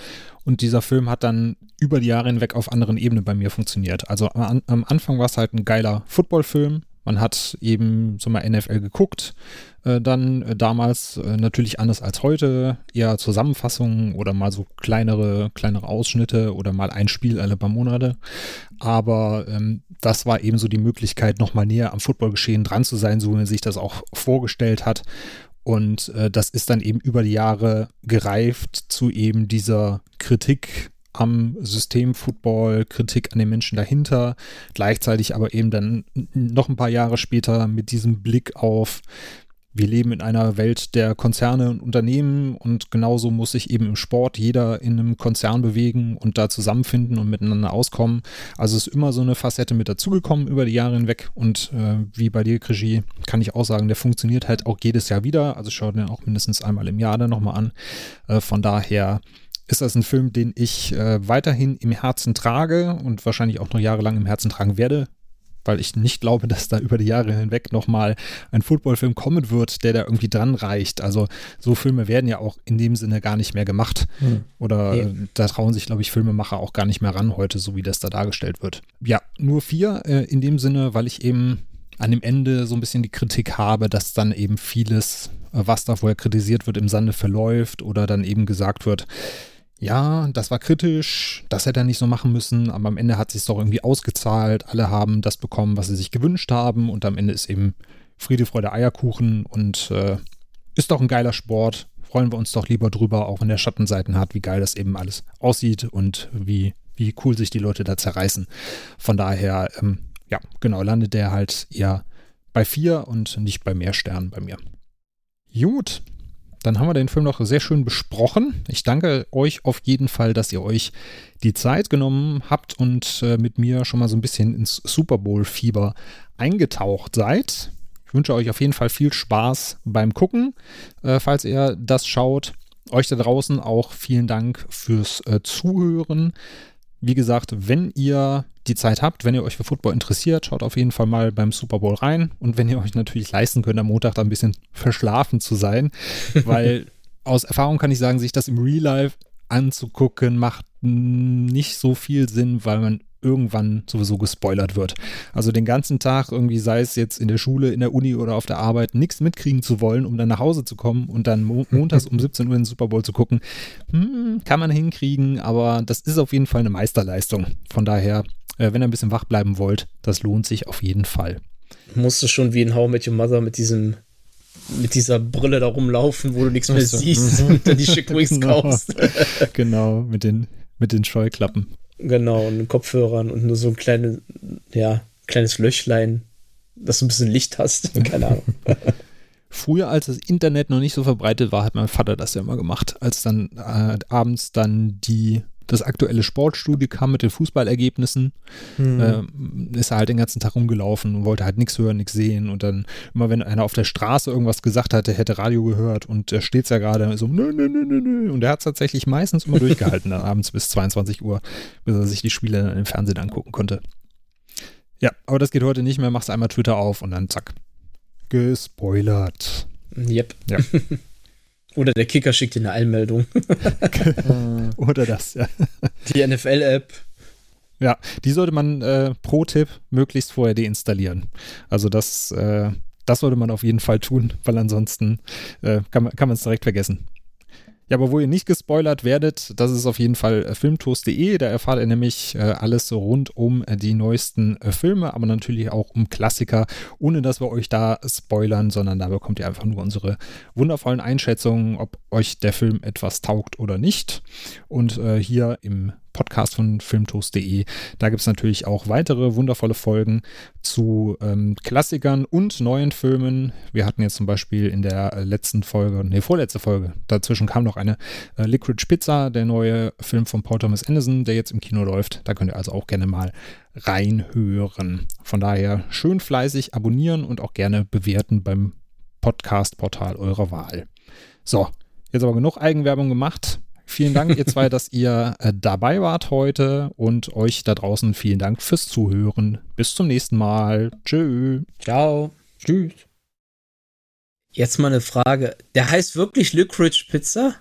Und dieser Film hat dann über die Jahre hinweg auf anderen Ebenen bei mir funktioniert. Also am, am Anfang war es halt ein geiler Footballfilm. Man hat eben so mal NFL geguckt, äh, dann äh, damals äh, natürlich anders als heute, eher Zusammenfassungen oder mal so kleinere, kleinere Ausschnitte oder mal ein Spiel alle paar Monate. Aber ähm, das war eben so die Möglichkeit, nochmal näher am Footballgeschehen dran zu sein, so wie man sich das auch vorgestellt hat. Und äh, das ist dann eben über die Jahre gereift zu eben dieser Kritik am System Football, Kritik an den Menschen dahinter, gleichzeitig aber eben dann noch ein paar Jahre später mit diesem Blick auf, wir leben in einer Welt der Konzerne und Unternehmen und genauso muss sich eben im Sport jeder in einem Konzern bewegen und da zusammenfinden und miteinander auskommen. Also ist immer so eine Facette mit dazugekommen über die Jahre hinweg und äh, wie bei dir, Regie, kann ich auch sagen, der funktioniert halt auch jedes Jahr wieder. Also schau den auch mindestens einmal im Jahr dann nochmal an. Äh, von daher ist das ein Film, den ich äh, weiterhin im Herzen trage und wahrscheinlich auch noch jahrelang im Herzen tragen werde, weil ich nicht glaube, dass da über die Jahre hinweg nochmal ein Footballfilm kommen wird, der da irgendwie dran reicht. Also so Filme werden ja auch in dem Sinne gar nicht mehr gemacht. Hm. Oder ja. da trauen sich, glaube ich, Filmemacher auch gar nicht mehr ran heute, so wie das da dargestellt wird. Ja, nur vier äh, in dem Sinne, weil ich eben an dem Ende so ein bisschen die Kritik habe, dass dann eben vieles, äh, was da vorher kritisiert wird, im Sande verläuft oder dann eben gesagt wird, ja, das war kritisch, das hätte er nicht so machen müssen, aber am Ende hat sich doch irgendwie ausgezahlt. Alle haben das bekommen, was sie sich gewünscht haben und am Ende ist eben Friede, Freude, Eierkuchen und äh, ist doch ein geiler Sport. Freuen wir uns doch lieber drüber, auch wenn der Schattenseiten hat, wie geil das eben alles aussieht und wie, wie cool sich die Leute da zerreißen. Von daher, ähm, ja, genau, landet der halt eher bei vier und nicht bei mehr Sternen bei mir. Gut, dann haben wir den Film noch sehr schön besprochen. Ich danke euch auf jeden Fall, dass ihr euch die Zeit genommen habt und äh, mit mir schon mal so ein bisschen ins Super Bowl-Fieber eingetaucht seid. Ich wünsche euch auf jeden Fall viel Spaß beim Gucken, äh, falls ihr das schaut. Euch da draußen auch vielen Dank fürs äh, Zuhören. Wie gesagt, wenn ihr die Zeit habt, wenn ihr euch für Football interessiert, schaut auf jeden Fall mal beim Super Bowl rein. Und wenn ihr euch natürlich leisten könnt, am Montag da ein bisschen verschlafen zu sein, weil aus Erfahrung kann ich sagen, sich das im Real Life anzugucken, macht nicht so viel Sinn, weil man irgendwann sowieso gespoilert wird. Also den ganzen Tag irgendwie, sei es jetzt in der Schule, in der Uni oder auf der Arbeit, nichts mitkriegen zu wollen, um dann nach Hause zu kommen und dann mo montags um 17 Uhr in den Super Bowl zu gucken, hm, kann man hinkriegen, aber das ist auf jeden Fall eine Meisterleistung. Von daher, äh, wenn ihr ein bisschen wach bleiben wollt, das lohnt sich auf jeden Fall. Musst du schon wie in How Met Your Mother mit diesem mit dieser Brille da rumlaufen, wo du nichts mehr siehst und dann die Chick Wings genau. kaufst. genau, mit den, mit den Scheuklappen. Genau, und Kopfhörern und nur so ein kleines, ja, kleines Löchlein, dass du ein bisschen Licht hast. Keine Ahnung. Früher, als das Internet noch nicht so verbreitet war, hat mein Vater das ja immer gemacht. Als dann äh, abends dann die das aktuelle Sportstudio kam mit den Fußballergebnissen, hm. äh, ist er halt den ganzen Tag rumgelaufen und wollte halt nichts hören, nichts sehen. Und dann immer, wenn einer auf der Straße irgendwas gesagt hatte, hätte Radio gehört und er steht ja gerade so, nö, nö, nö, nö, nö. Und er hat es tatsächlich meistens immer durchgehalten, dann abends bis 22 Uhr, bis er sich die Spiele im Fernsehen angucken konnte. Ja, aber das geht heute nicht mehr. Machst einmal Twitter auf und dann zack. Gespoilert. Yep. Ja. Oder der Kicker schickt dir eine Einmeldung. Oder das, ja. Die NFL-App. Ja, die sollte man äh, pro Tipp möglichst vorher deinstallieren. Also das, äh, das sollte man auf jeden Fall tun, weil ansonsten äh, kann man es direkt vergessen. Ja, aber wo ihr nicht gespoilert werdet, das ist auf jeden Fall äh, filmtoast.de. Da erfahrt ihr nämlich äh, alles rund um äh, die neuesten Filme, aber natürlich auch um Klassiker, ohne dass wir euch da spoilern, sondern da bekommt ihr einfach nur unsere wundervollen Einschätzungen, ob euch der Film etwas taugt oder nicht. Und hier im Podcast von filmtoast.de. Da gibt es natürlich auch weitere wundervolle Folgen zu ähm, Klassikern und neuen Filmen. Wir hatten jetzt zum Beispiel in der letzten Folge, nee, vorletzte Folge, dazwischen kam noch eine äh, Liquid Pizza, der neue Film von Paul Thomas Anderson, der jetzt im Kino läuft. Da könnt ihr also auch gerne mal reinhören. Von daher schön fleißig abonnieren und auch gerne bewerten beim Podcast-Portal eurer Wahl. So, jetzt aber genug Eigenwerbung gemacht. Vielen Dank, ihr zwei, dass ihr äh, dabei wart heute und euch da draußen vielen Dank fürs Zuhören. Bis zum nächsten Mal. Tschö. Ciao. Tschüss. Jetzt mal eine Frage. Der heißt wirklich Licorice Pizza?